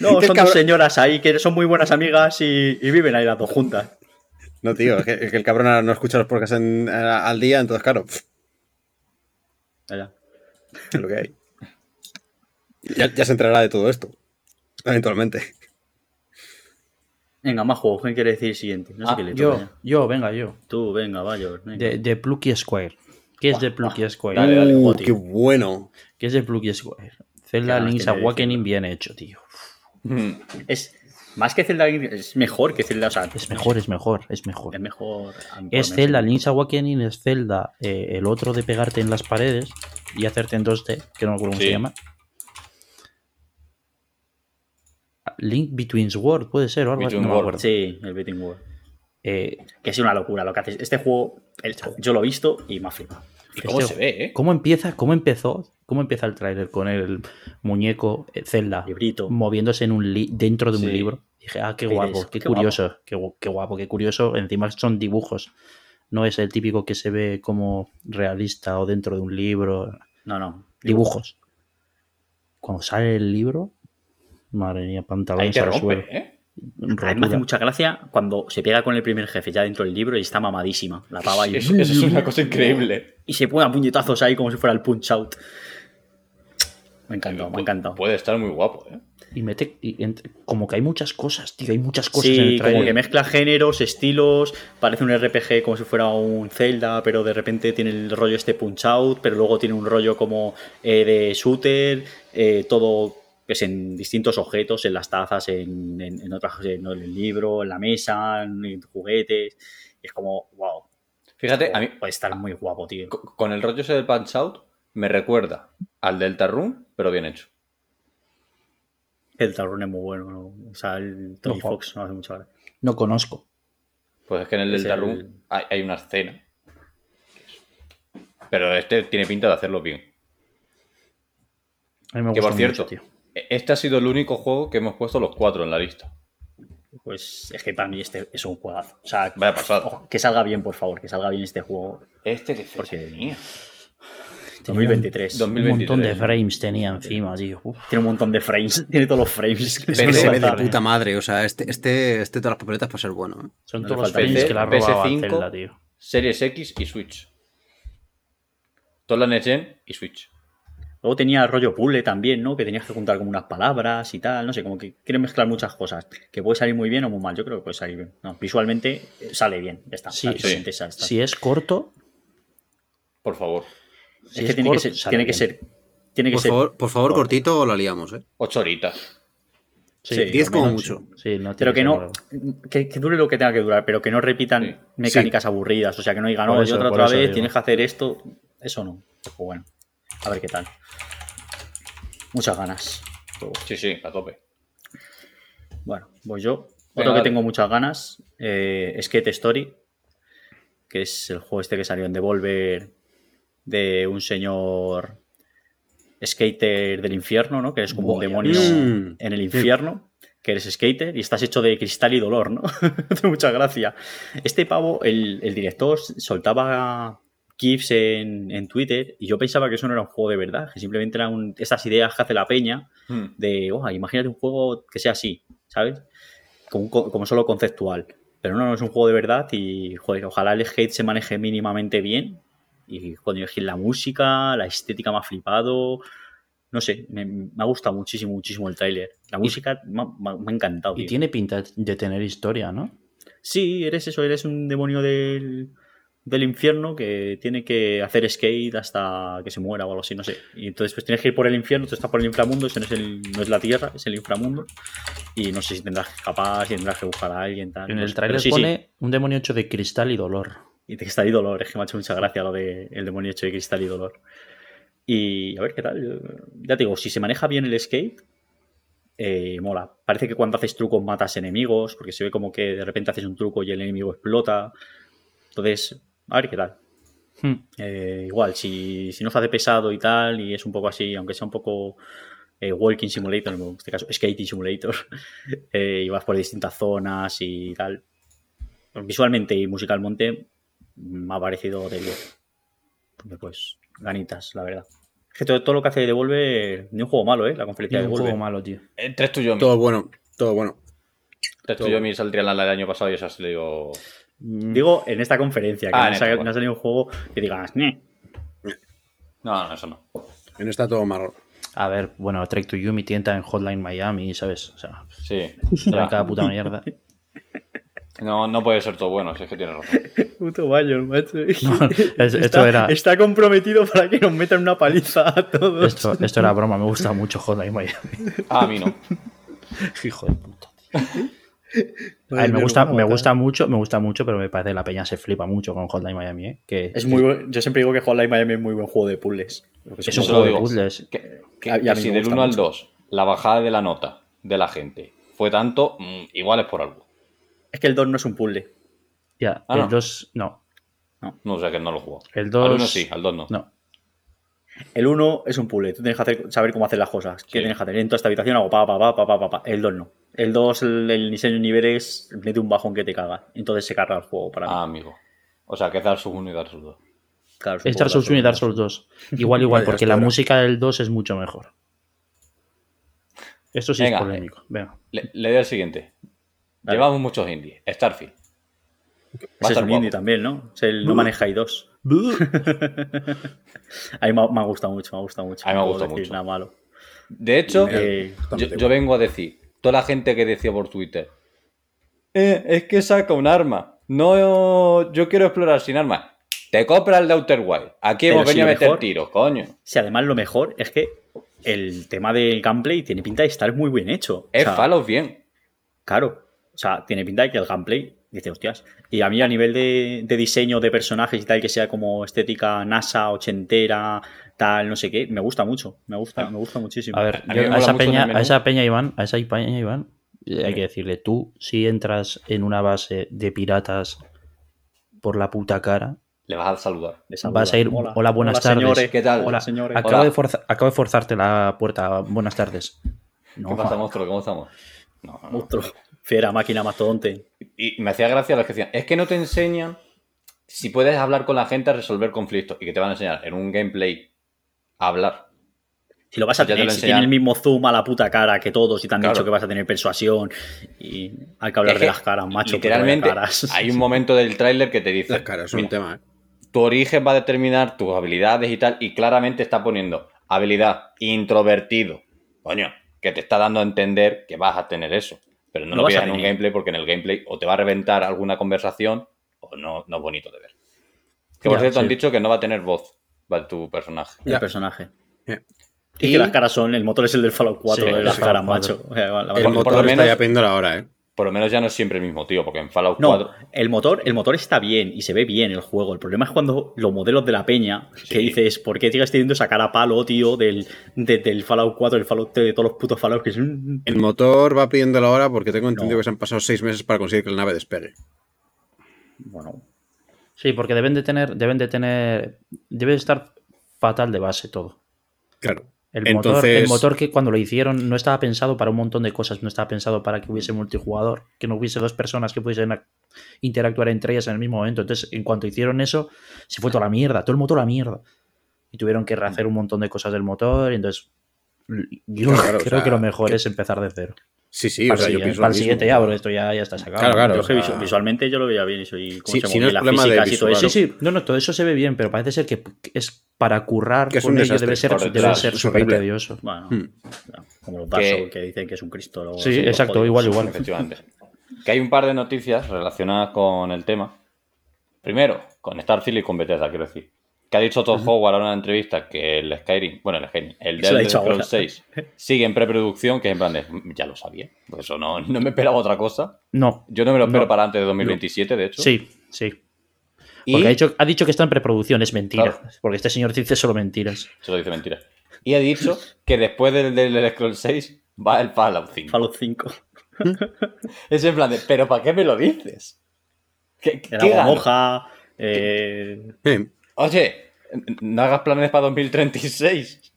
no, son dos señoras ahí que son muy buenas amigas y, y viven ahí las dos juntas. No, tío, es que, es que el cabrón no escucha los podcasts en- a- al día, entonces, claro, Allá. es lo que hay. Ya, ya se enterará de todo esto, eventualmente. Venga, más juegos. ¿Qué quiere decir el siguiente? No sé Ah, qué le yo, ya. yo, venga, yo. Tú, venga, vaya. De, de Plucky Square. ¿Qué es de Plucky Square? Dale, dale, Uh, Goti. qué bueno. ¿Qué es de Plucky Square? Zelda Link's Awakening bien hecho, tío. Es más que Zelda, es mejor que Zelda. O sea, Es mejor, es mejor, es mejor. Es mejor. Es Zelda. Link's Awakening es Zelda, eh, el otro de pegarte en las paredes y hacerte en 2D, que no me acuerdo cómo Sí. se llama. Link Between World puede ser o algo así, Between no. Sí, el Betting World. Eh, Que es una locura lo que haces. Este juego, el- yo lo he visto y me ha flipado. ¿Y cómo Este- se ve, eh? ¿Cómo empieza? ¿Cómo empezó? ¿Cómo empieza el tráiler con el muñeco eh, Zelda Librito. moviéndose en un li- dentro de un libro? Dije, ah, qué Qué guapo, qué, qué curioso, qué guapo, qué curioso. Encima son dibujos. No es el típico que se ve como realista o dentro de un libro. No, no. Dibujos. Cuando sale el libro, madre mía, Ahí pantalones te al rompe, suelo. ¿eh? A mí me hace mucha gracia cuando se pega con el primer jefe ya dentro del libro y está mamadísima. La pava y, Eso, eso es una cosa increíble. y se pone a puñetazos ahí como si fuera el punch out. Me ha encantado, me encantado. Puede estar muy guapo, ¿eh? Y mete. y entre- como que hay muchas cosas, tío. Hay muchas cosas en Sí, el como que mezcla géneros, estilos, parece un RPG como si fuera un Zelda, pero de repente tiene el rollo este punch out, pero luego tiene un rollo como eh, de shooter, eh, todo pues, en distintos objetos, en las tazas, en, en, en otras, en el libro, en la mesa, en, en juguetes. Y es como, wow, Fíjate, a mí, puede estar muy guapo, tío. co- con el rollo ese del Punch Out, me recuerda al Delta Rune, pero bien hecho. El Tarrón es muy bueno, ¿no? o sea, el Tony Ojo. Fox no hace mucha gracia. No conozco. Pues es que en el Es Delta el- Rune hay, hay una escena. Pero este tiene pinta de hacerlo bien. A mí me Que por gusta cierto, mucho, tío. Este ha sido el único juego que hemos puesto los cuatro en la lista. Pues es que para mí este es un juegazo. O sea, Vaya pasada. que salga bien, por favor, que salga bien este juego. Este que Porque- tenía. 2023. Dos- Un montón de 2023. frames tenía encima, tío. Uf. Tiene un montón de frames. Tiene todos los frames. Que se ve de puta madre, o sea, este, este, este de todas las papeletas puede ser bueno. ¿eh? Son No todos los frames PC, que la robaba PS5, Zelda, tío. Series X y Switch. Todas las Next Gen y Switch. Luego tenía rollo puzzle también, ¿no? Que tenías que juntar como unas palabras y tal. No sé, como que quieren mezclar muchas cosas. Que puede salir muy bien o muy mal. Yo creo que puede salir bien. No, visualmente eh, sale bien. Ya está. Sí, sí. ya está. Si es corto, Por favor. es si que es tiene, corto, que ser, tiene que ser. Tiene que Por ser. favor, por favor, corto. cortito o la liamos, ¿eh? Ocho horitas. Sí, Sí, 10 lo como mucho. sí, no Pero que no. Que, que dure lo que tenga que durar, pero que no repitan Sí. mecánicas aburridas. O sea, que no digan, no, eso, y otra, vez digo. tienes que hacer esto. Eso no. Pues bueno. A ver qué tal. Muchas ganas. Sí, sí, a tope. Bueno, pues yo. Venga, Otro que dale. tengo muchas ganas, eh, Skate Story, que es el juego este que salió en Devolver de un señor skater del infierno, ¿no? Que es como un demonio Mm. en el infierno, que eres skater y estás hecho de cristal y dolor, ¿no? Hace mucha gracia. Este pavo, el, el director soltaba GIFs en, en Twitter y yo pensaba que eso no era un juego de verdad, que simplemente eran estas ideas que hace la peña Hmm. de, oh, imagínate un juego que sea así, ¿sabes? Como, solo conceptual. Pero no, no es un juego de verdad y, joder, ojalá el skate se maneje mínimamente bien. Y, es que la música, la estética me ha flipado. no sé, me, me ha gustado muchísimo, muchísimo el tráiler. La música me, ha- me ha- me ha encantado. Y tío. tiene pinta de tener historia, ¿no? Sí, eres eso, eres un demonio del, del infierno que tiene que hacer skate hasta que se muera o algo así, no sé. Y entonces pues tienes que ir por el infierno, tú estás por el inframundo, eso no es, el, no es la tierra, es el inframundo. Y no sé si tendrás que escapar, si tendrás que buscar a alguien, tal. En el trailer sí, sí. pone un demonio hecho de cristal y dolor. Y te está ahí dolor, es que me ha hecho mucha gracia lo de el demonio hecho de cristal y dolor. Y a ver qué tal. Ya te digo, si se maneja bien el skate, eh, mola. Parece que cuando haces trucos matas enemigos, porque se ve como que de repente haces un truco y el enemigo explota. Entonces, a ver qué tal. Hmm. Eh, igual, si, si no se hace pesado y tal, y es un poco así, aunque sea un poco eh, Walking Simulator, en este caso Skating Simulator, eh, y vas por distintas zonas y tal. Visualmente y musicalmente me ha parecido de 10. Porque, Pues, ganitas, la verdad. Es que todo, todo lo que hace Devolver, ni un juego malo, ¿eh? La conferencia de un Devolver. juego malo, tío. Eh, Tres tuyos. Todo bueno, todo bueno. Tres tuyos saldría la del año pasado y esas le digo. Mm, Digo, en esta conferencia, que Ah, no, ha esta, salido- vale. no ha salido un juego que digas, "Ñe". No, no, eso no. En está todo marrón. A ver, bueno, Trek to You, mi tienda en Hotline Miami, ¿sabes? O sea, Sí. trae ya. cada puta mierda. No, no puede ser todo bueno, si es que tienes razón. Puto Bayon, macho. es- esto está, era- está comprometido para que nos metan una paliza a todos. Esto, esto era broma, me gusta mucho Hotline Miami. Ah, a mí no. Hijo de puta. A ver, me gusta, me gusta mucho, me gusta mucho, pero me parece que la peña se flipa mucho con Hotline Miami, ¿eh? Que Es muy buen- yo siempre digo que Hotline Miami es muy buen juego de puzzles. es un Eso juego lo de digo. puzzles. Que, que- A- y a si del gusta 1 al mucho. 2 la bajada de la nota de la gente fue tanto, mm, igual es por algo. Es que el 2 no es un puzzle. Ya, Ah, el no. 2, no. No sé que no lo jugó. El Al 2. 1 sí, al 2 no. No. El 1 es un puzzle. Tú tienes que hacer- saber cómo hacer las cosas. ¿Qué Sí. tienes que hacer? En toda esta habitación hago pa, pa, pa, pa, pa, pa, pa. El 2 no. El 2, el, el diseño de niveles, mete un bajón que te caga. Entonces se carga el juego para mí. Ah, amigo. O sea, que es Dark Souls 1 y Dark Souls 2. Claro, Es Dark Souls 1 y Dark Souls 2. Igual, igual, porque la música del 2 es mucho mejor. Esto sí Venga. es polémico. Venga. Le, le doy el siguiente. Dale. Llevamos muchos indies. Starfield. Va a Ese es estar un indie guapo. también, ¿no? Es el No Maneja i 2. A mí me ha, gustado mucho, me ha gustado mucho. A mí me ha gustado mucho. Nada malo. De hecho, Eh, yo, yo vengo a decir, toda la gente que decía por Twitter, "Eh, es que saca un arma. No, yo quiero explorar sin armas. Te compra el de Outer Wild. Aquí hemos si venido a meter mejor- tiros, coño. Si además lo mejor es que el tema del gameplay tiene pinta de estar muy bien hecho. O Es sea, Fallout bien. Claro. O sea, tiene pinta de que el gameplay, dice, hostias. Y a mí a nivel de, de diseño de personajes y tal, que sea como estética NASA, ochentera, tal, no sé qué, me gusta mucho. Me gusta, me gusta muchísimo. A ver, A yo a, esa peña, a esa peña, Iván, a esa peña, Iván, eh, hay que decirle, tú, si entras en una base de piratas por la puta cara, Le vas a saludar. Vas a ir, hola, buenas tardes. señores. ¿Qué tal? Hola, Hola, señores. acabo, Hola. de forza- acabo de forzarte la puerta, buenas tardes. No, ¿Qué pasa, monstruo? ¿Cómo estamos? No, no, no. Monstruo. Fiera, máquina, mastodonte. Y y me hacía gracia los que decían, es que no te enseñan si puedes hablar con la gente a resolver conflictos y que te van a enseñar en un gameplay a hablar. Si lo vas a Ya te tener, lo si enseñan. tiene el mismo zoom a la puta cara que todos y te han Claro. dicho que vas a tener persuasión y hay que hablar Es de que, las caras, macho. Literalmente, caras. hay un momento del tráiler que te dice, Las caras son un "Mira, tema, ¿eh? tu origen va a determinar tus habilidades y tal, y claramente está poniendo habilidad introvertido. Coño, que te está dando a entender que vas a tener eso. Pero no Lo veas en un gameplay porque en el gameplay o te va a reventar alguna conversación o no, no es bonito de ver. Que por Ya, cierto han dicho que no va a tener voz va, tu personaje. el Ya. personaje. Ya. Y, Y- que las caras son, el motor es el del Fallout 4, Sí, de el las caras, 4. macho. O sea, la- por motor lo está menos- ya pendiendo ahora, ¿eh? Por lo menos ya no es siempre el mismo tío, porque en Fallout No, 4 el motor, el motor está bien y se ve bien el juego. El problema es cuando los modelos de la peña, que dices, ¿por qué sigues teniendo esa cara palo, tío, del, de- del Fallout 4, del Fallout de todos los putos Fallout que es un- El motor va pidiéndolo ahora porque tengo entendido No. que se han pasado seis meses para conseguir que la nave despegue. Bueno, Sí, porque deben de tener, deben de tener, debe de estar fatal de base todo. Claro. El, Entonces- motor, el motor que cuando lo hicieron no estaba pensado para un montón de cosas, no estaba pensado para que hubiese multijugador, que no hubiese dos personas que pudiesen ac- interactuar entre ellas en el mismo momento. Entonces, en cuanto hicieron eso, se fue toda la mierda, todo el motor a la mierda. Y tuvieron que rehacer un montón de cosas del motor, y entonces yo Claro, claro, o creo sea, que lo mejor que- es empezar de cero. Sí, sí, para o sea, el yo siguiente- pienso para el siguiente ya, porque esto ya, ya está sacado. Claro, claro. Yo o visualmente yo lo veía bien eso y cómo Sí, se si no es las problema de físicas y todo visual. eso. Sí, sí, no, no, todo eso se ve bien, pero parece ser que es para currar Que es con un ello desastre. debe ser, debe ser súper tedioso. Bueno, Hmm. como los Dark Que- dicen que es un Cristo. luego Sí, así, exacto, igual, igual. Efectivamente. Que hay un par de noticias relacionadas con el tema. Primero, con Starfield y con Bethesda, quiero decir. Que ha dicho Todd Howard en una entrevista que el Skyrim, bueno, el Skyrim, el Elder. Scrolls 6 sigue en preproducción, que es en plan de, "Mm, ya lo sabía. Por eso no, no me esperaba otra cosa. No, Yo no me lo espero No. para antes de 2027, de hecho. sí, sí. Y Porque ha, dicho, ha dicho que está en preproducción, es mentira. Claro. Porque este señor dice solo mentiras. se lo dice mentira. Y ha dicho que después del, del Elder Scrolls 6 va el Fallout 5. Fallout 5. Es en plan de, ¿pero para qué me lo dices? ¿Qué, qué gano? moja. Eh, Eh, Oye, no hagas planes para 2036.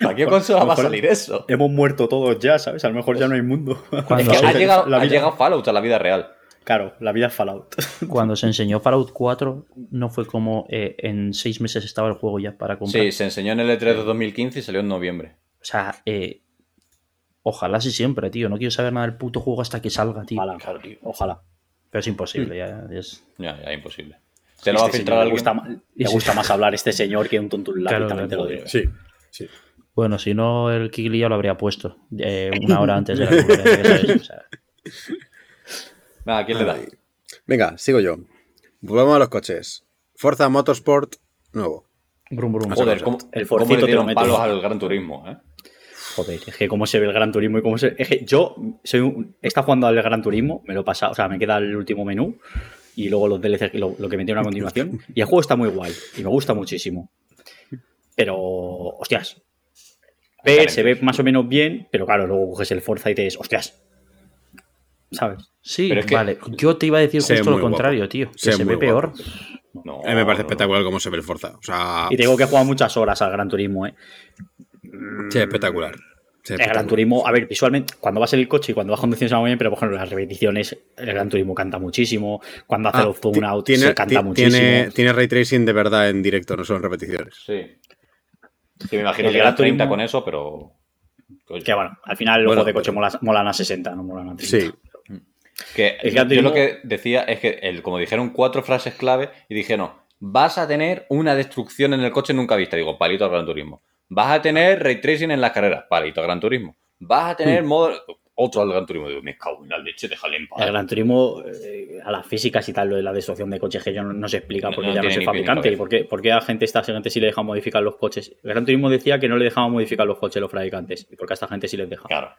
¿Para qué consola va a salir eso? hemos muerto todos ya, ¿sabes? A lo mejor ya no hay mundo. Es Cuando, que ha La llegado, vida- ha llegado Fallout a la vida real. Claro, la vida es Fallout. cuando se enseñó Fallout 4, no fue como eh, en seis meses estaba el juego ya para comprar. Sí, se enseñó en el E3 de 2015 y salió en noviembre. O sea, eh, ojalá sí siempre, tío. No quiero saber nada del puto juego hasta que salga, tío. Ojalá, Claro, tío. ojalá. Pero es imposible, ya. es- Ya, ya, imposible. Se lo va a Este filtrar le gusta, más hablar este señor que un tontulá, Claro, también te lo digo. sí, sí. Bueno, si no, el Kigli ya lo habría puesto eh, una hora antes de la conferencia, ¿sabes? O sea, Venga, ¿a quién le da? Venga, sigo yo. Volvamos a los coches. Forza Motorsport nuevo. brum, brum. Joder, ¿cómo, El cómo forcito le te lo palos al Gran Turismo, eh? Joder, es que cómo se ve el Gran Turismo y cómo se. Es que yo soy un... estado jugando al Gran Turismo, me lo he pasado, o sea, me queda el último menú y luego los DLC, lo, lo que metieron a continuación. Y el juego está muy guay y me gusta muchísimo. Pero, hostias. Ver, se ve más o menos bien, pero claro, luego coges el Forza y te es, hostias. ¿Sabes? Sí, Pero es que- vale. Yo te iba a decir ve justo lo guapo. contrario, tío. Que Se se, ve ve peor. No, A mí me parece no. espectacular cómo se ve el Forza. O sea, Y te digo que he jugado muchas horas al Gran Turismo, ¿eh? sí, espectacular. Sí, El Gran. Turismo, a ver, visualmente, cuando vas en el coche y cuando vas conduciendo se va muy bien, pero por ejemplo, las repeticiones, el Gran Turismo canta muchísimo. Cuando hace Ah, los zoom out, tiene, se canta muchísimo. Tiene, tiene ray tracing de verdad en directo, no solo en repeticiones. Sí. Sí, me imagino El que Gran 30 Turismo- con eso, pero. Coño. Que bueno, al final los Bueno, de coche pero- molan, molan a 60, no molan a 30. Sí. Que El Gran yo Turismo- lo que decía es que, el, como dijeron cuatro frases clave, y dijeron, vas a tener una destrucción en el coche nunca vista. Digo, palito al Gran Turismo. Vas a tener ray tracing en las carreras, palito al Gran Turismo. Vas a tener modo. Otro al Gran Turismo. Digo, me cago en la leche, déjale en paz. El Gran Turismo, eh, a las físicas y tal, lo de la destrucción de coches, que yo no, no se explica porque no ya no es fabricante. ¿Y por qué, por qué a gente, esta gente sí le deja modificar los coches? El Gran Turismo decía que no le dejaban modificar los coches los fabricantes. ¿Y por qué a esta gente sí les deja? Claro.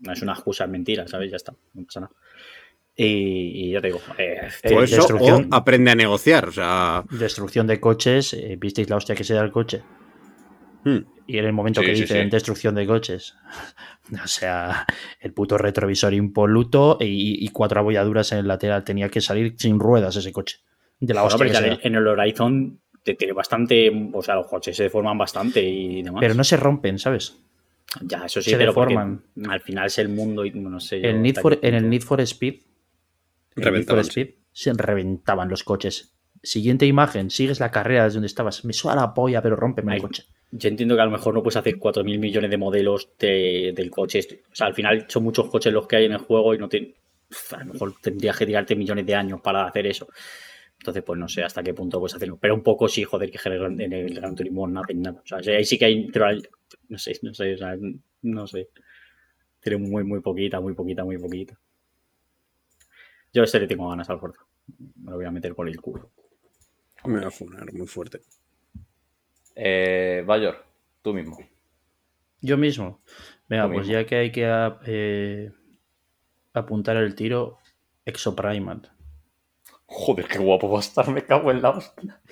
No es una excusa, es mentira, ¿sabes? Ya está, no pasa nada. Y, y ya te digo, eh, Eh, O eso, destrucción. o aprende a negociar. O sea, Destrucción de coches. eh, ¿Visteis la hostia que se da el coche? Hmm. Y en el momento Sí, que sí, dicen sí. destrucción de coches. O sea, el puto retrovisor impoluto y, y cuatro abolladuras en el lateral. Tenía que salir sin ruedas ese coche. De la Bueno, hostia pero en el- Horizon te tiene bastante. O sea, los coches se deforman bastante y demás. Pero no se rompen, ¿sabes? ya, eso sí, se pero deforman. al final es el mundo y no sé. El Need for- en el. Need for Speed. en el Need for Speed se reventaban los coches. Siguiente imagen, sigues la carrera desde donde estabas. Me suena la polla, pero rómpeme Ay, el coche. Yo entiendo que a lo mejor no puedes hacer 4.000 millones de modelos de- del coche. O sea, al final son muchos coches los que hay en el juego y no te, a lo mejor tendrías que tirarte millones de años para hacer eso. Entonces, pues no sé hasta qué punto puedes hacerlo. Pero un poco sí, joder, que en el, Gran- Turismo no hacen nada. O sea, ahí sí que hay- no sé, no sé, o sea, no sé. Tiene muy, muy poquita, muy poquita, muy poquita. Yo a este le tengo ganas al Forza. Me lo voy a meter por el culo. Me va a funar muy fuerte. Eh, Bayor, tú mismo. Yo mismo. Venga, pues mismo. ya que hay que eh, apuntar el tiro, Exoprimal. Joder, qué guapo va a estar, me cago en la hostia.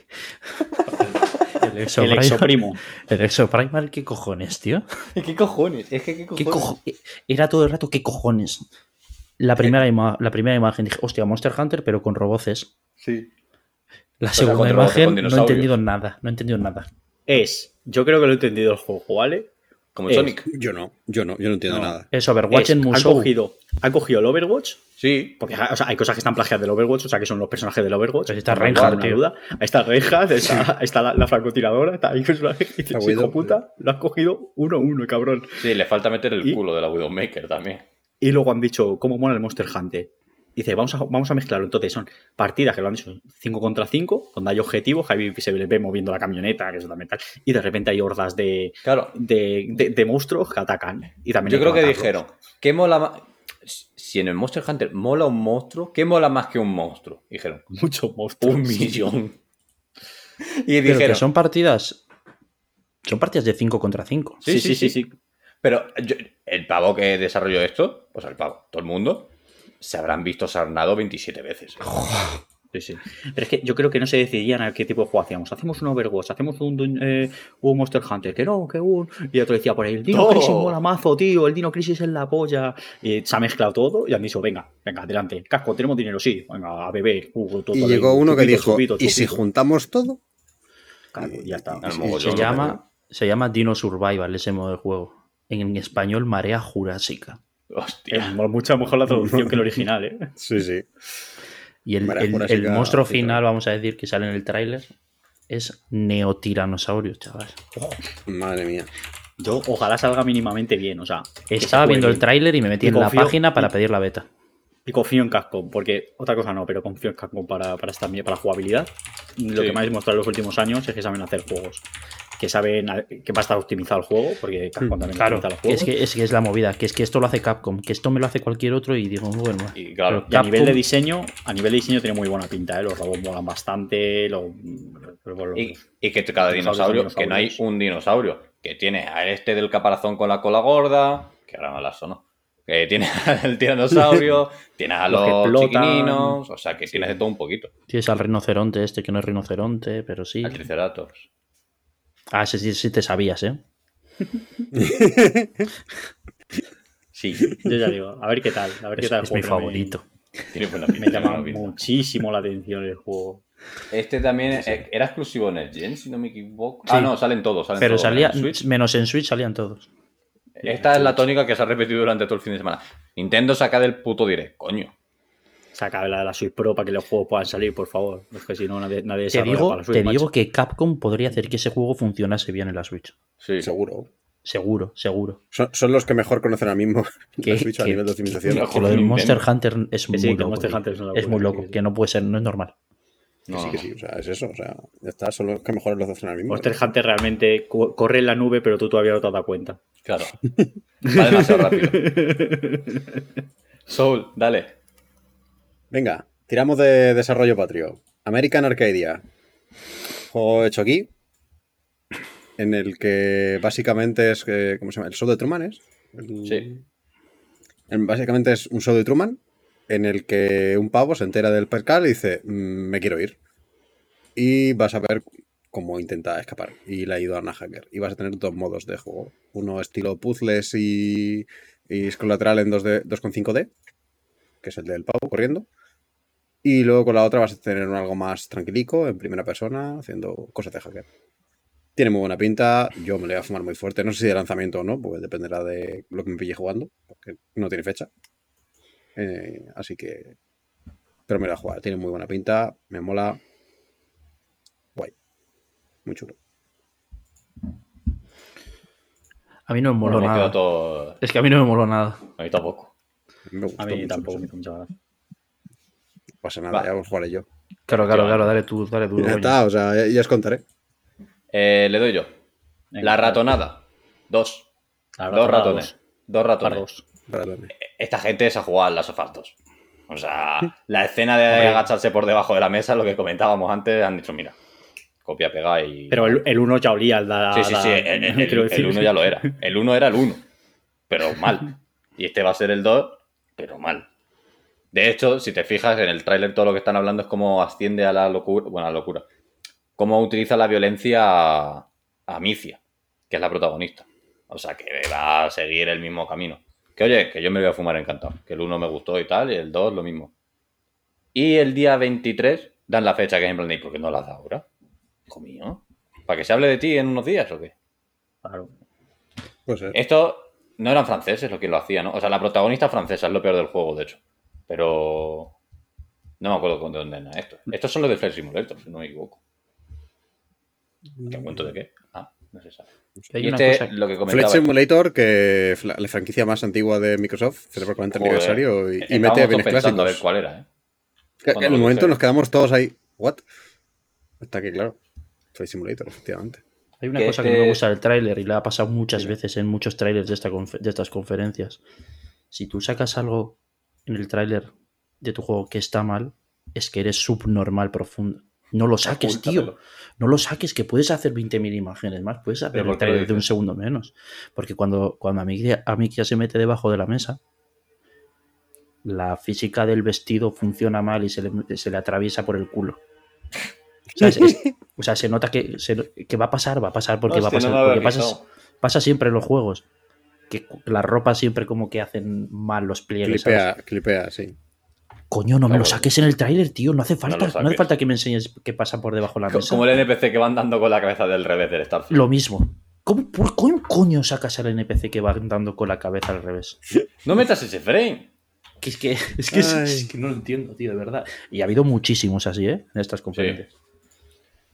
El exoprimo. El Exoprimal, ¿qué cojones, tío? ¿Qué cojones? Es que qué ¿Qué cojones. cojo- Era todo el rato, ¿qué cojones? La primera, la primera imagen dije, hostia, Monster Hunter, pero con roboces. Sí. La segunda imagen no he entendido nada. No he entendido nada. Es, yo creo que lo he entendido el juego, ¿vale? Como Es- Sonic. Yo no, yo no, yo no entiendo No. nada. Es Overwatch Es- en han Musou. cogido, han cogido el Overwatch, Sí. porque o sea, hay cosas que están plagiadas del Overwatch, o sea, que son los personajes del Overwatch. Pues está Reinhardt, tío. duda. Ahí está Reinhardt, está, está la, la francotiradora, está ahí dices, Widow. hijo puta, lo has cogido uno a uno, cabrón. Sí, le falta meter el Y- culo de la Widowmaker también. Y luego han dicho, ¿cómo mola el Monster Hunter? Dice, vamos a, vamos a mezclarlo. Entonces son partidas que lo han dicho 5 contra 5, donde hay objetivos, que ahí se le ve moviendo la camioneta, que eso también tal. Y de repente hay hordas de, Claro. de, de- de monstruos que atacan. Y también Yo creo que dijeron, ¿qué mola más? Si en el Monster Hunter mola un monstruo, ¿qué mola más que un monstruo? Dijeron, Muchos monstruos. un millón. Y Pero dijeron, que son partidas. Son partidas de 5 contra 5. Sí, sí, sí, sí. Pero yo- el pavo que desarrolló esto, pues el pavo, todo el mundo, se habrán visto sarnado 27 veces. Sí, sí. Pero es que yo creo que no se decidían a qué tipo de juego hacíamos. Hacemos un Overwatch, hacemos un, eh, un Monster Hunter, que no, que un. Y otro decía por ahí, el Dino Todo. Crisis mola mazo, tío, el Dino Crisis es la polla. Y se ha mezclado todo y han dicho, venga, venga, adelante. Casco, tenemos dinero, sí, venga, a beber. Uh, todo Y ahí, llegó uno que dijo, chupito, ¿y si chupito". juntamos todo? Claro, ya está. Se llama, se llama Dino Survival ese modo de juego. En español, Marea Jurásica. Hostia. Es mucho mejor la traducción que el original, ¿eh? Sí, sí. Y el, el- monstruo final, vamos a decir, que sale en el tráiler, es Neotiranosaurio, chaval. Madre mía. Yo ojalá salga mínimamente bien, o sea. se Estaba viendo el tráiler y me metí Y en la página para y- pedir la beta. Y confío en Capcom, porque otra cosa no, pero confío en Capcom para, para, esta, para la jugabilidad. Lo Sí. que me habéis mostrado en los últimos años es que saben hacer juegos. Que saben que va a estar optimizado el juego, porque Capcom también Claro, optimiza los juegos. es que, es que es la movida, que es que esto lo hace Capcom, que esto me lo hace cualquier otro y digo, bueno, Y claro, Y a nivel de diseño, a nivel de diseño tiene muy buena pinta, ¿eh? Los robots molan bastante. Los, los- Y, y que cada dinosaurio, que no hay un dinosaurio, que tiene a este del caparazón con la cola gorda, que ahora me la sonó, que tiene al tiranosaurio, tiene a Los los, chiquininos, o sea que tienes de todo un poquito. tienes al rinoceronte este que no es rinoceronte, pero sí. Al triceratops. Ah, ese sí, sí te sabías, ¿eh? Sí, Yo ya digo, a ver qué tal. A ver qué Es, tal. el es mi me- favorito. Me, pinta. llama muchísimo la atención el juego. Este también eh, era exclusivo en el Gen, si no me equivoco. Sí. Ah, no, salen todos. Salen Pero todos salía, en Switch. menos en Switch salían todos. Esta es la tónica que se ha repetido durante todo el fin de semana. Nintendo saca del puto direct, coño. Saca la de la Switch Pro para que los juegos puedan salir, por favor. Es que si no, nadie, nadie Te digo, para la Switch, te macho. digo que Capcom podría hacer que ese juego funcionase bien en la Switch. Sí. Seguro. Seguro, seguro. Son, son los que mejor conocen ahora mismo Que- la Switch a nivel de optimización. Que lo del. Monster Hunter es muy sí, loco. Hunter es una es muy loco, que no puede ser, no es normal. Que sí, que sí. O sea, es eso. O sea, ya está. Son los que mejor los hacen ahora mismo. Monster Hunter realmente corre en la nube, pero tú todavía no te has dado cuenta. Claro. Va demasiado rápido. Soul, dale. Venga, tiramos de desarrollo patrio. American Arcadia. Juego hecho aquí. En el que básicamente es. eh, ¿Cómo se llama? El show de Truman es. Sí. en- Básicamente es un show de Truman en el que un pavo se entera del percal y dice: "Mm, Me quiero ir. Y vas a ver cómo intenta escapar. Y le ayuda a una hacker. Y vas a tener dos modos de juego: uno estilo puzzles y, y es colateral en 2D 2,5D, que es el del pavo corriendo. Y luego con la otra vas a tener un algo más tranquilico, en primera persona, haciendo cosas de hacker. Tiene muy buena pinta, yo me lo voy a fumar muy fuerte. No sé si de lanzamiento o no, porque dependerá de lo que me pille jugando, porque no tiene fecha. Eh, así que. Pero me lo voy a jugar, tiene muy buena pinta, me mola. Guay. Muy chulo. A mí no me moló nada. todo- Es que a mí no me moló nada. A mí tampoco. Me gustó A mí mucho, tampoco me hizo mucha gracia. pasa nada, Va. ya os jugaré yo. Claro, claro, claro, dale tú, dale tú. Ya está, o sea, ya, ya os contaré. Eh, le doy yo. Venga, La ratonada. Dos. La Dos ratonada ratones. dos. Dos ratones. Perdón. Esta gente es a jugar las dos. O sea, la escena de Hombre. agacharse por debajo de la mesa, lo que comentábamos antes, han dicho, mira, copia, pega y... Pero el, el uno ya olía al da. Sí, sí, sí, el, el- uno ya lo era. El uno era el uno, pero mal. Y este va a ser el 2, pero mal. De hecho, si te fijas en el tráiler, todo lo que están hablando es cómo asciende a la locura, bueno, a la locura. Cómo utiliza la violencia a, a Micia, que es la protagonista. O sea, que va a seguir el mismo camino. Que oye, que yo me voy a fumar encantado. Que el 1 me gustó y tal, y el 2 lo mismo. Y el día 23 dan la fecha que es en plan, ¿y por qué no la da ahora? Hijo mío. ¿Para que se hable de ti en unos días o qué? Claro. Puede ser. Esto no eran franceses lo que lo hacía, ¿no? O sea, la protagonista francesa es lo peor del juego, de hecho. Pero. No me acuerdo de dónde era esto. Estos son los de Flight Simulator, si no me equivoco. ¿Qué cuento de qué? Ah, no se sabe. Hay Y una este, cosa- lo que Flight. Simulator, que es la, franquicia más antigua de Microsoft, celebra el 40 Joder, aniversario y, y mete bienes pensando a ver clásicos. cuál era, ¿eh? Que- que en el momento nos quedamos todos ahí. ¿What? Está aquí, claro. Flight Simulator, efectivamente. Hay una que cosa que este- no me gusta del tráiler y la ha pasado muchas veces en muchos trailers de, esta de estas conferencias. Si tú sacas algo en el tráiler de tu juego que está mal, es que eres subnormal profundo. No lo saques, tío. No lo saques, que puedes hacer 20.000 imágenes más. Puedes hacer ¿Pero el tráiler de un segundo menos. Porque cuando, cuando Amicia se mete debajo de la mesa, la física del vestido funciona mal y se le, se le atraviesa por el culo. O sea, es- es- o sea, se nota que, se- que va a pasar, va a pasar porque va a pasar. no porque pasa siempre en los juegos. Que la ropa siempre como que hacen mal los pliegues. ¿sabes? Clipea, clipea, sí. Coño, no me lo saques en el tráiler, tío. No hace falta. No, hace falta que me enseñes qué pasa por debajo de la mesa. Como el NPC que van dando con la cabeza del revés del Starfield. Lo mismo. ¿Cómo, por cómo coño sacas al NPC que va dando con la cabeza al revés? No metas ese frame. Que es que, es que, es- Ay. es que no lo entiendo, tío, de verdad. Y ha habido muchísimos así, ¿eh? En estas conferencias.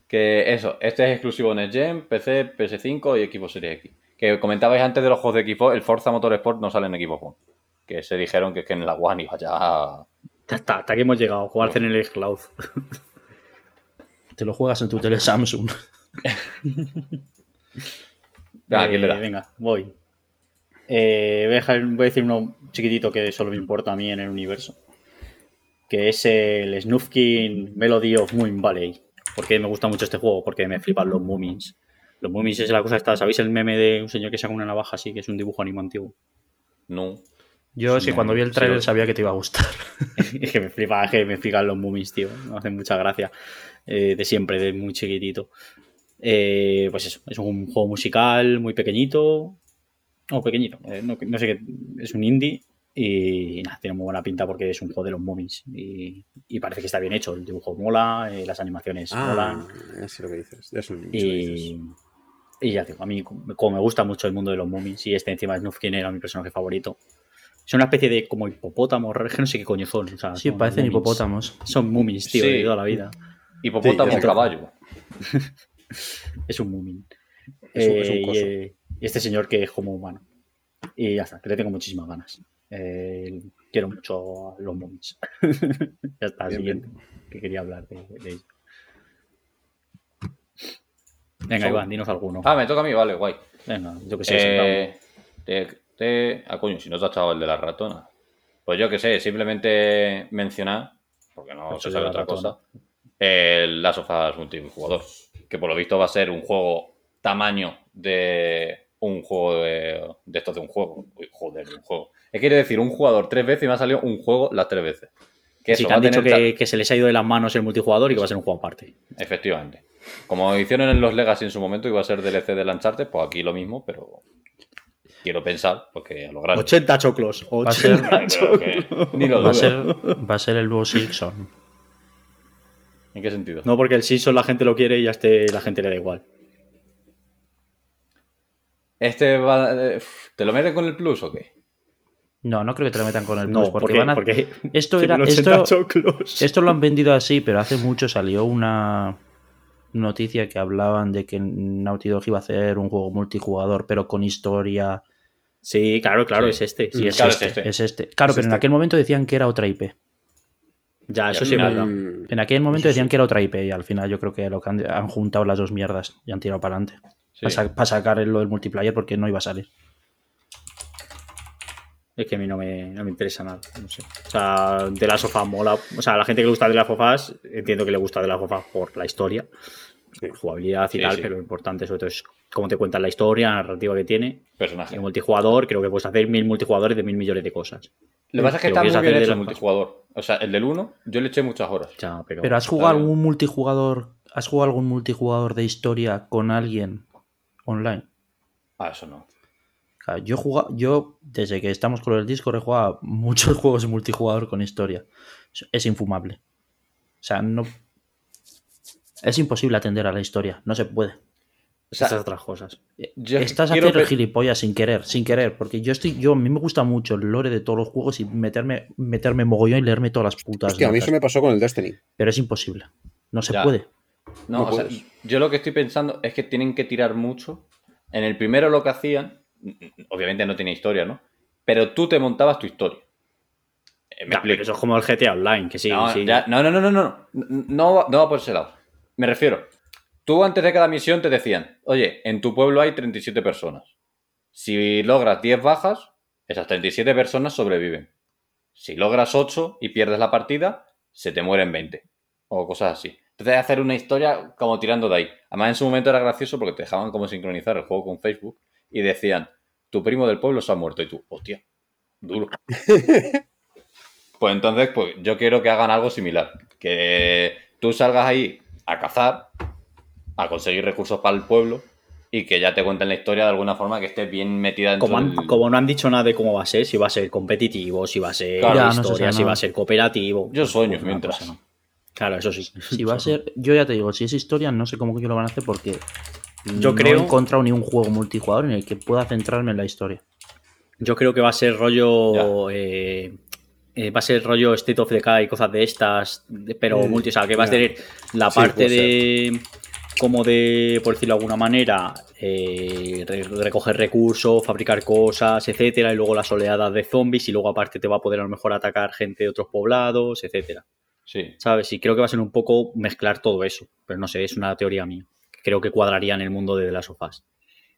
Que eso, este es exclusivo Next Gen, PC, PS5 y Xbox Series X. Que comentabais antes de los juegos de Xbox, el Forza Motorsport no sale en Xbox One. Que se dijeron que es que en la One iba ya. Ya está, hasta aquí hemos llegado. Jugar en el Cloud. Te lo juegas en tu tele Samsung. Ah, ¿quién le da? Eh, Venga, voy. Eh, voy, a dejar- voy a decir uno chiquitito que solo me importa a mí en el universo. Que es el Snufkin Melody of Moon Valley. ¿Por qué me gusta mucho este juego? Porque me flipan los Moomins. Los Moomins es la cosa esta. ¿Sabéis el meme de un señor que saca una navaja así? Que es un dibujo animado antiguo. No. Yo es que No, cuando vi el tráiler sí. sabía que te iba a gustar. es que me flipa, es que me flipan los Moomins, tío. Me hacen mucha gracia. Eh, de siempre, de muy chiquitito. Eh, pues eso, es un juego musical muy pequeñito. No, pequeñito. eh, no, no sé qué. Es un indie. Y nada, tiene muy buena pinta porque es un juego de los Moomins. Y, y parece que está bien hecho. El dibujo mola, eh, las animaciones Ah, molan. sé lo que dices. Ya sé lo que dices. Y, ya digo, a mí como me gusta mucho el mundo de los Moomins y este encima de Snufkin era mi personaje favorito. Es una especie de como hipopótamo, es que no sé qué coño son. o sea, Sí, son parecen hipopótamos. Son Moomins, tío, Sí. de toda la vida. Hipopótamo Sí, es- caballo. Es un Moomin. Es un- es un Eh, coso. y, eh, y este señor que es como humano. Y ya está, que le tengo muchísimas ganas. Eh, quiero mucho a los Moomins. ya está, Bien, siguiente. Que quería hablar de, de ello. Venga, Son- Iván, dinos alguno. Ah, me toca a mí, vale, guay. Venga, yo que sé. Eh, te, te- Ah, coño, si no te has echado el de la ratona. Pues yo que sé, simplemente mencionar, porque no se sabe otra ratona. cosa, el Last of Us multijugador. Que por lo visto va a ser un juego tamaño de un juego de, de estos de un juego. Uy, joder, de un juego. Es quiere decir un jugador tres veces y me ha salido un juego las tres veces. Que Sí, que han dicho que, que se les ha ido de las manos el multijugador y que va a ser un juego aparte. Efectivamente. Como hicieron en los Legacy en su momento, iba a ser DLC del Uncharted, pues aquí lo mismo, pero quiero pensar, porque a lo grande. 80 choclos. Va a ser- 80 choclos. ni lo Va a ser, va a ser el nuevo Silksong. ¿En qué sentido? No, porque el Simpson la gente lo quiere y a este la gente le da igual. Este va. eh, ¿Te lo metes con el plus o qué? No, no creo que te lo metan con el plus. No, porque, van a- porque Esto era. 80 Esto, lo han vendido así, pero hace mucho salió una noticia que hablaban de que Naughty Dog iba a hacer un juego multijugador, pero con historia. Sí, claro, claro, Sí. es este. Y es, Claro, es este, este. es este. Claro, Es pero en este. aquel momento decían que era otra IP. Ya, eso sí verdad. Mm, En aquel momento decían que era otra IP y al final yo creo que lo que han, han juntado las dos mierdas y han tirado para adelante. Sí. Para, sacar lo del multiplayer porque no iba a salir. Es que a mí no me, no me interesa nada. No sé. O sea, de las sofás mola. O sea, a la gente que le gusta de las sofás, entiendo que le gusta de las sofás por la historia, por jugabilidad y Sí, tal, sí. pero lo importante sobre todo es cómo te cuentan la historia, la narrativa que tiene. Personaje. En multijugador, creo que puedes hacer mil multijugadores de mil millones de cosas. Lo que pasa es que está muy bien hacer de hecho el las- multijugador. O sea, el del 1, yo le eché muchas horas. Ya, pero, Pero has jugado bien. algún multijugador, has jugado algún multijugador de historia con alguien online. Ah, eso no. Sea, yo he jugado, yo desde que estamos con el Discord he jugado muchos juegos de multijugador con historia. Es- Es infumable. O sea, no es imposible atender a la historia, no se puede. O sea, Estas otras cosas. yo Estás pe- gilipollas sin querer, sin querer, porque yo estoy, yo a mí me gusta mucho el lore de todos los juegos y meterme, meterme mogollón y leerme todas las putas. Hostia, a mí eso me pasó con el Destiny. Pero es imposible. No se Ya. puede. No, No o sea, yo lo que estoy pensando es que tienen que tirar mucho. En el primero lo que hacían, obviamente no tenía historia, ¿no? Pero tú te montabas tu historia. Eh, me pero eso es como el GTA Online, que sí, no, sí. ya- no, no, no, no, no, no, no va por ese lado. Me refiero, tú antes de cada misión te decían, oye, en tu pueblo hay 37 personas. Si logras 10 bajas, esas 37 personas sobreviven. Si logras 8 y pierdes la partida, se te mueren 20. O cosas así. Entonces hacer una historia como tirando de ahí. Además en su momento era gracioso porque te dejaban como sincronizar el juego con Facebook y decían, tu primo del pueblo se ha muerto y tú, hostia, duro. Pues entonces, pues yo quiero que hagan algo similar. Que tú salgas ahí a cazar, a conseguir recursos para el pueblo y que ya te cuenten la historia de alguna forma que esté bien metida dentro Como, han- como no han dicho nada de cómo va a ser, si va a ser competitivo, si va a ser Claro. Ya, de no se historia, si va a ser cooperativo. Yo sueño Pues una mientras. cosa, ¿no? Claro, eso sí. Si va a ser, yo ya te digo, si es historia, no sé cómo que lo van a hacer porque Yo no creo- he encontrado ni un juego multijugador en el que pueda centrarme en la historia. Yo creo que va a ser rollo. eh, eh, va a ser rollo State of Decay y cosas de estas, de- pero Mm, multi. O sea, que vas a ya. tener la Sí, parte de. Como de, por decirlo de alguna manera, eh, re- recoger recursos, fabricar cosas, etcétera, y luego las oleadas de zombies, y luego aparte te va a poder a lo mejor atacar gente de otros poblados, etcétera. Sí. ¿Sabes? Y creo que va a ser un poco mezclar todo eso. Pero no sé, es una teoría mía. Creo que cuadraría en el mundo de las sofás.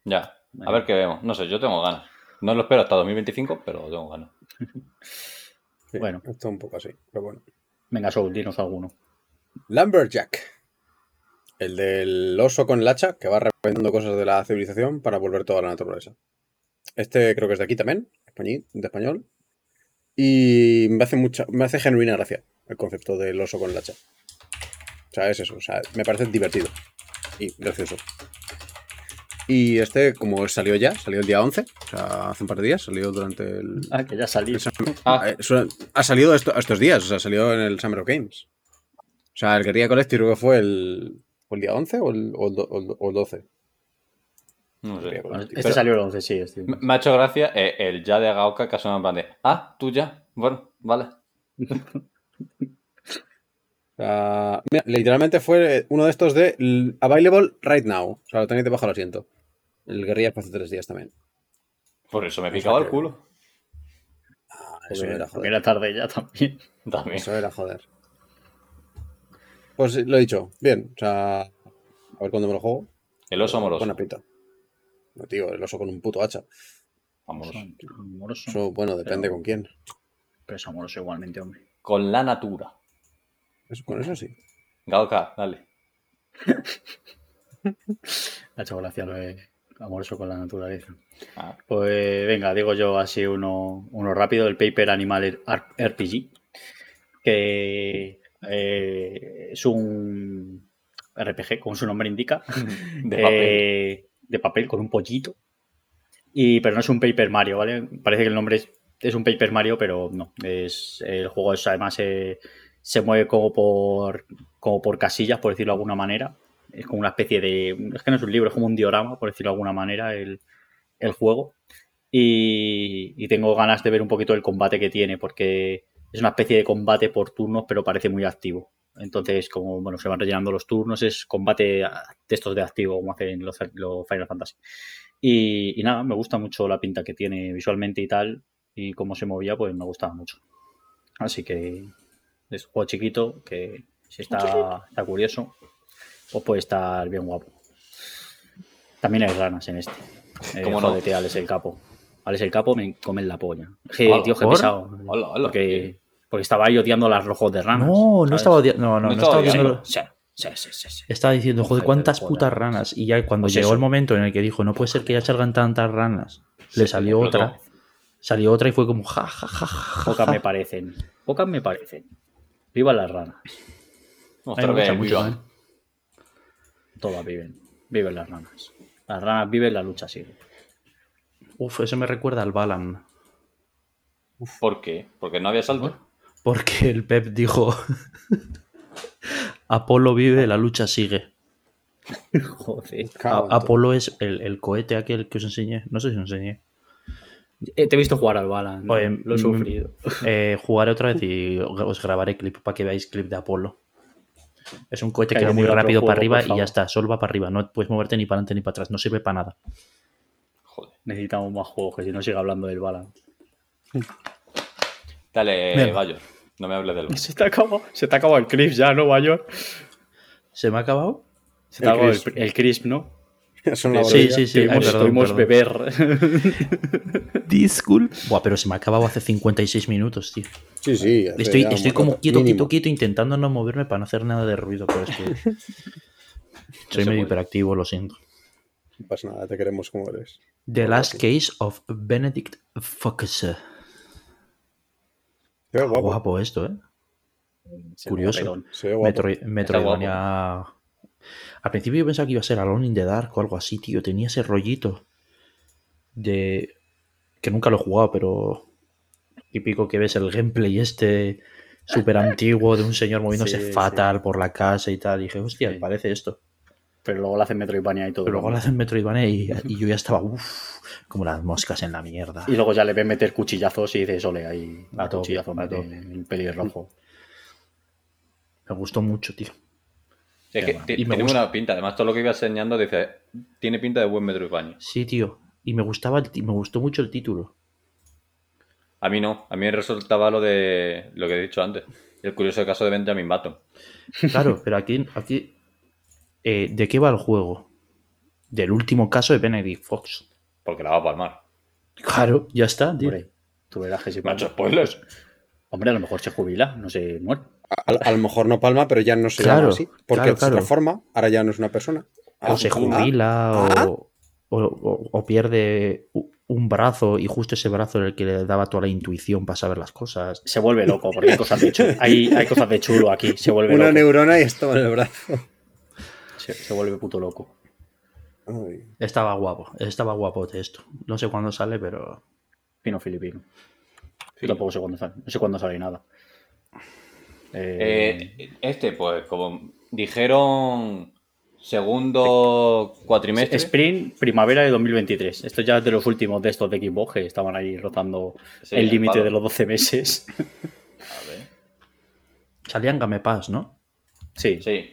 Ya. A ver qué vemos. No sé, yo tengo ganas. No lo espero hasta 2025, pero tengo ganas. Sí, Bueno. Esto un poco así, pero bueno. Venga, Soul, dinos alguno. Lumberjack. El del oso con el hacha que va reventando cosas de la civilización para volver toda la naturaleza. Este creo que es de aquí también, de español. Y me hace mucha, me hace genuina gracia el concepto del oso con el hacha. O sea, es eso. O sea, me parece divertido y gracioso. Y este, como salió ya, salió el día 11, o sea, hace un par de días, salió durante el... Ah, que ya salió. Ah, Eh, su- ha salido esto- estos días, o sea, salió en el Summer of Games. O sea, el Guerrilla Collective creo que fue el, ¿fue el día 11 o el, o el o el do- o el 12. no sé. Este Pero- salió el 11, sí. Este. Me ha hecho gracia eh, el ya de Gaoka que ha sonado en plan de, ah, tú ya. Bueno, vale. O sea, mira, literalmente fue uno de estos de Available Right Now. O sea, lo tenéis debajo del asiento. El Guerrilla hace tres días también. Por eso me picaba el culo. Ah, eso Porque, era joder. era tarde ya también. También. Eso era joder. Pues lo he dicho, bien. O sea, a ver cuándo me lo juego. El oso amoroso. Buena pinta. No, tío, el oso con un puto hacha. Amoroso. Amoroso. Eso, bueno, depende Pero- con quién. Pero es amoroso igualmente, hombre. Con la natura. Eso, con eso sí. Gaoka, dale. Me ha hecho gracia lo de amoroso con la naturaleza. Ah, Pues venga, digo yo así uno, uno rápido, el Paper Animal RPG, que eh, es un RPG, como su nombre indica, de papel. eh, de papel con un pollito. Y, pero no es un Paper Mario, ¿vale? Parece que el nombre es, es un Paper Mario, pero no. Es, el juego es, además eh, se mueve como por, como por casillas, por decirlo de alguna manera. Es como una especie de. Es que no es un libro, es como un diorama, por decirlo de alguna manera, el, el juego. Y, tengo ganas de ver un poquito el combate que tiene, porque es una especie de combate por turnos, pero parece muy activo. Entonces, como bueno, se van rellenando los turnos, es combate de estos de activo, como hacen los, los Final Fantasy. Y, y nada, me gusta mucho la pinta que tiene visualmente y tal, y cómo se movía, pues me gustaba mucho. Así que es un juego chiquito que si está, está curioso, pues puede estar bien guapo. También hay ranas en este. Eh, ¿Cómo no? jódete, Alex el capo. Alex el capo me comen la polla. Que, Hola, tío, ¿por? pesado. Hola, hola. Porque, porque estaba ahí odiando las rojos de ranas. No, no estaba odiando. No, no, No no, estaba odiando. Sí, sí, sí, sí, sí. Estaba diciendo, joder, cuántas putas ranas. Y ya cuando Pues llegó eso. el momento en el que dijo, no puede ser que ya salgan tantas ranas, le salió otra. Salió otra y fue como, ja, ja, ja, ja, Pocas me parecen. Pocas me parecen. Viva las ranas. A mí Otra vez, mucho, viva. ¿eh? Todas viven. Viven las ranas. Las ranas viven, la lucha sigue. Uf, eso me recuerda al Balan. ¿Por qué? Porque no había salto. Porque el Pep dijo, Apolo vive, la lucha sigue. Joder. Apolo es el, el cohete aquel que os enseñé. No sé si os enseñé. Eh, te he visto jugar al Balan. Oye, lo he mm, sufrido. Eh, jugaré otra vez y os grabaré clip para que veáis clip de Apolo. Es un cohete Que que va muy rápido para arriba y ya está. Solo va para arriba. No puedes moverte ni para adelante ni para atrás. No sirve para nada. Joder. Necesitamos más juegos, que si no sigue hablando del Balan. Dale, Venga. Bayo. No me hables del. Se te acaba, se te acaba el crisp ya, ¿no, Bayor? ¿Se me ha acabado? Se te El acaba el, crisp. el crisp, ¿no? Eso en la Sí, sí, sí. Ay, Tuvimos, perdón, tuvimos perdón. beber. Disculpe. Buah, pero se me ha acabado hace 56 minutos, tío. Sí, sí. Estoy, estoy como quieto, Mínimo. quieto, quieto, intentando no moverme para no hacer nada de ruido, pero es que soy medio hiperactivo, lo siento. No pasa nada, te queremos como eres. The Last Case of Benedict Fox. Se ve guapo. Guapo esto, ¿eh? Curioso. Se. Metro- Metroidvania. Al principio yo pensaba que iba a ser Alone in the Dark o algo así, tío. Tenía ese rollito de. que nunca lo he jugado, pero. Típico que ves el gameplay este súper antiguo de un señor moviéndose Sí, sí. fatal por la casa y tal. Y dije, hostia, Sí. parece esto. Pero luego lo hacen Metroidvania y todo. Pero luego lo hacen Metroidvania y, y yo ya estaba, uff, como las moscas en la mierda. Y luego ya le ven meter cuchillazos y dices, ole, ahí A cuchillazo tope. el pelirrojo. Me gustó mucho, tío. Es que Y me tiene gusta. buena pinta. Además, todo lo que iba enseñando dice. Tiene pinta de buen Metroidvania. Sí, tío. Y me gustaba, el me gustó mucho el título. A mí no. A mí me resultaba lo de. Lo que he dicho antes. El curioso caso de Benjamin Button. Claro, pero aquí, aquí eh, ¿de qué va el juego? Del último caso de Benedict Fox. Porque la va a palmar. Claro, ya está, tío. Hombre, tú verás que si Macho, spoilers. Hombre, a lo mejor se jubila, no se muere. A, a lo mejor no palma, pero ya no se Claro, llama así. Porque claro, se claro. transforma, ahora ya no es una persona. o se Ah, jubila ah. o, o- o- o pierde un brazo y justo ese brazo era el que le daba toda la intuición para saber las cosas. Se vuelve loco, porque hay cosas de chulo. Hay, hay cosas de chulo aquí, se vuelve Una loco. neurona y estaba en el brazo. Se, se vuelve puto loco. Ay. Estaba guapo, estaba guapote esto. No sé cuándo sale, pero Pino filipino. Yo tampoco sé cuándo sale. No sé cuándo sale nada. Eh, Eh, este, pues, como dijeron. Segundo cuatrimestre. Sprint, primavera de 2023. Esto ya es de los últimos de estos de Xbox que estaban ahí rozando Sí, el límite de los 12 meses. A ver. salían Game Pass, ¿no? Sí, Sí.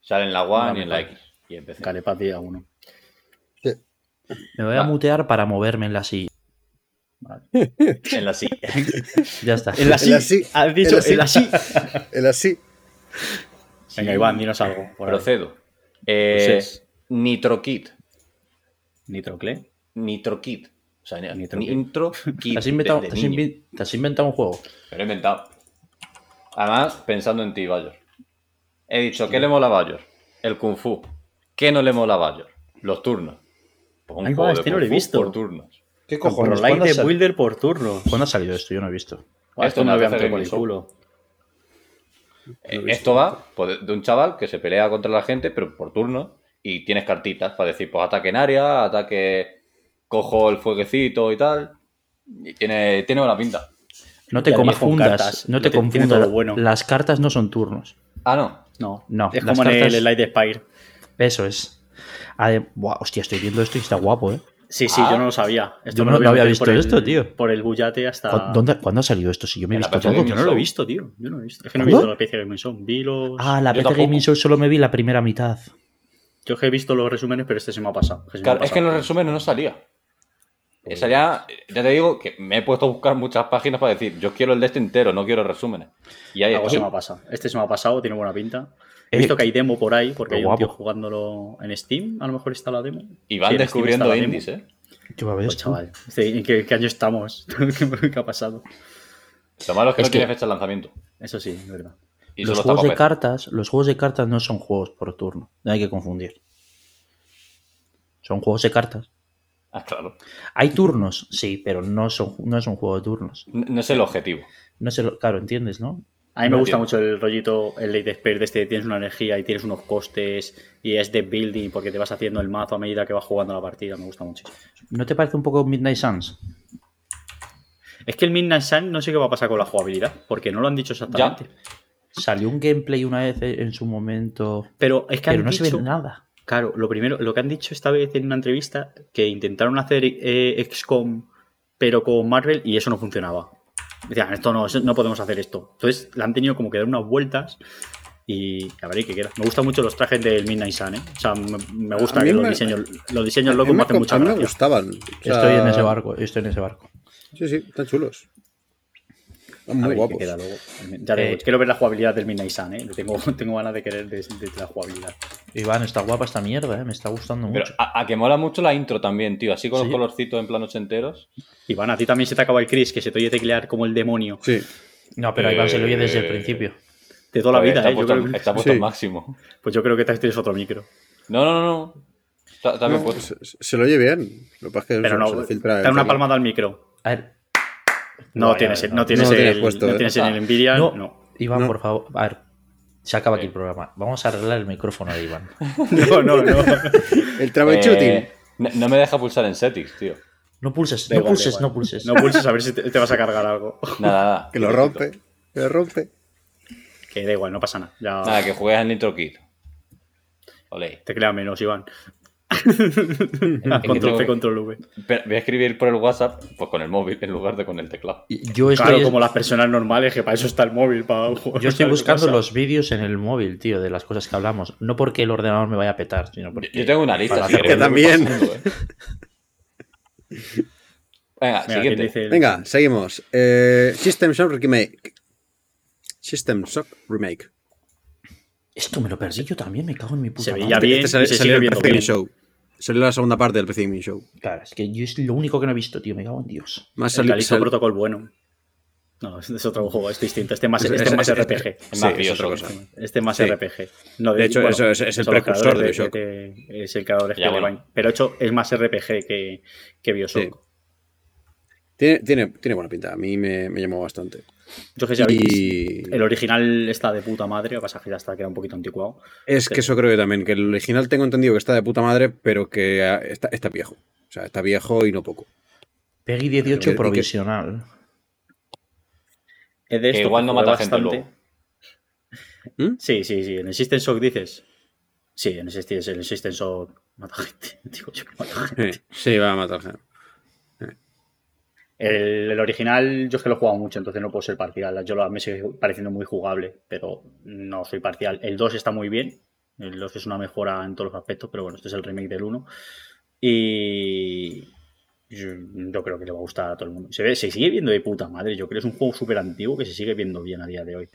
Sale en la One y en la. X. Y empecé. Calepaz día 1. Me voy a mutear para moverme en la silla. En la sí. Ya está. En la El así. Has dicho El así. el así. El así. Venga, Iván, dinos algo. Procedo. Eh, Procedes. Nitrokit. Nitrocle. Nitrokit. O sea, Nitrokit. Nitrokit. ¿Te has, inventado, de- te de has niño. invi- te has inventado un juego? Me lo he inventado. Además, pensando en ti, Bayor. He dicho, ¿qué le mola a Bayor? El Kung Fu. ¿Qué no le mola a Bayor? Los turnos. Pues un Ay, va, juego de este no Kung lo he Fu visto. Por turnos. ¿Qué cojones? ¿Cuándo de sal- Builder por turno. ¿Cuándo ha salido esto? Yo no he visto. Esto no una lo voy a vez por en el culo. Eh, Esto va pues, de un chaval que se pelea contra la gente, pero por turnos. Y tienes cartitas para decir, pues ataque en área, ataque, cojo el fueguecito y tal. Y tiene, tiene buena pinta. No te confundas. No te confundas. bueno. Las cartas no son turnos. Ah, no. No, No, Es las como en cartas- el Light Spire. Eso es. Ade- Buah, hostia, estoy viendo esto y está guapo, ¿eh? Sí, sí, Ah. yo no lo sabía. Esto Yo no- no había visto por el- esto, tío. Por el bullate hasta. ¿Cu- ¿Dónde, ¿Cuándo ha salido esto? Si yo me he visto todo. Yo no lo he visto, tío. Yo no lo he visto. Es que no he visto la PC Gaming Show. Vi los. Ah, la PC. Gaming Show solo me vi la primera mitad. Yo que he visto los resúmenes, pero este se me ha pasado. ha Claro, es que en los resúmenes no salía. Eh, Salía, ya te digo que me he puesto a buscar muchas páginas para decir, yo quiero el de este entero, no quiero resúmenes. Y ahí Algo está. se me ha pasado. Este se me ha pasado, tiene buena pinta. He Eh, visto que hay demo por ahí, porque qué hay un tío jugándolo en Steam. A lo mejor está la demo. Y van Sí, descubriendo indies, ¿eh? ¿Qué va a ver Pues chaval, ¿en qué, qué año estamos? ¿Qué, qué ha pasado? Lo malo es que Es no tiene fecha de lanzamiento. Eso sí, es verdad. Y los juegos de cartas, los juegos de cartas no son juegos por turno. No hay que confundir. Son juegos de cartas. Ah, claro. Hay turnos, sí, pero no son no es un juego de turnos. No, no es el objetivo. No sé, lo- claro, entiendes, ¿no? A mí me gusta mucho el rollito, el Late Expert de este, tienes una energía y tienes unos costes y es de building porque te vas haciendo el mazo a medida que vas jugando la partida, me gusta mucho. ¿No te parece un poco Midnight Suns? Es que el Midnight Sun no sé qué va a pasar con la jugabilidad, porque no lo han dicho exactamente. Salió un gameplay una vez en su momento, Pero es que pero no se ve nada. Claro, lo primero, lo que han dicho esta vez en una entrevista, que intentaron hacer eh, XCOM, pero con Marvel, y eso no funcionaba. Decían, esto no, no podemos hacer esto. Entonces, le han tenido como que dar unas vueltas y a ver, ¿qué queda? Me gustan mucho los trajes del Midnight Sun, ¿eh? O sea, me, me gusta que los me- diseños, los diseños locos me me, hacen mucha a mí me gracia. gustaban. O sea, Estoy en ese barco, estoy en ese barco. Sí, sí, están chulos. Muy guapos. queda luego. Ya digo, Eh, quiero ver la jugabilidad del Midnight Sun, ¿eh? Tengo, tengo ganas de querer de, de la jugabilidad. Iván, está guapa esta mierda, ¿eh? Me está gustando Pero mucho. a, a que mola mucho la intro también, tío. Así con Sí. los colorcitos en planos enteros. Iván, a ti también se te acaba el Chris, que se te oye teclear como el demonio Sí. No, pero a Iván se lo oye desde el eh, principio. de toda la vida, está ¿eh? Yo puesto, creo que- está puesto Sí. al máximo. pues yo creo que tienes otro micro. No, no, no, no. Está, está bien No, puesto. se, se lo oye bien. Lo que pasa es que Pero se- no, se le filtra el da una palmada al micro. A ver. No, Vaya, tienes, no. no tienes No tienes el, puesto, no ¿eh? tienes en el Nvidia, No, no. Iván, No. por favor. A ver. Se acaba aquí el programa. Vamos a arreglar el micrófono de Iván. No, no, no. El troubleshooting. Eh, no, no me deja pulsar en settings, tío. No pulses, no pulses, no pulses. No pulses a ver si te, te vas a cargar algo. Nada, nada. que lo rompe. Que lo rompe. Que da igual, no pasa nada. Ya Nada, que juegues al Nitro Kid. Ole. te crea menos, Iván. que control C, control V. Voy a escribir por el WhatsApp pues con el móvil en lugar de con el teclado. Yo estoy, Claro, como las personas normales, que para eso está el móvil. Para jugar yo estoy buscando los vídeos en el móvil, tío, de las cosas que hablamos. No porque el ordenador me vaya a petar, sino porque. Yo tengo una lista. para si voy también. pasando, eh. Venga, Mira, ¿quién siguiente. el- Venga, seguimos. Eh, System Shock Remake. System Shock Remake. Esto me lo perdí yo también, me cago en mi puta Se madre. veía bien Este sale- se salió el bien. Show. Salió la segunda parte del PC Gaming Show. Claro, es que yo es lo único que no he visto, tío, me cago en Dios. Más El Calixto sal- Protocol bueno. No, es es otro juego, es distinto. Este es más, Es- este es- es más es- RPG. Es Sí, más es otra cosa. Este es más Sí. RPG. No, De hecho, eso es- es el precursor de Bioshock. de- es el creador de Ya, bueno. Pero hecho, es más RPG que, que Bioshock. Sí. Tiene, tiene, tiene buena pinta. A mí me, me llamó bastante. Yo que sé, habéis- Y el original está de puta madre, lo que pasa que ya está queda un poquito anticuado. es que eso creo yo también. Que el original tengo entendido que está de puta madre, pero que ah, está, está viejo. O sea, está viejo y no poco. Peggy 18 Y que- provisional. Es de Que esto igual que no jugué mata gente bastante. ¿Mm? Sí, sí, sí. En el System Shock dices. Sí, en el System, en el System Shock mata gente. Digo yo que mata gente. Sí, va a matar gente. El, el original, yo es que lo he jugado mucho, entonces no puedo ser parcial. Yo lo, me sigue pareciendo muy jugable, pero no soy parcial. El 2 está muy bien. El 2 es una mejora en todos los aspectos, pero bueno, este es el remake del 1. Y yo, yo creo que le va a gustar a todo el mundo. Se, ve, se sigue viendo de puta madre. Yo creo que es un juego súper antiguo que se sigue viendo bien a día de hoy.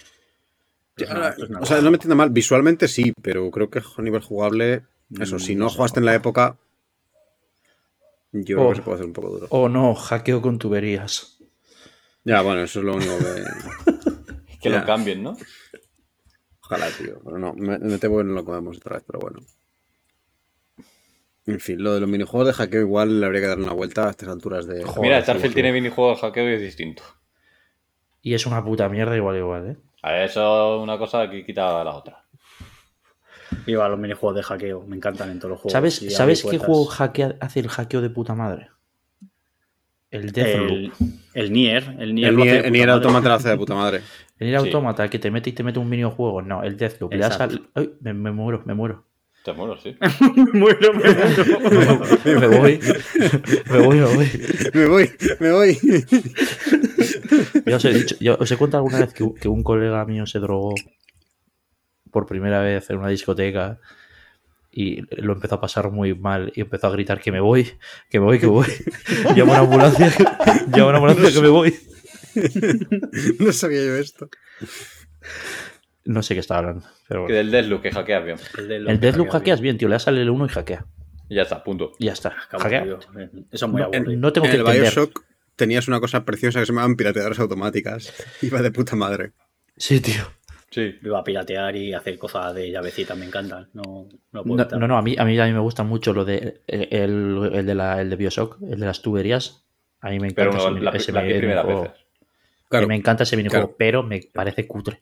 O sea, no me entienda mal, visualmente sí, pero creo que a nivel jugable, eso, Mm, si no jugaste en la época, yo creo Oh. que se puede hacer un poco duro. Oh no, hackeo con tuberías. Ya, bueno, eso es lo único que. Que Ya. lo cambien, ¿no? Ojalá, tío. Pero no, me, me temo que no lo comemos otra vez, pero bueno. En fin, lo de los minijuegos de hackeo igual le habría que dar una vuelta a estas alturas de. Joder, Mira, Starfield tiene minijuego de hackeo y es distinto. Y es una puta mierda igual, igual, ¿eh? A ver, eso es una cosa que quita la otra. Viva los minijuegos de hackeo, me encantan en todos los juegos. ¿Sabes, Y ¿sabes abrir qué juego hackea- hace el hackeo de puta madre? El Deathloop. El, el Nier, el Nier, El lo Nier, el. Automata lo hace de puta madre. El Nier Sí. Automata que te mete y te mete un minijuego. No, el Deathloop. Le das Exacto. al- Ay, me, me muero, me muero. Te muero, sí. Muero, me muero. Me voy. me voy, me voy. Me voy, me voy. Ya os he dicho, os he contado alguna vez que un colega mío se drogó por primera vez en una discoteca y lo empezó a pasar muy mal y empezó a gritar que me voy, que me voy, que me voy. Llama una ambulancia, llama una ambulancia que me voy. No sabía yo esto. No sé qué está hablando, pero Que del Deathloop que hackeas bien. El Deathloop hackeas bien, tío. Le das al L1 y hackea. Y ya está, punto. Y ya está. Hackea. tío. Eso es muy No, aburrido. no tengo En que el entender. Bioshock tenías una cosa preciosa que se llamaban pirateadoras automáticas. Iba de puta madre. Sí, tío. Sí. Iba a piratear y hacer cosas de llavecitas, me encantan. No, no puedo No, no, no, a mí, a mí a mí me gusta mucho lo de el, el, el de la el de Bioshock, el de las tuberías. A mí me encanta Pero no, ese, la, ese minijuego. veces. Claro. me encanta ese minijuego, claro. pero me parece cutre.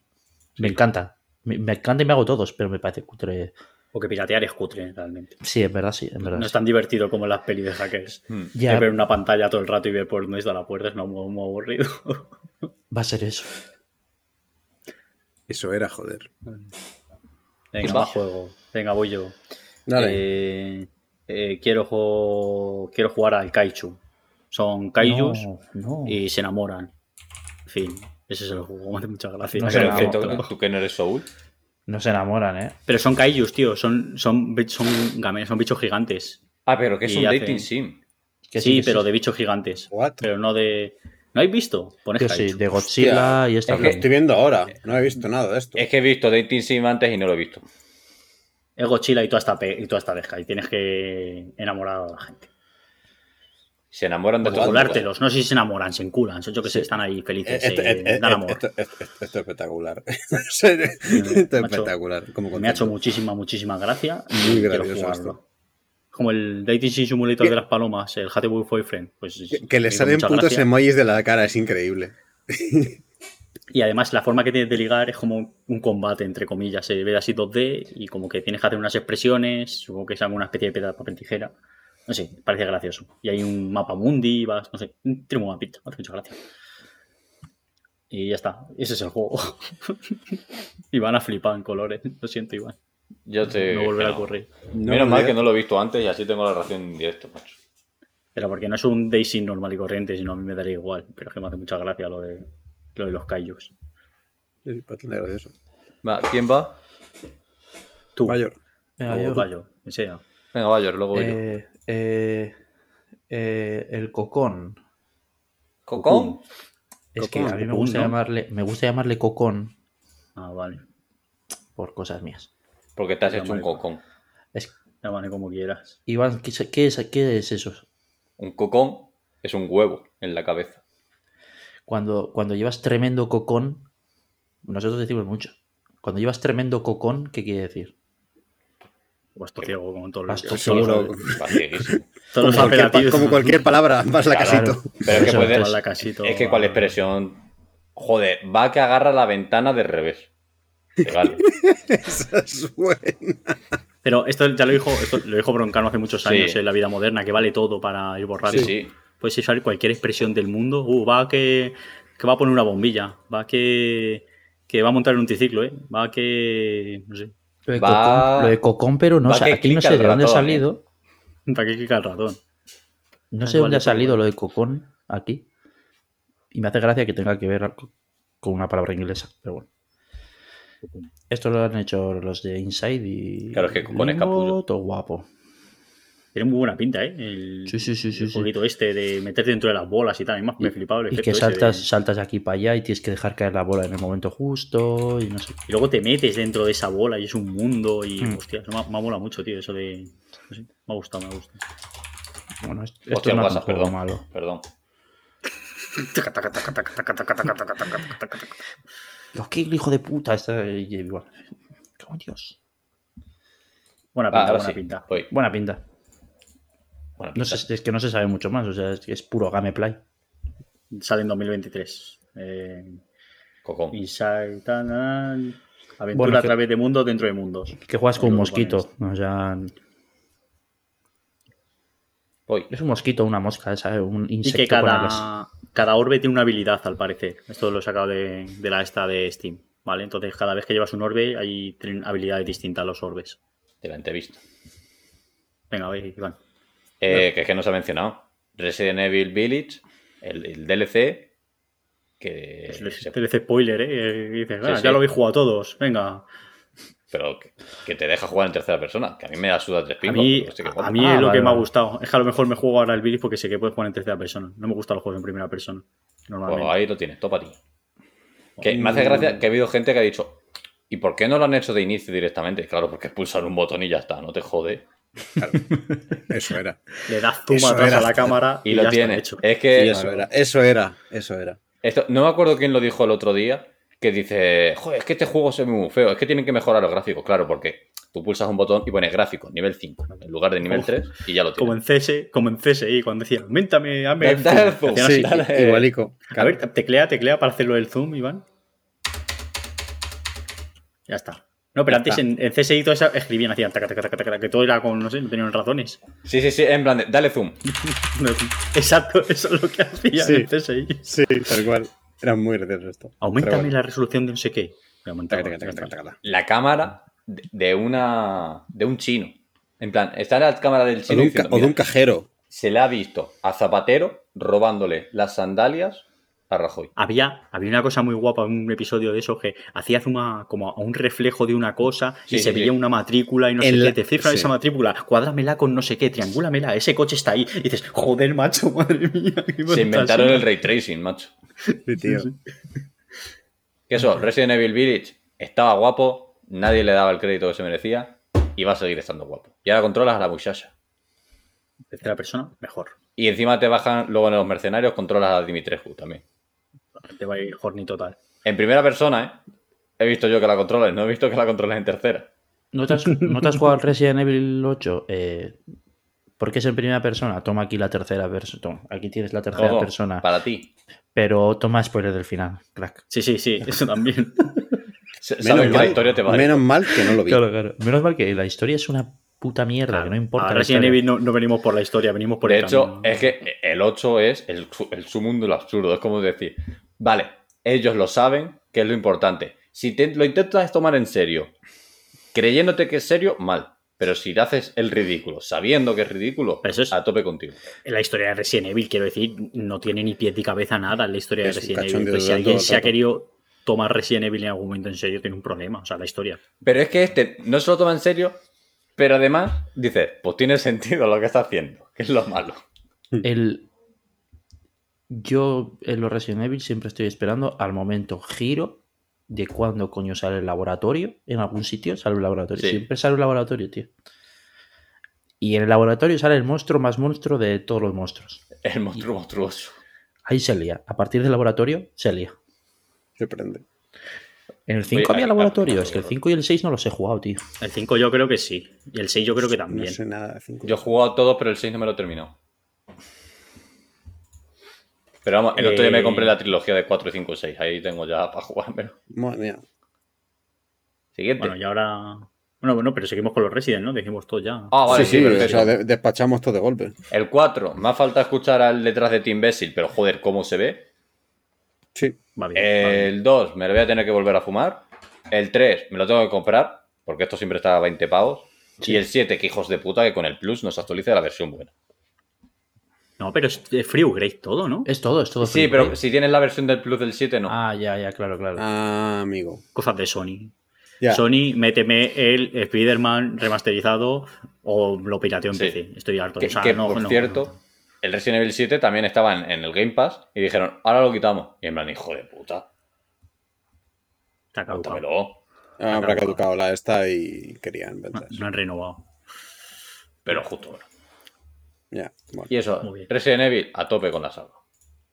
Me encanta. Me, me encanta y me hago todos, pero me parece cutre. Porque piratear es cutre, realmente. Sí, en verdad sí, en verdad. No es sí. tan divertido como en las pelis de hackers. Hmm. Ya Es ver una pantalla todo el rato y ver por dónde está la puerta es no, muy, muy aburrido. va a ser eso. Eso era, joder. Venga, va. más juego. Venga, voy yo. Dale. Eh, eh, quiero, quiero jugar al Kaichu. Son Kaijus No, no. y se enamoran. En fin, ese es el juego. Me hace mucha gracia. No Pero que tú, tú que no eres Soul. No se enamoran, ¿eh? Pero son Kaijus, tío. Son, son, son, son bichos gigantes. Ah, pero que es Y un hacen- dating sim. Que sí, que pero de bichos gigantes. What? Pero no de. ¿No habéis visto? Yo sí, de Godzilla y esta Es que Lo estoy viendo ahora. No he visto nada de esto. Es que he visto dating sim antes y no lo he visto. Es Godzilla y toda esta, y toda esta deja. Y tienes que enamorar a la gente. Se enamoran de todo. Enculártelos. No sé si se enamoran, se enculan. Yo que sé, están ahí felices. Esto, se dan amor. esto- esto- esto- esto es espectacular. esto es espectacular. Como Me ha hecho muchísima, muchísima gracia. Muy gracioso. Como el Dating Sim Simulator de las palomas, el Hathaway Boyfriend. Pues, Que, que le salen putos gracia. emojis de la cara, es increíble. Y además la forma que tienes de ligar es como un combate, entre comillas. Se ve así 2D y como que tienes que hacer unas expresiones, supongo que es alguna especie de piedra, papel, tijera. No sé, parece gracioso. Y hay un mapa mundi, vas, no sé, tiene pinta, me hace mucha gracia. Y ya está, ese es el juego. y van a flipar en colores, lo siento, Iván. Yo te. no volverá a ocurrir. Menos No, mal que no lo he visto antes y así tengo la reacción en directo, macho. Pero porque no es un Daisy normal y corriente, sino a mí me daría igual. Pero es que me hace mucha gracia lo de, lo de los kaijus. Sí, bastante gracioso. Va, ¿quién va? Tú, Mayor. Venga, o yo- Bayo, que sea. Venga, va, yo, luego voy yo. eh, eh, eh, el cocón. ¿Cocón? Es que a mí me gusta ¿no? llamarle, me gusta llamarle cocón Ah, vale. por cosas mías. Porque te has hecho un cocón. Es, Llámame como quieras. Iván, ¿qué, es- qué es, qué es eso? Un cocón es un huevo en la cabeza. Cuando, cuando llevas tremendo cocón, nosotros decimos mucho. Cuando llevas tremendo cocón, ¿qué quiere decir? Ciego como todos los- Seguro. Todos los Como cualquier, como cualquier palabra, vas la Claro. casito. Pero es que puedes. Toda la casito, Es que cuál va. expresión. Joder, va que agarra la ventana de revés. Te vale. Esa es buena. Pero esto ya lo dijo, esto lo dijo Broncano hace muchos años Sí. en la vida moderna, que vale todo para ir borrando. Sí, sí. Puedes usar cualquier expresión del mundo. Uh, va que, que va a poner una bombilla. Va que, que va a montar un triciclo, ¿eh? Va que. No sé. Lo de, Va- cocón, lo de cocón, pero no, o sea, aquí no sé de dónde ha ratón, salido. ¿Para qué clica el ratón? No sé dónde vale, ha salido lo de cocón aquí. Y me hace gracia que tenga que ver con una palabra inglesa, pero bueno. Esto lo han hecho los de Inside y. Claro, es que cocón es Limbo, capullo. todo guapo. Tiene muy buena pinta, ¿eh? El, Sí, sí, sí, sí, el sí. jueguito este de meterte dentro de las bolas y tal. Y más me he flipado el Y que saltas, de- saltas de aquí para allá y tienes que dejar caer la bola en el momento justo y no sé. Y luego te metes dentro de esa bola y es un mundo y. Mm. Hostia, eso me, ha- me ha molado mucho, tío. Eso de. no sé, me ha gustado, me ha gustado. Bueno, esto Hostia, no es un perdón. malo. Perdón. Lo que hijo de puta está y Dios. Buena Va, pinta, buena sí. pinta. Buena pinta. Buena No pinta. sé, es que no se sabe mucho más, o sea, es, es puro gameplay. Sale en 2023. Eh, Cocón. Inside. Aventura Bueno, a que- través de mundos dentro de mundos. Que juegas con un mosquito. O sea, Voy. es un mosquito, una mosca, esa, un Y insecto que con alas. cada, cada orbe tiene una habilidad, al parecer. Esto lo he sacado de, de la esta de Steam. ¿Vale? Entonces, cada vez que llevas un orbe, hay habilidades distintas los orbes. De la entrevista. Venga, ve, Iván. Eh, que es que no se ha mencionado. Resident Evil Village, el, el DLC. Que. Es el se- DLC spoiler, ¿eh? Y dices, Sí, "Ah, sí. ya lo habéis jugado todos. Venga. Pero que, que te deja jugar en tercera persona. Que a mí me da suda tres A pingos. mí, sí que a joder. mí Ah, es lo vale, que me ha gustado. Es que a lo mejor me juego ahora el Village porque sé que puedes jugar en tercera persona. No me gustan los juegos en primera persona. Normalmente. Pues ahí lo tienes, topa a ti. Que me hace gracia que ha habido gente que ha dicho, ¿y por qué no lo han hecho de inicio directamente? Claro, porque es pulsar un botón y ya está, no te jode. Eso era. Le das zoom atrás era. a la cámara Y, y, lo ya está tienes. hecho. Es Y que eso era. Eso era. Eso era. esto, no me acuerdo quién lo dijo el otro día, que dice, joder, es que este juego se ve muy feo, es que tienen que mejorar los gráficos. Claro, porque tú pulsas un botón y pones gráfico, nivel 5, en lugar de nivel Uf. 3, y ya lo Como tienes. en CS, como en CSI, cuando decía, aumentame, hazme el zoom". Sí, dale. igualico. A ver, teclea, teclea para hacerlo del zoom, Iván. Ya está. No, pero antes en, en CSI todo eso escribían, hacían taca, taca, taca, taca, que todo era con, no sé, no tenían razones. Sí, sí, sí, en plan, de, dale zoom. No, Exacto, eso es lo que hacían Sí. en CSI. Sí, tal cual. Era muy gracioso esto. Aumentame bueno. la resolución de no sé qué. Aumentaba, Taca, taca, taca. La cámara de de una de un chino En plan, está en la cámara del O chino de un, diciendo, o de un "Mira, cajero. se le ha visto a Zapatero robándole las sandalias a Rajoy. Había, había una cosa muy guapa en un episodio de eso que hacías una, como a un reflejo de una cosa Sí, y sí, se sí. veía una matrícula y no sé qué. Te cifran sí. esa matrícula, cuádramela con no sé qué, triangúlamela, ese coche está ahí. Y dices, joder, macho, madre mía. qué Se inventaron fantasía". el ray tracing, macho. Sí, tío. Que eso, Resident Evil Village estaba guapo, nadie le daba el crédito que se merecía y va a seguir estando guapo. Y ahora controlas a la muchacha. Tercera persona, mejor. Y encima te bajan, luego en los mercenarios controlas a Dimitrescu también. Te va a ir horny total. En primera persona, ¿eh? He visto yo que la controles, no he visto que la controles en tercera. ¿No te has, no te has jugado al Resident Evil 8? Eh, porque es en primera persona. Toma aquí la tercera persona. Aquí tienes la tercera Ojo, persona. Para ti. Pero toma spoiler del final, crack. Sí, sí, sí, eso también. Menos que la mal, historia te va a menos mal que no lo vi. Claro, claro. Menos mal que la historia es una puta mierda, que no importa. Resident. Evil no, no venimos por la historia, venimos por De el hecho, camino. es que el 8 es el, su- el sumum de lo absurdo. Es como decir, vale, ellos lo saben, que es lo importante. Si te- lo intentas tomar en serio, creyéndote que es serio, mal. Pero si haces el ridículo, sabiendo que es ridículo, Eso es- a tope contigo. La historia de Resident Evil, quiero decir, no tiene ni pie ni cabeza nada en la historia Es de Resident Evil. Pues si alguien se ha querido tomar Resident Evil en algún momento en serio, tiene un problema. O sea, la historia. Pero es que este no se lo toma en serio, pero además dice, pues tiene sentido lo que está haciendo, que es lo malo. El... Yo en los Resident Evil siempre estoy esperando al momento giro de cuando coño sale el laboratorio. En algún sitio sale un laboratorio. Sí. Siempre sale un laboratorio, tío. Y en el laboratorio sale el monstruo más monstruo de todos los monstruos. El monstruo monstruoso. Ahí se lía. A partir del laboratorio se lía. Sorprende. En el 5 Oye, había laboratorio. Es que el no, 5 y el 6 no los he jugado, tío. El 5 yo creo que sí. Y el 6 yo creo que No también. sé nada de cinco. Yo he jugado a todos, pero el 6 no me lo he terminado. Pero vamos, el otro día me Eh. compré la trilogía de 4, 5 y 6. Ahí tengo ya para jugármelo. Madre mía. Siguiente. Bueno, y ahora. Bueno, bueno, pero seguimos con los Resident, ¿no? Dijimos todo ya. Ah, vale, sí, sí, sí, o sea, de- despachamos todo de golpe. El 4, me ha falta escuchar al detrás de Team Bessil, pero joder, cómo se ve. Sí. Va bien. El 2, me lo voy a tener que volver a fumar. El 3, me lo tengo que comprar, porque esto siempre está a 20 pavos. Y el 7, que hijos de puta, que con el Plus nos actualiza la versión buena. No, pero es free upgrade todo, ¿no? Es todo, es todo. Sí, free pero si tienes la versión del Plus del 7, no. Ah, ya, ya, claro, claro. Ah, amigo. Cosas de Sony. Ya. Sony, méteme el Spider-Man remasterizado o lo pirateo en Sí. PC. Estoy harto. Que, o sea, que, no, por no, cierto, no. el Resident Evil 7 también estaba en, en el Game Pass y dijeron, ahora lo quitamos. Y en plan, hijo de puta, Está caducado. Ah, habrá caducado la esta y querían no han renovado. Pero justo ahora. Ya, bueno. Y eso, Muy bien. Resident Evil a tope con la saga.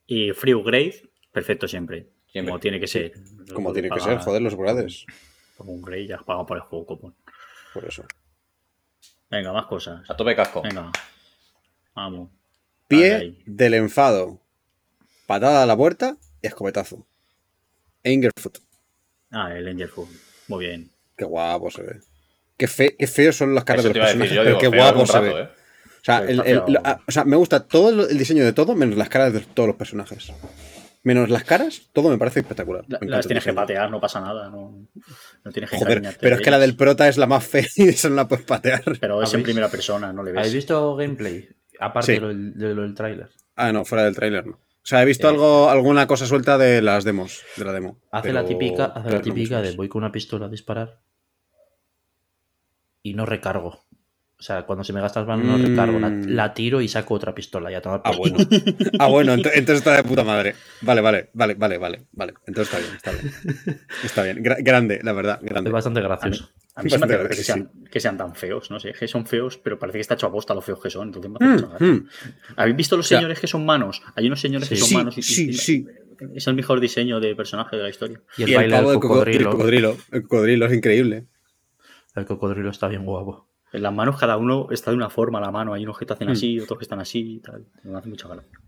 Y free upgrade, perfecto siempre. Siempre. Como tiene que ser. Como tiene que ser, joder, los upgrades. Como un upgrade, ya has pagado por el juego copón. Por eso. Venga, más cosas. A tope casco. Venga. Vamos. Pie ahí. del enfado. Patada a la puerta y escopetazo. Angerfoot. Ah, el Angel Food. Muy bien. Qué guapo se ve. Qué, fe, qué feos son las caras Eso de los personajes, pero digo, qué guapo se rato, ve. ¿eh? O sea, el- está el- feo. lo- o sea, me gusta todo el diseño de todo, menos las caras de todos los personajes. Menos las caras, todo me parece espectacular. La- Me las tienes que patear, no pasa nada. No, no tienes que Joder, pero es que la del prota es la más fea y esa no la puedes patear. Pero es en ¿Habéis- primera persona, no le ves. ¿Habéis visto gameplay? Aparte Sí. de lo del, de lo del tráiler. Ah, no, fuera del tráiler no. O sea, he visto Eh. algo, alguna cosa suelta de las demos, de la demo. Hace la típica, hace la típica de voy con una pistola a disparar y no recargo. O sea, cuando se me gasta las manos no Mm. recargo. La, la tiro y saco otra pistola y a tomar Ah, bueno. Ah, bueno, ent- entonces está de puta madre. Vale, vale, vale, vale, vale, vale. Entonces está bien, está bien. Está bien. Gra- grande, la verdad, Es grande. bastante A mí, gracioso. a mí se me hace Bastante que sí. sean, que sean tan feos, no sé, que son feos, pero parece que está hecho a posta lo feos que son. Entonces me hace Mm, mm. ¿Habéis visto los O sea, señores que son manos? Hay unos señores que son Sí, manos y, sí, y- sí. es el mejor diseño de personaje de la historia. Y el Y el baile del del coco- del cocodrilo. cocodrilo. El cocodrilo es increíble. El cocodrilo está bien guapo. En las manos cada uno está de una forma, la mano. Hay unos que te hacen Mm. así, otros que están así y tal. Me hace mucha gracia.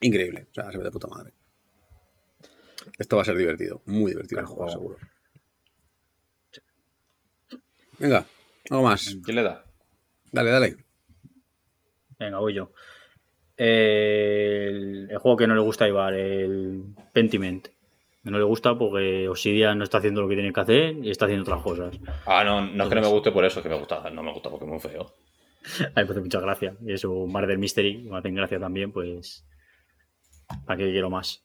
Increíble. O sea, se ve de puta madre. Esto va a ser divertido. Muy divertido el juego, juego. seguro. Venga, algo más. ¿Quién le da? Dale, dale. Venga, voy yo. El, el juego que no le gusta a Ibar, el Pentiment. No le gusta porque Obsidian no está haciendo lo que tiene que hacer y está haciendo otras cosas. Ah, no, no es que no me guste por eso, es que me gusta, no me gusta porque es muy feo. A mí me hace mucha gracia. Y eso, Murder Mystery, me hacen gracia también, pues. ¿Para qué quiero más?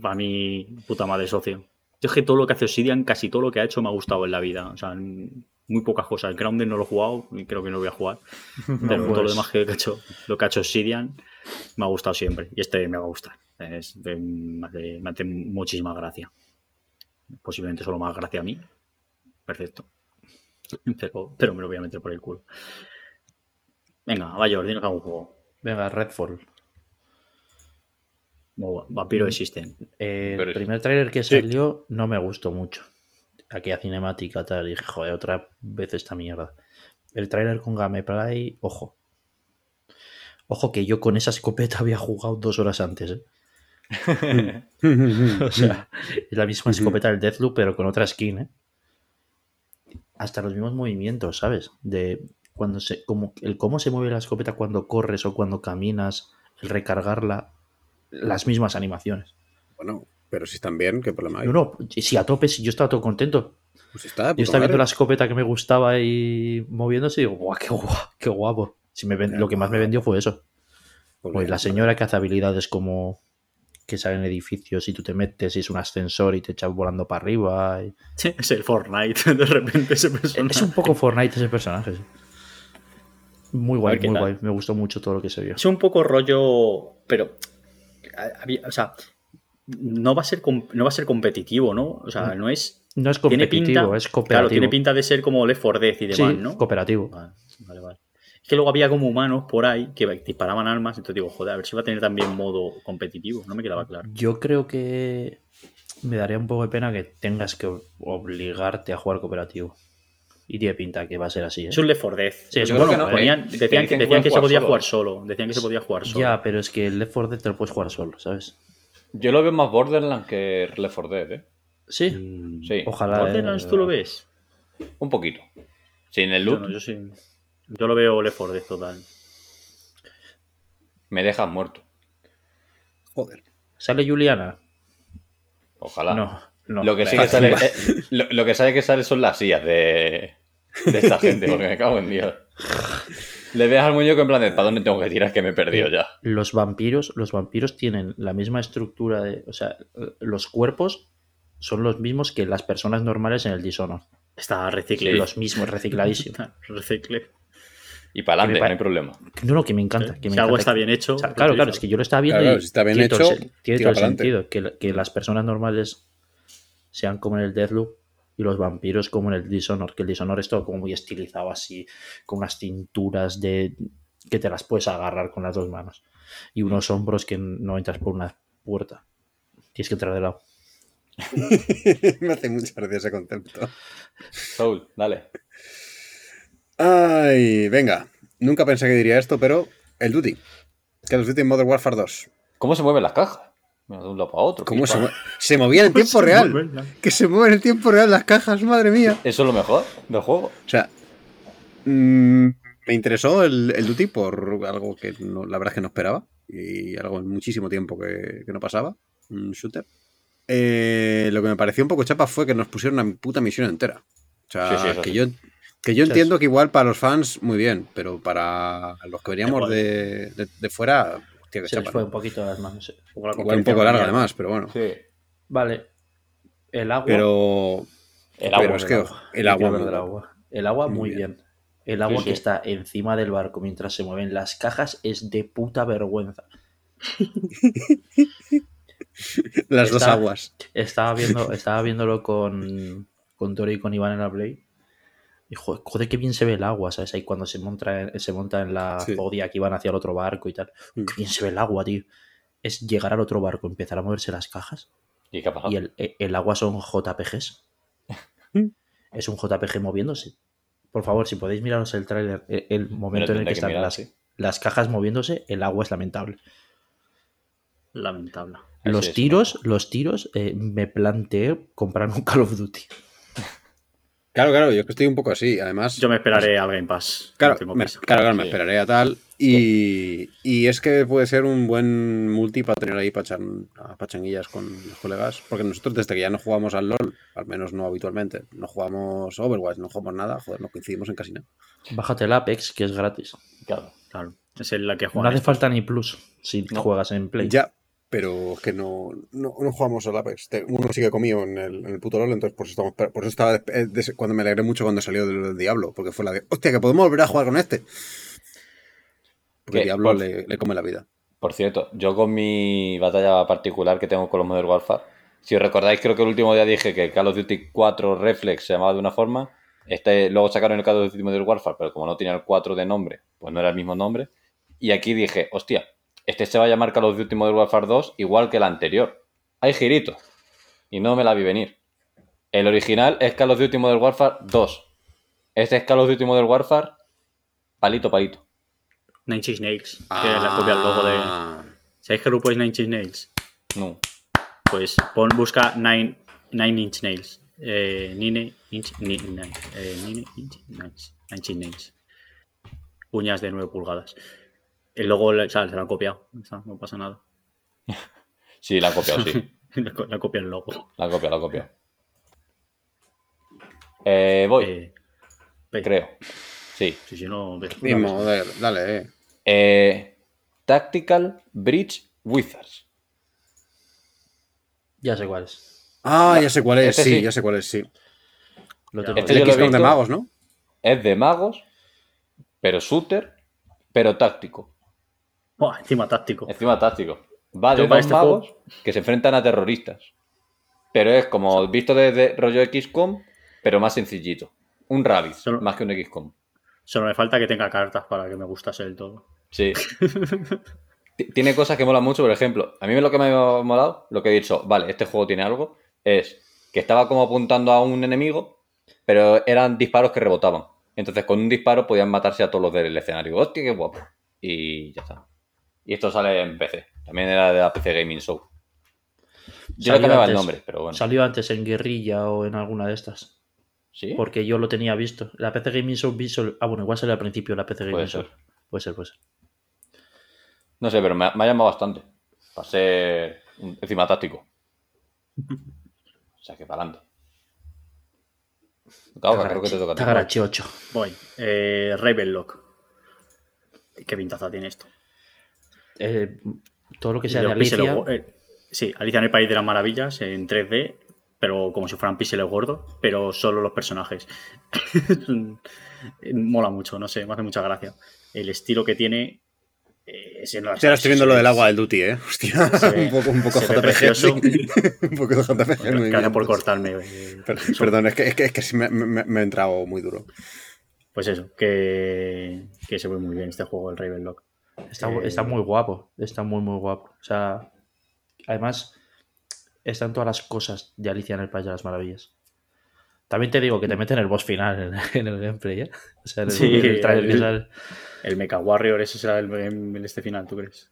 Para mí, puta madre socio. Yo es que todo lo que hace Obsidian, casi todo lo que ha hecho me ha gustado en la vida. O sea, muy pocas cosas. El Grounded no lo he jugado y creo que no lo voy a jugar. Pero todo lo pues. demás que ha hecho, lo que ha hecho Obsidian, me ha gustado siempre. Y este me va a gustar. Es de- me, hace, me hace muchísima gracia. Posiblemente solo más gracia a mí. Perfecto. Pero, pero me lo voy a meter por el culo. Venga, vaya, dinos algún juego. Venga, Redfall. Vampiro existen. Eh, el primer tráiler que salió no me gustó mucho. Aquella cinemática tal, y dije, joder, otra vez esta mierda. El tráiler con Gameplay, ojo. Ojo que yo con esa escopeta había jugado dos horas antes, ¿eh? O sea, es la misma escopeta del Deathloop, pero con otra skin, ¿eh? Hasta los mismos movimientos, ¿sabes? De cuando se, como el cómo se mueve la escopeta cuando corres o cuando caminas, el recargarla, las mismas animaciones. Bueno, pero si están bien, ¿qué problema hay? No, no, si a tope, si yo estaba todo contento. Pues está, Yo estaba viendo la escopeta que me gustaba y moviéndose y digo, guau, qué guapo, qué guapo. Si me ven- lo que más me vendió fue eso. Pues la señora que hace habilidades como que sale en edificios y tú te metes y es un ascensor y te echas volando para arriba. y- Es el Fortnite, de repente ese personaje. Es un poco Fortnite ese personaje. sí. Muy guay, muy tal. guay. Me gustó mucho todo lo que se vio. Es un poco rollo, pero o sea, no va a ser no va a ser competitivo, ¿no? O sea, no es No es tiene competitivo, pinta, es cooperativo. Claro, tiene pinta de ser como Left 4 Dead y Sí, demás, ¿no? cooperativo. Vale, vale, vale. Que luego había como humanos por ahí que disparaban armas, entonces digo, joder, a ver si va a tener también modo competitivo, no me quedaba claro. Yo creo que me daría un poco de pena que tengas que obligarte a jugar cooperativo. Y tiene pinta que va a ser así. ¿eh? Es un Left 4 Dead. Sí, es creo que no, Ponían- eh, decían que, decían que se podía jugar jugar solo. Decían que se podía jugar solo. Ya, pero es que el Left 4 Dead te lo puedes jugar solo, ¿sabes? Yo lo veo más Borderlands que Left 4 Dead, ¿eh? Sí. Sí. Ojalá. Borderlands, eh, ¿tú lo ves? Un poquito. Sin el Yo, loot, no, yo sí. Yo lo veo 4 Dead total. me dejas muerto. Joder. ¿Sale Juliana? Ojalá. No, no. Lo que sí que sale, eh, lo, lo que sale que sale son las sillas de, de esta gente, porque me cago en Dios. Le veas al muñeco en plan de ¿para dónde tengo que tirar? Que me he perdido ya. Los vampiros, los vampiros tienen la misma estructura de. O sea, los cuerpos son los mismos que las personas normales en el Dishonored. Está recicle. Los mismos, recicladísimos. Recicle. Y para adelante, no hay problema. No, no, que me encanta. Que me si algo está bien hecho. O sea, claro, claro, es que yo lo estaba viendo Claro, y si está bien tiene todo el hecho, tiene todo el sentido. Que, que las personas normales sean como en el Deathloop y los vampiros como en el Dishonored. Que el Dishonored es todo como muy estilizado así, con unas cinturas de que te las puedes agarrar con las dos manos. Y unos hombros que no entras por una puerta. Tienes que entrar de lado. Me hace mucha gracia ese concepto. Soul, dale. Ay, venga. Nunca pensé que diría esto, pero el Duty. Call of Duty Modern Warfare 2. ¿Cómo se mueven las cajas? Mira, De un lado para otro. ¿Cómo se, pipa. mue- se movían en tiempo real? mueven, Que se mueven en tiempo real las cajas, madre mía. Eso es lo mejor del juego. O sea, mm, me interesó el, el Duty por algo que no- la verdad es que no esperaba. Y algo en muchísimo tiempo que, que no pasaba. Un shooter. Eh, lo que me pareció un poco chapa fue que nos pusieron una puta misión entera. O sea, Sí, que sí. yo, que yo entiendo que igual para los fans, muy bien. Pero para los que veníamos de, de- de fuera, hostia, que Se les fue ¿no? un poquito de las manos. Igual un poco larga además, pero bueno. Sí. Vale. El agua. Pero, El pero agua. es que el el agua. Muy agua. El agua, Muy muy bien. bien. El agua Sí, que sí. está encima del barco mientras se mueven las cajas es de puta vergüenza. Las dos aguas. Estaba, viendo, estaba viéndolo con, con Tori y con Iván en la Play. Y joder, joder, qué bien se ve el agua, ¿sabes? Ahí cuando se monta, en- se monta en la Sí. zodia que iban hacia el otro barco y tal. Mm. Qué bien se ve el agua, tío. Es llegar al otro barco, empezar a moverse las cajas ¿Y qué ha pasado? y el, e, el agua son JPGs. Mm. es un JPG moviéndose. Por favor, si podéis miraros el tráiler, el, el momento en el que que están mirar, las, sí. las cajas moviéndose, el agua es lamentable. Lamentable. Así Los es, tiros, los tiros, eh, me planteé comprar un Call of Duty. Claro, claro, yo es que estoy un poco así. Además, Yo me esperaré al Game Pass. Claro, no me, claro, claro, me Sí. esperaré a tal. Y, y es que puede ser un buen multi para tener ahí pachan, a pachanguillas con los colegas. Porque nosotros, desde que ya no jugamos al LOL, al menos no habitualmente, no jugamos Overwatch, no jugamos nada, joder, no coincidimos en casi nada. Bájate el Apex, que es gratis. Claro. Claro, es en la que No juega. hace falta ni plus si No. juegas en Play. Ya, pero es que no, no, no jugamos al Apex. Uno sigue conmigo en el, en el puto LOL, entonces por eso, estamos, por eso estaba eh, des- cuando me alegré mucho cuando salió del, del Diablo, porque fue la de, hostia, que podemos volver a jugar con este. Porque Que, el Diablo por- le, le come la vida. Por cierto, yo con mi batalla particular que tengo con los Modern Warfare, si os recordáis, creo que el último día dije que Call of Duty 4 Reflex se llamaba de una forma. Este, luego sacaron el Call of Duty Modern Warfare, pero como no tenía el 4 de nombre, pues no era el mismo nombre. Y aquí dije, hostia, este se va a llamar Call of Duty Modern Warfare 2 igual que el anterior. Hay girito. Y no me la vi venir. El original es Call of Duty Modern Warfare 2. Este es Call of Duty Modern Warfare palito palito. Nine Inch Nails, que es la copia del logo de. Ah. ¿Sabéis qué grupo es Nine Inch Nails? No. Pues pon, busca Nine, Nine Inch Nails. Eh, Nine Inch ni- nine, eh, Nine Inch Nails. Nine Inch Nails. Uñas de 9 pulgadas. El logo le- ¿sabes? se lo han copiado. No pasa nada. Sí, la han copiado, sí. Le co- le han copiado el logo. La copia, la copia. Eh, voy, Eh, creo. Sí. Si, si no. Mismo, dale, eh. Eh, Tactical Bridge Wizards. Ya sé cuál es. Ah, ya sé cuál es, Este sí, sí. ya sé cuál es, sí. Lo Ya. tengo Este XCOM de magos, ¿no? Es de magos, pero shooter, pero táctico. Encima táctico. Encima táctico. Va de dos este magos que se enfrentan a terroristas. Pero es como visto desde rollo XCOM, pero más sencillito. Un Rabbit, Solo- más que un XCOM. Solo me falta que tenga cartas para que me gustase del todo. Sí. Tiene cosas que molan mucho, por ejemplo, a mí lo que me ha molado, lo que he dicho, vale, este juego tiene algo, es que estaba como apuntando a un enemigo, pero eran disparos que rebotaban. Entonces con un disparo podían matarse a todos los del escenario. ¡Hostia, qué guapo! Y ya está. Y esto sale en PC. También era de la PC Gaming Show. Yo le cambiaba el nombre, pero bueno. Salió antes en Guerrilla o en alguna de estas. ¿Sí? Porque yo lo tenía visto. La PC Gaming Show Visual. Ah, bueno, igual salió al principio la PC Gaming Puede Show. ser. Puede ser, puede ser. No sé, pero me, ha- me ha llamado bastante. Para ser un- encima táctico. O sea que para adelante. Claro, creo que te toca. Tagarachi 8. Voy. Eh, Ravenlock. Qué pintaza tiene esto. Eh, todo lo que sea De de píxeles Alicia. eh, sí, Alicia en el País de las Maravillas en 3D, pero como si fueran píxeles gordos, pero solo los personajes. Mola mucho, no sé, me hace mucha gracia. El estilo que tiene. Eh, Sí, ahora estoy viendo lo del agua del Duty, ¿eh? Hostia, Se ve- un poco, un poco JPG. precioso. un poco de JPG. Gracias por cortarme. Perdón, es que, es que, es que sí me, me- me he entrado muy duro. Pues eso, que, que se ve muy bien este juego, el Ravenlock. Está, Eh, está muy guapo. Está muy, muy guapo. O sea, además, están todas las cosas de Alicia en el País de las Maravillas. También te digo que te meten el boss final en, en el gameplay, ¿eh? O sea, el, Sí, el Mecha Warrior, ese será el, este final, ¿tú crees?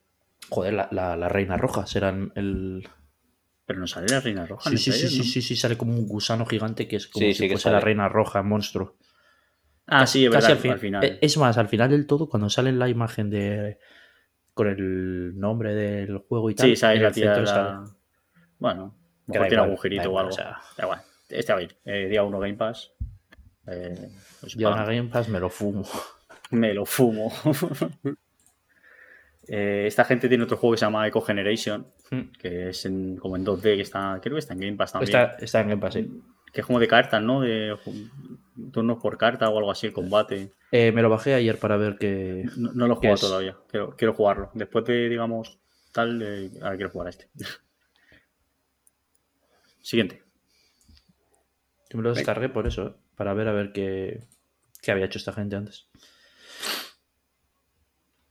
Joder, la, la, la reina roja será el. Pero no sale la Reina Roja. Sí, sí, sí, sí, ¿no? sí, sí, sale como un gusano gigante que es como Sí, si sí que fuese la reina roja, monstruo. Ah, sí, es Casi verdad, al, fin- al final. eh, Es más, al final del todo, cuando sale la imagen de. con el nombre del juego y tal. Sí, sale la tía. Bueno, mejor tiene igual, da o algo. o sea. Da igual. Este a ir. Eh, día 1 Game Pass. Eh, pues pa- una Game Pass me lo fumo. Me lo fumo. Eh, esta gente tiene otro juego que se llama Eco Generation, Hmm. que es en- como en 2D, que está, creo que está en Game Pass también. Está, está en Game Pass, sí. Que es como de cartas, ¿no? De turnos por carta o algo así, el combate. Eh, me lo bajé ayer para ver que. No, no lo he ¿Qué jugado es? todavía. Quiero, quiero jugarlo. Después de, digamos, tal, eh, ahora quiero jugar a este. Siguiente. Yo me lo descargué por eso, ¿eh? para ver a ver qué, qué había hecho esta gente antes.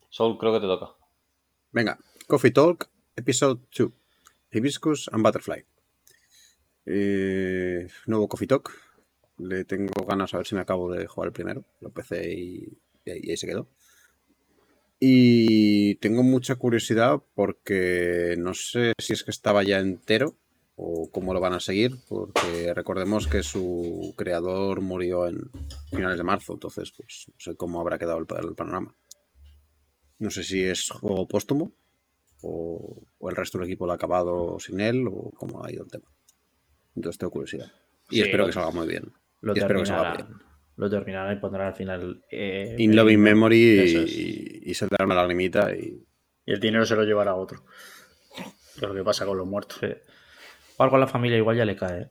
Soul, creo que te toca. Venga, Coffee Talk, Episode 2. Hibiscus and Butterfly. Eh, nuevo Coffee Talk. Le tengo ganas a ver si me acabo de jugar el primero. Lo empecé y, y ahí, se quedó. Y tengo mucha curiosidad porque no sé si es que estaba ya entero o cómo lo van a seguir, porque recordemos que su creador murió en finales de marzo, entonces pues no sé cómo habrá quedado el, el panorama. No sé si es juego póstumo o, o el resto del equipo lo ha acabado sin él o cómo ha ido el tema. Entonces tengo curiosidad. Y Sí, espero que salga muy bien. Lo Y que terminarán. Lo terminarán y pondrán al final. Eh, In Loving Memory es. y, y se dará una lagrimita y Y el dinero se lo llevará a otro. Es lo que pasa con los muertos. Sí. O algo a la familia igual ya le cae, ¿eh?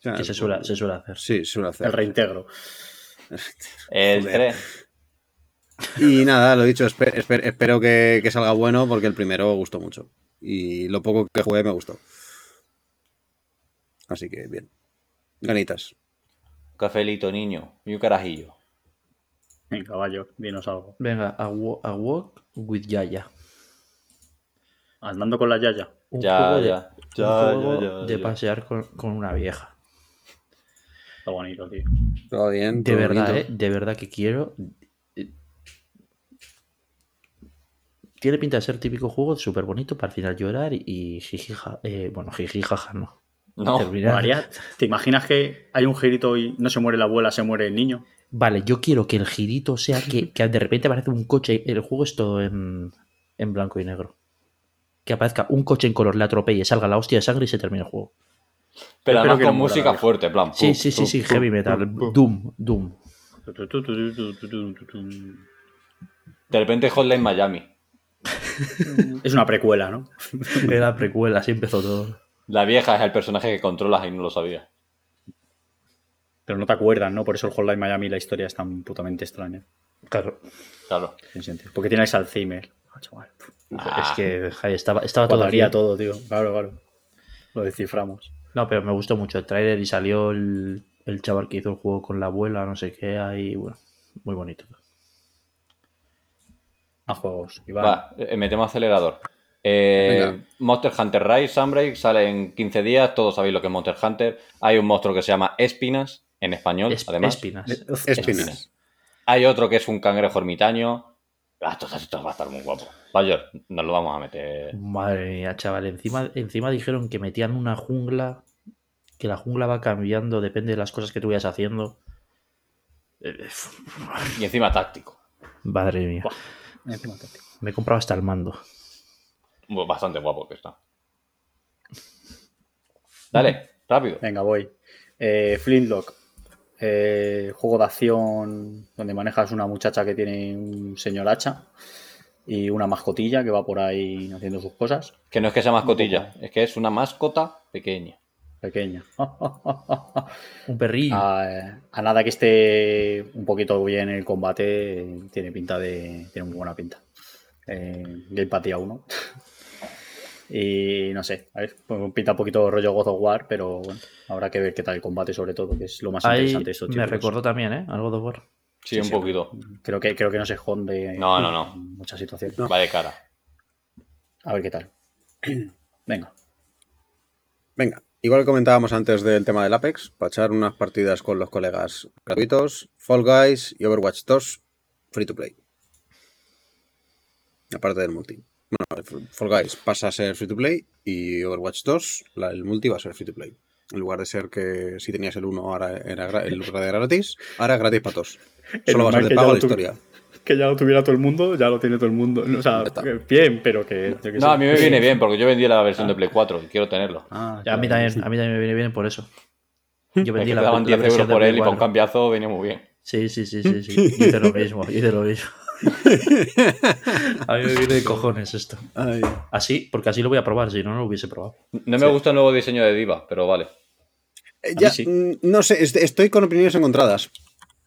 sea, que se suele, se suele hacer. Sí, se suele hacer. El reintegro. El Joder. 3. Y nada, lo dicho, espe- espe- espero que, que salga bueno porque el primero gustó mucho. Y lo poco que jugué me gustó. Así que bien. Ganitas. Cafelito, niño. Y un carajillo. En caballo, dinos algo. Venga, a, a Walk with Yaya. Andando con la Yaya. Un Ya, juego de, ya, un ya, juego ya, ya, de ya. pasear con, con una vieja. Está bonito, tío. Todo bien. De verdad, bonito. ¿eh? De verdad que quiero. eh, Tiene pinta de ser típico juego súper bonito para al final llorar y, y jijija. eh, bueno, jijija, no. No. Terminar. María, ¿te imaginas que hay un girito y no se muere la abuela, se muere el niño? Vale, yo quiero que el girito sea que, que de repente aparece un coche. El juego es todo en, en blanco y negro. Que aparezca un coche en color, le atropelle, salga la hostia de sangre y se termine el juego. Pero además con música fuerte, en plan. Sí, sí, sí, sí, heavy metal. Doom, Doom. De repente Hotline Miami. Es una precuela, ¿no? Era precuela, así empezó todo. La vieja es el personaje que controlas y no lo sabía. Pero no te acuerdas, ¿no? Por eso el Hotline Miami la historia es tan putamente extraña. Claro. Claro. Sin sentido. Porque tienes Alzheimer. Ah, chaval. Ah, Es que estaba, estaba aquí. todo, tío. Claro, claro. Lo desciframos. No, pero me gustó mucho el trailer y salió el, el chaval que hizo el juego con la abuela, no sé qué, ahí, bueno, muy bonito. A juegos. Iván. Va, eh, metemos acelerador. Eh. Monster Hunter Rise, Sunbreak, sale en 15 días. Todos sabéis lo que es Monster Hunter. Hay un monstruo que se llama Espinas, en español, Es- además. Espinas. Espinas. Hay otro que es un cangrejo ermitaño. Ah, esto, esto va a estar muy guapo. Mayor, nos lo vamos a meter. Madre mía, chaval, encima, encima dijeron que metían una jungla, que la jungla va cambiando, depende de las cosas que tú vayas haciendo. Y encima táctico. Madre mía, Buah, encima táctico. me he comprado hasta el mando. Bastante guapo que está. Dale, rápido. Venga, voy. Eh, Flintlock. Eh, juego de acción donde manejas una muchacha que tiene un señor hacha y una mascotilla que va por ahí haciendo sus cosas. Que no es que sea mascotilla, es que es una mascota pequeña. Pequeña. Un perrillo. a, a nada que esté un poquito bien el combate, tiene pinta de. Tiene muy buena pinta. Eh, Gamepad día 1. Y no sé, a ver, pues pinta un poquito rollo God of War, pero bueno, habrá que ver qué tal el combate, sobre todo, que es lo más Ahí interesante de estos me recordó también, ¿eh? Algo de War. Sí, Sí, un sí. poquito. Creo que, creo que no se esconde No, no, no. en muchas situaciones. Va de cara. A ver qué tal. Venga. Venga, igual que comentábamos antes del tema del Apex, para echar unas partidas con los colegas gratuitos, Fall Guys y Overwatch 2, free to play. Aparte del multi. Bueno, Fall Guys pasa a ser free to play y Overwatch 2, la- el multi va a ser free to play. En lugar de ser que si tenías el 1 ahora era el lugar de gratis, ahora es gratis para todos. Solo va a ser de pago la historia. Que ya lo tuviera todo el mundo, ya lo tiene todo el mundo. O sea, bien, pero que. yo No, sé. a mí me viene bien porque yo vendí la versión de Play 4 y quiero tenerlo. Ah, A mí claro, también, a mí también me viene bien por eso. Yo Es que vendí la, daban la 10 versión euros por Play él y para un 4. cambiazo venía muy bien. Sí, sí, sí, sí, sí. Yo hice lo mismo, hice lo mismo. A mí me viene de cojones esto. Ay. Así, porque así lo voy a probar, si no, no lo hubiese probado. No me gusta el nuevo diseño de Diva, pero vale. Eh, ya, sí. mm, no sé, est- estoy con opiniones encontradas,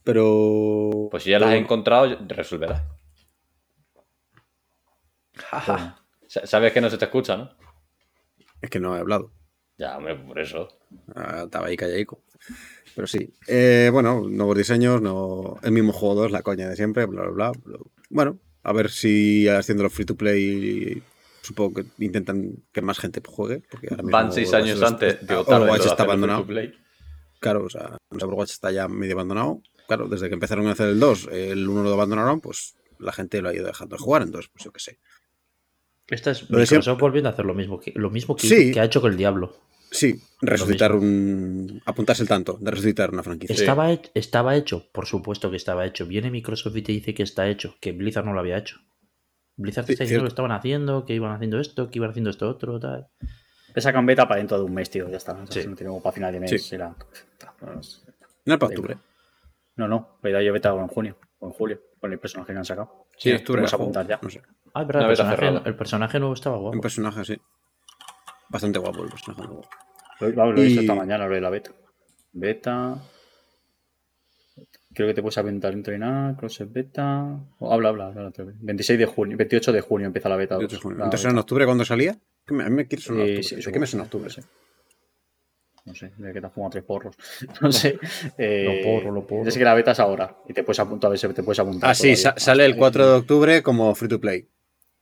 pero... Pues si ya las he encontrado, resolverás. Jaja. Sa- Sabes que no se te escucha, ¿no? Es que no he hablado. Ya, hombre, por eso. Ah, Estaba ahí callaico. Pero sí. Eh, bueno, nuevos diseños, no, el mismo juego 2, la coña de siempre, bla, bla, bla. bla. Bueno, a ver si haciéndolo free to play, supongo que intentan que más gente juegue. Porque ahora mismo Van seis años antes. Digo, en Overwatch está abandonado. free to play. Claro, o sea, Overwatch está ya medio abandonado. Claro, desde que empezaron a hacer el 2, el 1 lo abandonaron, pues la gente lo ha ido dejando de jugar, entonces, pues yo qué sé. Esta es Microsoft siempre. volviendo a hacer lo mismo que, lo mismo que, Sí. que ha hecho con el Diablo. Sí, resucitar un. apuntarse el tanto de resucitar una franquicia. Estaba, he- estaba hecho, por supuesto que estaba hecho. Viene Microsoft y te dice que está hecho, que Blizzard no lo había hecho. Blizzard te Sí, está diciendo que estaban haciendo, que iban haciendo esto, que iban haciendo esto otro, tal. Te sacan beta para dentro de un mes, tío. Ya está. Sí. no tenemos para final de mes. Sí. No es para octubre. No, no. La idea yo beta en junio o en julio. Con el personaje que han sacado. Sí, te octubre. puedes juego. apuntar ya. No sé. Ah, es verdad, el beta personaje, el personaje nuevo estaba guapo. Un personaje, sí. Bastante guapo el personaje. nuevo. Lo, lo- he visto Y- esta mañana, lo de la beta. Beta. Creo que te puedes aventar entrenar, crossed beta. o habla, habla, habla. otra vez. 26 de junio, 28 de junio empieza la beta. 28 de dos. junio. La Entonces beta. en octubre cuando salía. ¿Qué me- A mí me quiere sonar Eh, octubre. sí, ¿De supongo qué mes en octubre? sí. No sé, de que te has fumado tres porros. No sé. Eh, Lo porro, lo porro. yo sé que la beta es ahora. Y te puedes apuntar, a ver si te puedes apuntar. Ah, sí, sa- sale el 4 de octubre como free to play.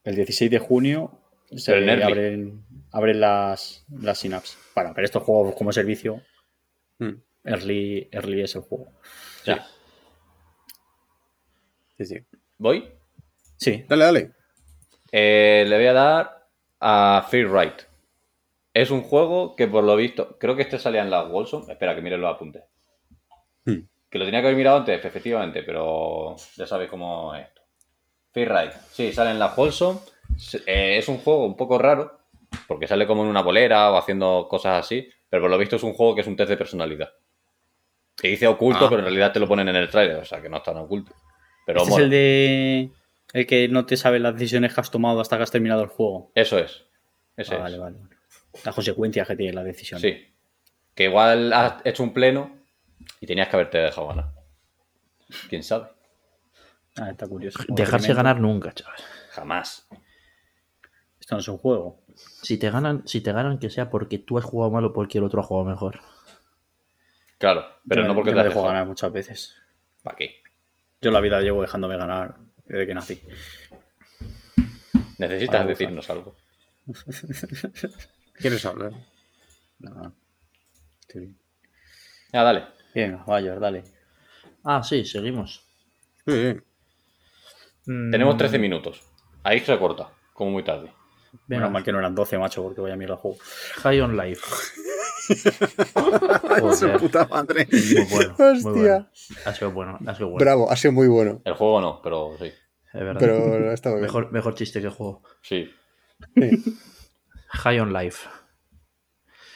El 16 de junio se abren, abren las, las synapses. Bueno, pero estos juegos como servicio, Hmm. early, early es el juego. Ya. Sí, sí. ¿Voy? Sí, Dale, dale. Eh, le voy a dar a Free Ride. Es un juego que por lo visto, creo que este salía en la Wolsom. Espera, que miren los apuntes. Hmm. Que lo tenía que haber mirado antes, efectivamente, pero ya sabéis cómo es esto. Free Ride. Sí, sale en la Wolsom. Se- eh, es un juego un poco raro, porque sale como en una bolera o haciendo cosas así, pero por lo visto es un juego que es un test de personalidad. Que dice oculto, Ah. pero en realidad te lo ponen en el trailer, o sea que no es tan oculto. Pero este es el de. El que no te sabe las decisiones que has tomado hasta que has terminado el juego. Eso es. Ese Ah, es. vale, vale. Las consecuencias que tiene la decisión. Sí. Que igual has hecho un pleno y tenías que haberte dejado ganar. ¿Quién sabe? Ah, está curioso. Dejarse ganar nunca, chaval. Jamás. Esto no es un juego. Si te ganan, si te ganan, que sea porque tú has jugado mal o porque el otro ha jugado mejor. Claro, pero Yo no porque yo te has dejo ganar muchas veces. ¿Para qué? Yo en la vida llevo dejándome ganar desde que nací. Necesitas Para decirnos algo. ¿Quieres hablar? Nada. Estoy bien. Ah, dale. Venga, vaya, dale. Ah, sí, seguimos. Sí, sí. Mm, Tenemos 13 minutos. Ahí se corta, como muy tarde. Venga, Menos mal que no eran 12, macho, porque voy a mirar el juego. High on Life. Su puta madre. muy bueno. muy Hostia. bueno. Ha sido bueno, ha sido bueno. Bravo, ha sido muy bueno. El juego no, pero sí. Es verdad. Pero ha estado bien. mejor, mejor chiste que juego. Sí, High on Life.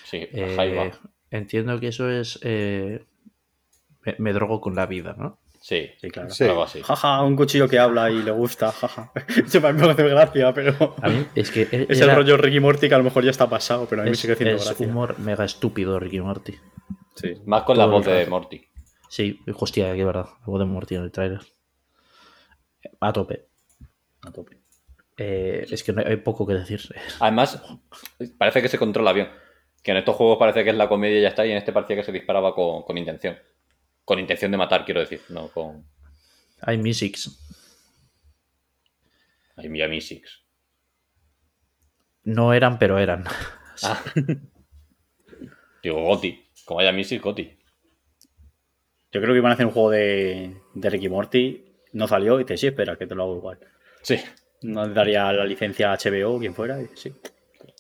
sí. Eh, ahí va. entiendo que eso es. eh, me, me drogo con la vida, ¿no? Sí, Sí, claro. Sí. algo así. Jaja, un cuchillo que habla y le gusta, jaja. Eso para mí me hace gracia, pero. A mí es que. e- Es era- el rollo Ricky Morty que a lo mejor ya está pasado, pero a mí me es, sigue haciendo es gracia. humor mega estúpido, Ricky Morty. Sí. Más con la voz de. Morty. Sí, hostia, qué verdad. La voz de Morty en el trailer. A tope. A tope. Eh, es que no hay, hay poco que decir. Además, parece que se controla bien. Que en estos juegos parece que es la comedia y ya está, y en este parecía que se disparaba con, con intención. Con intención de matar, quiero decir, no con. Hay musics. Ay, Miami Six. No eran, pero eran. Ah. Digo, Goti. Como haya Six, Goti. Yo creo que iban a hacer un juego de, de Ricky Morty. No salió y te sí, espera, que te lo hago igual. Sí. No daría la licencia a HBO o quien fuera. y sí.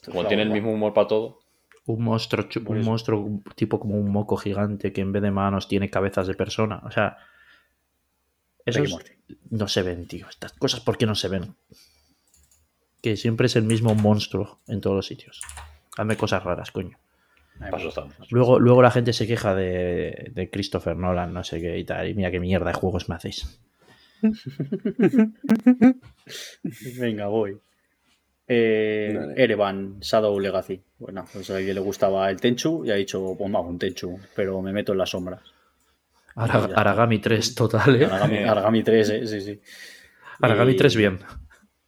Como tiene el igual. mismo humor para todo. Un monstruo, un monstruo tipo como un moco gigante que en vez de manos tiene cabezas de persona. O sea, esos no se ven, tío. Estas cosas, ¿por qué no se ven? Que siempre es el mismo monstruo en todos los sitios. Hazme cosas raras, coño. Ay, Paso estamos. Luego, luego la gente se queja de, de Christopher Nolan, no sé qué y tal. Y mira qué mierda de juegos me hacéis. Venga, voy. Eh. Erevan, Shadow Legacy. Bueno, pues a alguien le gustaba el Tenchu y ha dicho, pues vamos, un Tenchu, pero me meto en las sombras. Aragami 3, total, ¿eh? Aragami, Aragami 3, eh, sí, sí. Aragami Y- 3 bien.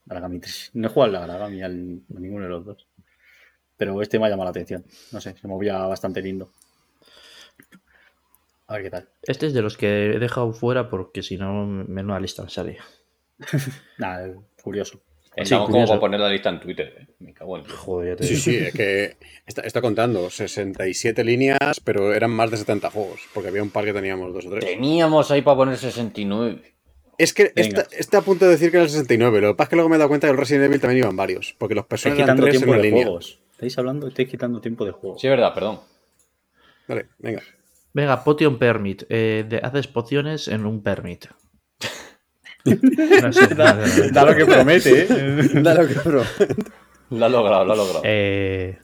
Aragami 3. No he jugado al Aragami, al, a ninguno de los dos. Pero este me ha llamado la atención. No sé, se movía bastante lindo. A ver qué tal. Este es de los que he dejado fuera porque si no, menuda lista me sale. Nada, curioso. Estamos como curioso. para poner la lista en Twitter. eh. Me cago en. Joder, ya te Sí, digo. sí, es que está, está contando 67 líneas, pero eran más de 70 juegos, porque había un par que teníamos dos o tres. Teníamos ahí para poner 69. Es que está, está a punto de decir que era el 69, lo que pasa es que luego me he dado cuenta que el Resident Evil también iban varios, porque los Es personajes eran tres en tiempo una de línea. juegos. Estáis hablando, estáis quitando tiempo de juego. Sí, es verdad, perdón. Vale, venga. Venga, potion permit. Eh, de- haces pociones en un permit. No sé, Da, no sé. da lo que promete, ¿eh? Lo ha logrado, lo ha logrado. Eh,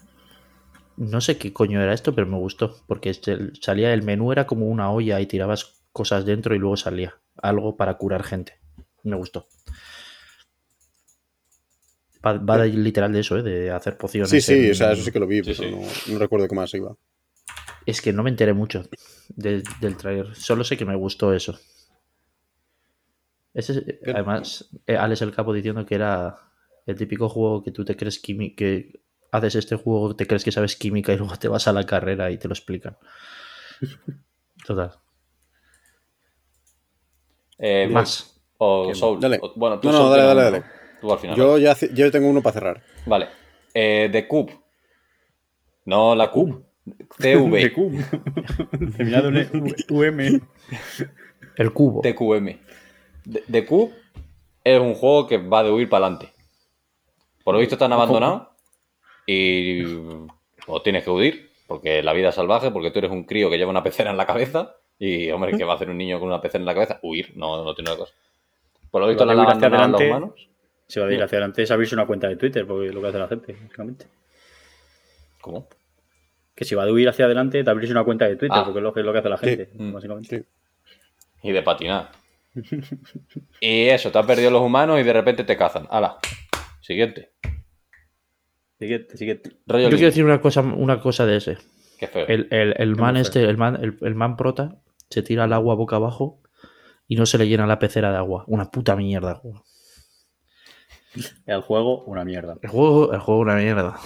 no sé qué coño era esto, pero me gustó. Porque este- salía el menú, era como una olla y tirabas cosas dentro y luego salía algo para curar gente. Me gustó. Va, va de- literal de eso, ¿eh? de hacer pociones. Sí, sí, en- o sea, eso sí que lo vi, Sí, pero sí. No, no recuerdo qué más iba. Es que no me enteré mucho del, del trailer. Solo sé que me gustó eso. Ese es- además, eh, Alex el Capo diciendo que era el típico juego que tú te crees química, que haces este juego, te crees que sabes química y luego te vas a la carrera y te lo explican. Total. Eh, Más. O Soul. Dale. O- bueno, tú No, no, dale, dale, dale. Tú al final. Yo ya yo tengo uno para cerrar. Vale. Eh, The Cube. No la Cube. De CV. Q. Terminado en UM. El cubo. TQM. The Cube es un juego que va de huir para adelante. Por lo visto están abandonados y o tienes que huir porque la vida es salvaje, porque tú eres un crío que lleva una pecera en la cabeza y, hombre, ¿qué va a hacer un niño con una pecera en la cabeza? Huir, no, no tiene otra cosa. Por lo visto la huir hacia abandonado los adelante. humanos. Se va a ir hacia adelante es abrirse una cuenta de Twitter, porque es lo que hace la gente, básicamente. ¿Cómo? Que si va de huir hacia adelante, te abrirse una cuenta de Twitter, Ah. porque es lo que, es lo que hace la gente, Mm. básicamente. Sí. Y de patinar. y eso, te has perdido los humanos y de repente te cazan. ¡Hala! Siguiente. Siguiente, siguiente. Rollo Yo quiero decir una cosa, una cosa de ese. Qué feo. El, el- el man feo. este, el man, el, el man prota, se tira al agua boca abajo y no se le llena la pecera de agua. Una puta mierda. El juego, una mierda. El juego, el juego una mierda.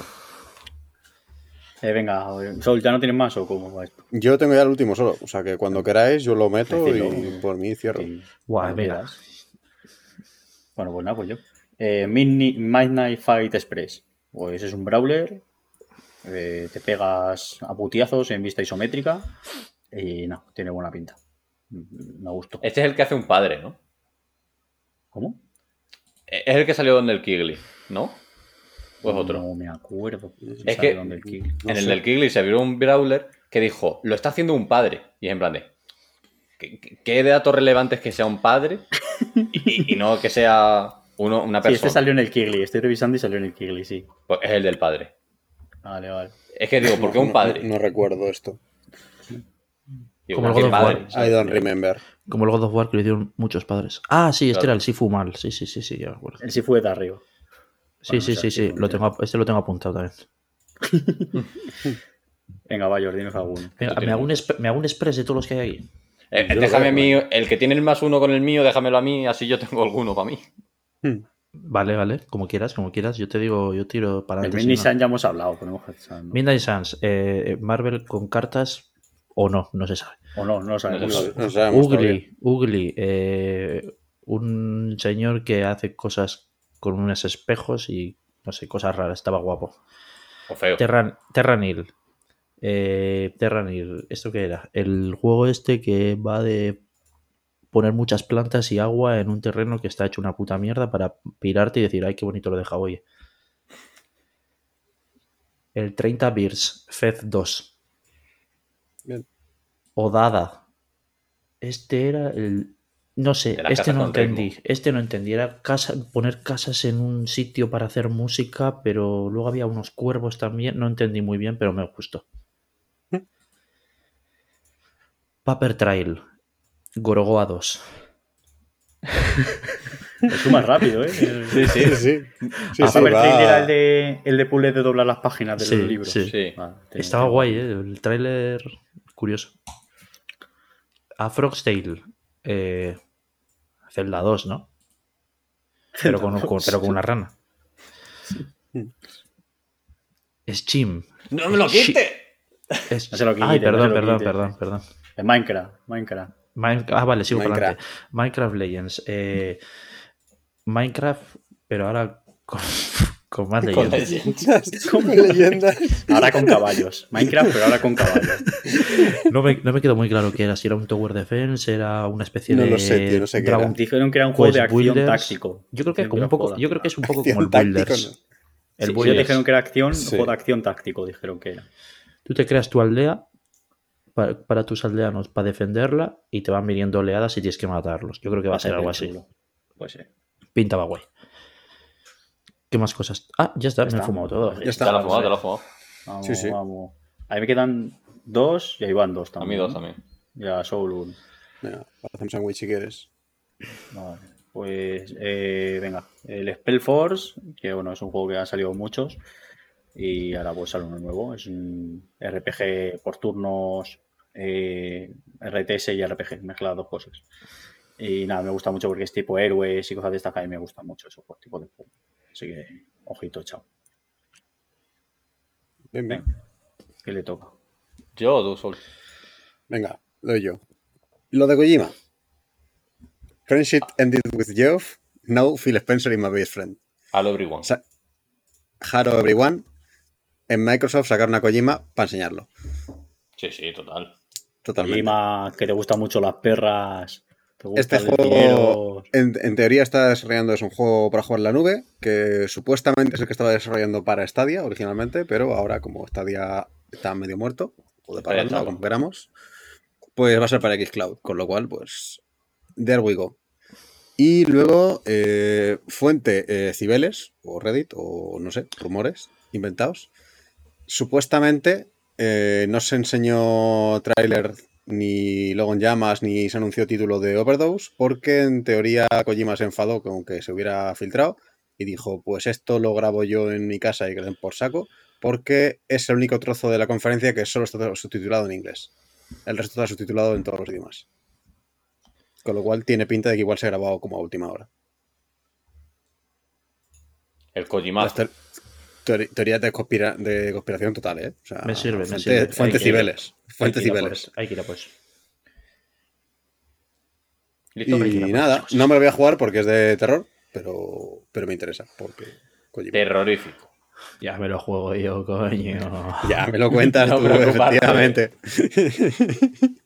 Eh, venga, Sol, ¿ya no tienes más o cómo va esto? Yo tengo ya el último solo. O sea que cuando queráis yo lo meto y por mí cierro. Sí. Guau, mira. Bueno, pues nada, pues yo. Eh, Midni- Midnight Fight Express. Pues es un brawler. eh, te pegas a putiazos en vista isométrica. Y no, tiene buena pinta. Me gustó. Este es el que hace un padre, ¿no? ¿Cómo? Es el que salió donde el Kigley, ¿no? Pues otro. No me acuerdo. Es ¿Sabe que dónde el en el del Kigley se vio un Brawler que dijo, lo está haciendo un padre. Y es en plan de, ¿qué, qué- datos relevantes que sea un padre y, y no que sea uno, una Sí, persona? este salió en el Kigley. Estoy revisando y salió en el Kigley, sí. Pues es el del padre. Vale, vale. Es que digo, ¿por qué un padre? No, no recuerdo esto. Digo, Como el ¿qué God of padre? War. I don't remember. Como el God of War que le dieron muchos padres. Ah, sí, este Claro. era el Sifu mal. Sí, sí, sí, sí, ya me acuerdo. Él sí fue de arriba. Sí, sí, sí, sí. Lo tengo, este lo tengo apuntado también. Venga, va, Jordi, alguno. Venga, me, hago un me hago un express de todos los que hay aquí. Eh, déjame a mí, el que tiene el más uno con el mío, déjamelo a mí, así yo tengo alguno para mí. Vale, vale. Como quieras, como quieras. Yo te digo, yo tiro para El adelante. Midnight no. Sun ya hemos hablado. Midnight Suns. eh, Marvel con cartas o no, no se sabe. O no, no lo sabemos. No. No sabemos. Ugly, Ugly. eh, un señor que hace cosas con unos espejos y no sé, cosas raras. Estaba guapo. O feo. Terran, Terranil. Eh, Terranil. ¿Esto qué era? El juego este que va de poner muchas plantas y agua en un terreno que está hecho una puta mierda para pirarte y decir, ay, qué bonito lo deja hoy. El 30 Beers, Fed 2. Bien. Odada. Este era el. No sé, este no ritmo. entendí. Este no entendí. Era casa, poner casas en un sitio para hacer música, pero luego había unos cuervos también. No entendí muy bien, pero me gustó. Paper Trail. Gorogoa 2. Lo sumas rápido, ¿eh? El, Sí, sí. Sí, sí. Sí, Ah, sí, Paper va- Trail era el de, el de puzzle de doblar las páginas de Sí, los libros. sí. Sí. Vale, tengo- Estaba tengo- guay, ¿eh? El tráiler curioso. A Frog's Tale. Eh, Zelda 2, ¿no? Pero con, con- pero con una rana. Steam. ¡No me lo quite! Es- No se lo quite, Ay, no perdón, se lo perdón, quite. perdón, perdón. El Minecraft, Minecraft. Minecraft- ah, vale, sigo para Minecraft. adelante. Minecraft Legends. Eh, Minecraft, pero ahora con, con más Con leyendas. leyendas. Con leyendas. Ahora con caballos. Minecraft, pero ahora con caballos. No me, no me quedó muy claro qué era. Si era un Tower Defense, era una especie No de. lo sé, tío, no sé qué era. Dijeron que era un juego de acción Builders. táctico. Yo creo que es Dijeron como un poco. Yo creo que es un poco Acción como el táctico, Builders. El Sí, dijeron que era acción, Sí. juego de acción táctico, dijeron que era. Tú te creas tu aldea para, para tus aldeanos, para defenderla, y te van viniendo oleadas y tienes que matarlos. Yo creo que va a ser algo así. chulo. Pues sí. Pintaba guay. ¿Qué más cosas? Ah, ya está, me está. he fumado todo. Ya está. Te lo has fumado, te lo has fumado. Vamos, Sí, sí. vamos. Ahí me quedan dos y ahí van dos A también. mí dos también. Ya, Soul uno. Venga, un sándwich si quieres. Vale. Pues eh, venga, el Spellforce, que bueno, es un juego que han salido muchos. Y ahora pues sale uno nuevo. Es un RPG por turnos, eh, RTS y RPG, mezcla las dos cosas. Y nada, me gusta mucho porque es tipo héroes y cosas de estas que a mí me gustan mucho esos tipos de juegos. Así que, ojito, chao. Bien, bien. Venga, ¿qué le toca? Yo o tú, Sol. Venga, lo doy yo. Lo de Kojima. Friendship ended with Geoff. Now Phil Spencer is my best friend. Hello everyone. Sa- Haro everyone. En Microsoft sacaron a Kojima para enseñarlo. Sí, sí, total. Totalmente. Lima, que te gustan mucho las perras. Te gusta Este juego, en, en teoría, está desarrollando es un juego para jugar en la nube, que supuestamente es el que estaba desarrollando para Stadia originalmente, pero ahora como Stadia está medio muerto, o de Retro. como queramos, pues va a ser para Xcloud, con lo cual, pues, there we go. Y luego, eh, fuente eh, Cibeles, o Reddit, o no sé, rumores inventados. Supuestamente eh, no se enseñó tráiler ni logo en llamas, ni se anunció título de Overdose, porque en teoría Kojima se enfadó con que se hubiera filtrado y dijo, pues esto lo grabo yo en mi casa y que den por saco, porque es el único trozo de la conferencia que solo está subtitulado en inglés. El resto está subtitulado en todos los idiomas. Con lo cual tiene pinta de que igual se ha grabado como a última hora. El Kojima. Teoría de, conspira- de conspiración total, ¿eh? O sea, Me sirve, me sirve. Fuente Hay que- Cibeles. Fuente Hay que ir a Cibeles. Hay que ir a. ¿Listo? Y nada, no me lo voy a jugar porque es de terror, pero, pero me interesa. Porque Kojima. Terrorífico. Ya me lo juego yo, coño. Ya me lo cuentas No tú, efectivamente.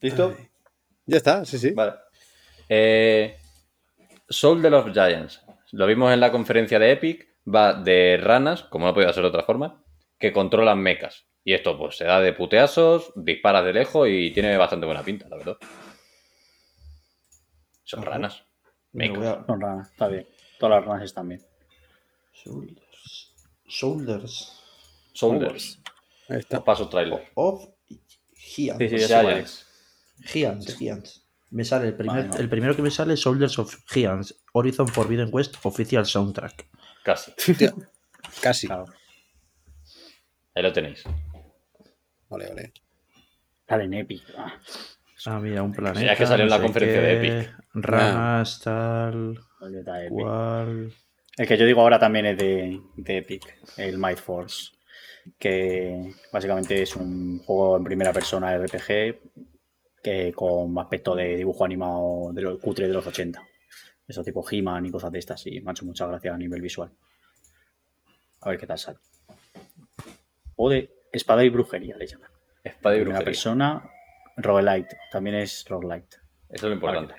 ¿Listo? Ya está, sí, sí. Vale. Eh, Soldier of Giants. Lo vimos en la conferencia de Epic. Va de ranas, como no podía ser de otra forma, que controlan mechas. Y esto, pues, se da de puteazos, disparas de lejos y tiene bastante buena pinta, la verdad. Son Ajá. ranas. Me Mechas. Son ranas, está bien. Todas las ranas están bien. Shoulders. Shoulders. Soldiers. Ahí está. Paso trailer. Of Giants. Sí, sí, ya sé cuál Giants. Giants, Giants. Me sale el, primer, Vale, no. el primero que me sale es Soldiers of Giants. Horizon Forbidden West Official Soundtrack. Casi. Casi. Claro. Ahí lo tenéis. Vale, vale. Sale en Epic. Ah, Ah, mira, un planeta. es que salió en no la sé conferencia de Epic. Tal. boleta Epic. Cual. El que yo digo ahora también es de, de Epic, el Might Force. Que básicamente es un juego en primera persona RPG que con aspecto de dibujo animado de los cutre de los 80. Eso tipo He-Man y cosas de estas. Y me ha hecho mucha gracia a nivel visual. A ver qué tal sale. O de espada y brujería le llaman. Espada y brujería. persona, roguelite. También es roguelite. Eso es lo importante.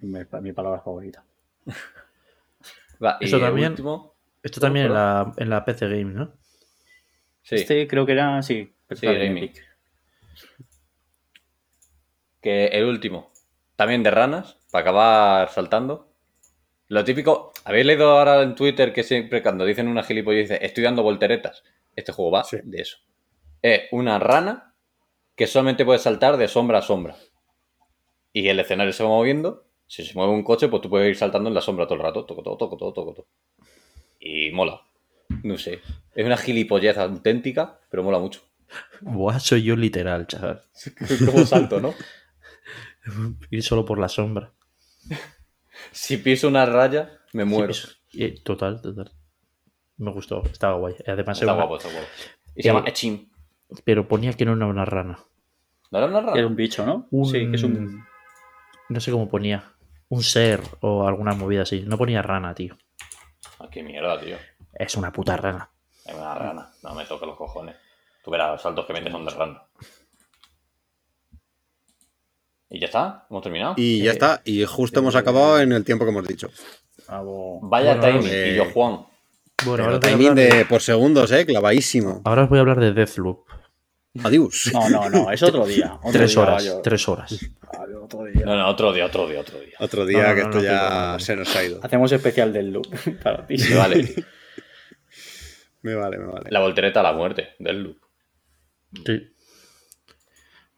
Mi, mi palabra favorita. Va, y Eso el también- último. Esto también en la, en la PC Game, ¿no? Sí. Este creo que era, sí, Sí, gaming. Que el último, también de ranas, para acabar saltando. Lo típico, ¿habéis leído ahora en Twitter que siempre cuando dicen una gilipollez dice estoy dando volteretas? Este juego va Sí. de eso. Es una rana que solamente puede saltar de sombra a sombra. Y el escenario se va moviendo. Si se mueve un coche, pues tú puedes ir saltando en la sombra todo el rato. Toco, toco, toco, toco, toco, toco. Y mola. No sé. Es una gilipollez auténtica, pero mola mucho. Buah, soy yo literal, chaval. Como salto, ¿no? Ir solo por la sombra. Si piso una raya, me muero. Eh, total, total. Me gustó, estaba guay. Además, Está era una- guapo, está guapo. Y se Eh, llama Echim. pero ponía que no era una rana. ¿No era una Es rana? un bicho, ¿no? Un- Sí, que es un. No sé cómo ponía. Un ser o alguna movida así. No ponía rana, tío. Ah, qué mierda, tío. Es una puta rana. Es una rana. No me toque los cojones. Tú verás, los saltos que metes son de rana. ¿Y ya está? ¿Hemos terminado? Y ya Eh, está. Y justo hemos acabado en el tiempo que hemos dicho. Algo- Vaya Bueno, timing. eh, Y yo, Juan. Bueno, ahora timing hablar de- de, por segundos, eh, clavadísimo. ahora os voy a hablar de Deathloop. Adiós. No, no, no, es otro día. otro Tres día, horas, yo- tres horas. Vale, otro día. No, no, otro día, otro día, otro día. Otro día No, no, que no, esto no, ya no, no, no. se nos ha ido. Hacemos especial del loop para ti. Sí, vale. Me vale, me vale. La voltereta a la muerte del loop. Sí.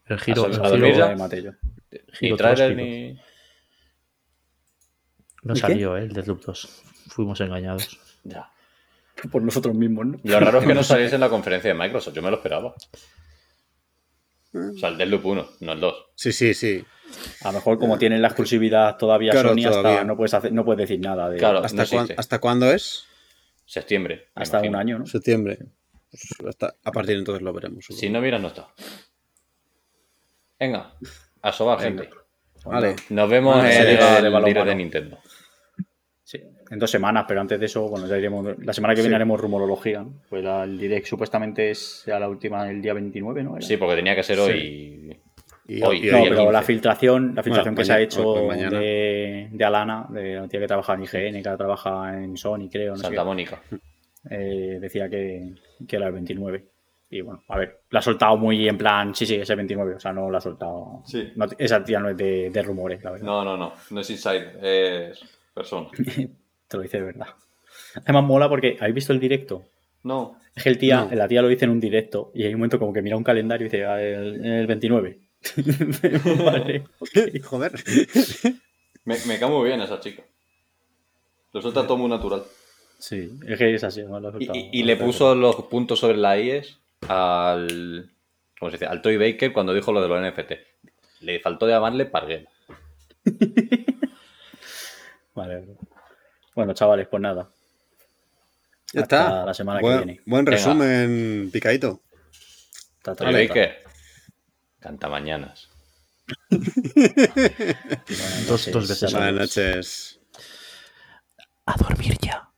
El giro, ¿A el dormir giro- ya? de Mateo. Ni Giro trailer tróspico. ni. no salió, ¿eh? El Deathloop 2. Fuimos engañados. Ya. Por nosotros mismos, ¿no? Lo raro es que no saliese en la conferencia de Microsoft. Yo me lo esperaba. O sea, el Deathloop 1, no el 2. Sí, sí, sí. A lo mejor como tienen la exclusividad todavía Claro, Sony, hasta no puedes hacer, no puedes decir nada de Claro. ¿Hasta, no cuán-. ¿Hasta cuándo es? Septiembre. me hasta un año, ¿no? Septiembre. Pues hasta- a partir de entonces lo veremos. supongo. Si no miras, no está. Venga, a sobar, Venga. gente. Vale. Nos vemos en el, de de Nintendo. Sí, en dos semanas, pero antes de eso, bueno, ya iremos. La semana que viene Sí. haremos rumorología. ¿no? Pues la- el direct supuestamente es a la última el día 29, ¿no? Era. Sí, porque tenía que ser hoy. Y, Hoy, y- No, pero 15. la filtración, la filtración Bueno, que se ha hecho pues de, de Alana, de la tía que trabaja en IGN, que ahora trabaja en Sony, creo, no sé Santa qué, Mónica. eh, decía que, que era el 29. Y bueno, a ver, la ha soltado muy en plan, sí, sí, es el 29, o sea, no la ha soltado. Sí. no- esa tía no es de, de rumores, la verdad. No, no, no. No es Inside, es persona. Te lo dice de verdad. Además, mola porque, ¿habéis visto el directo? No. Es que el tía, No. la tía lo dice en un directo y hay un momento como que mira un calendario y dice, "Ah, el, el 29. vale. Joder. Me, me cae muy bien esa chica. Lo suelta todo muy natural. Sí, es que es así. ¿no? Lo ha Y, soltado. y- y le puso los puntos sobre la IES al. ¿Cómo se dice? Al Toy Baker cuando dijo lo de los NFT. Le faltó llamarle Parguel. Vale. Bueno, chavales, pues nada. Ya Hasta está. la semana que buen, viene. Buen Venga. resumen, picadito. Ta, ta, Toy. Baker. Canta mañanas. Buenas Dos- veces. Buenas noches. A dormir ya.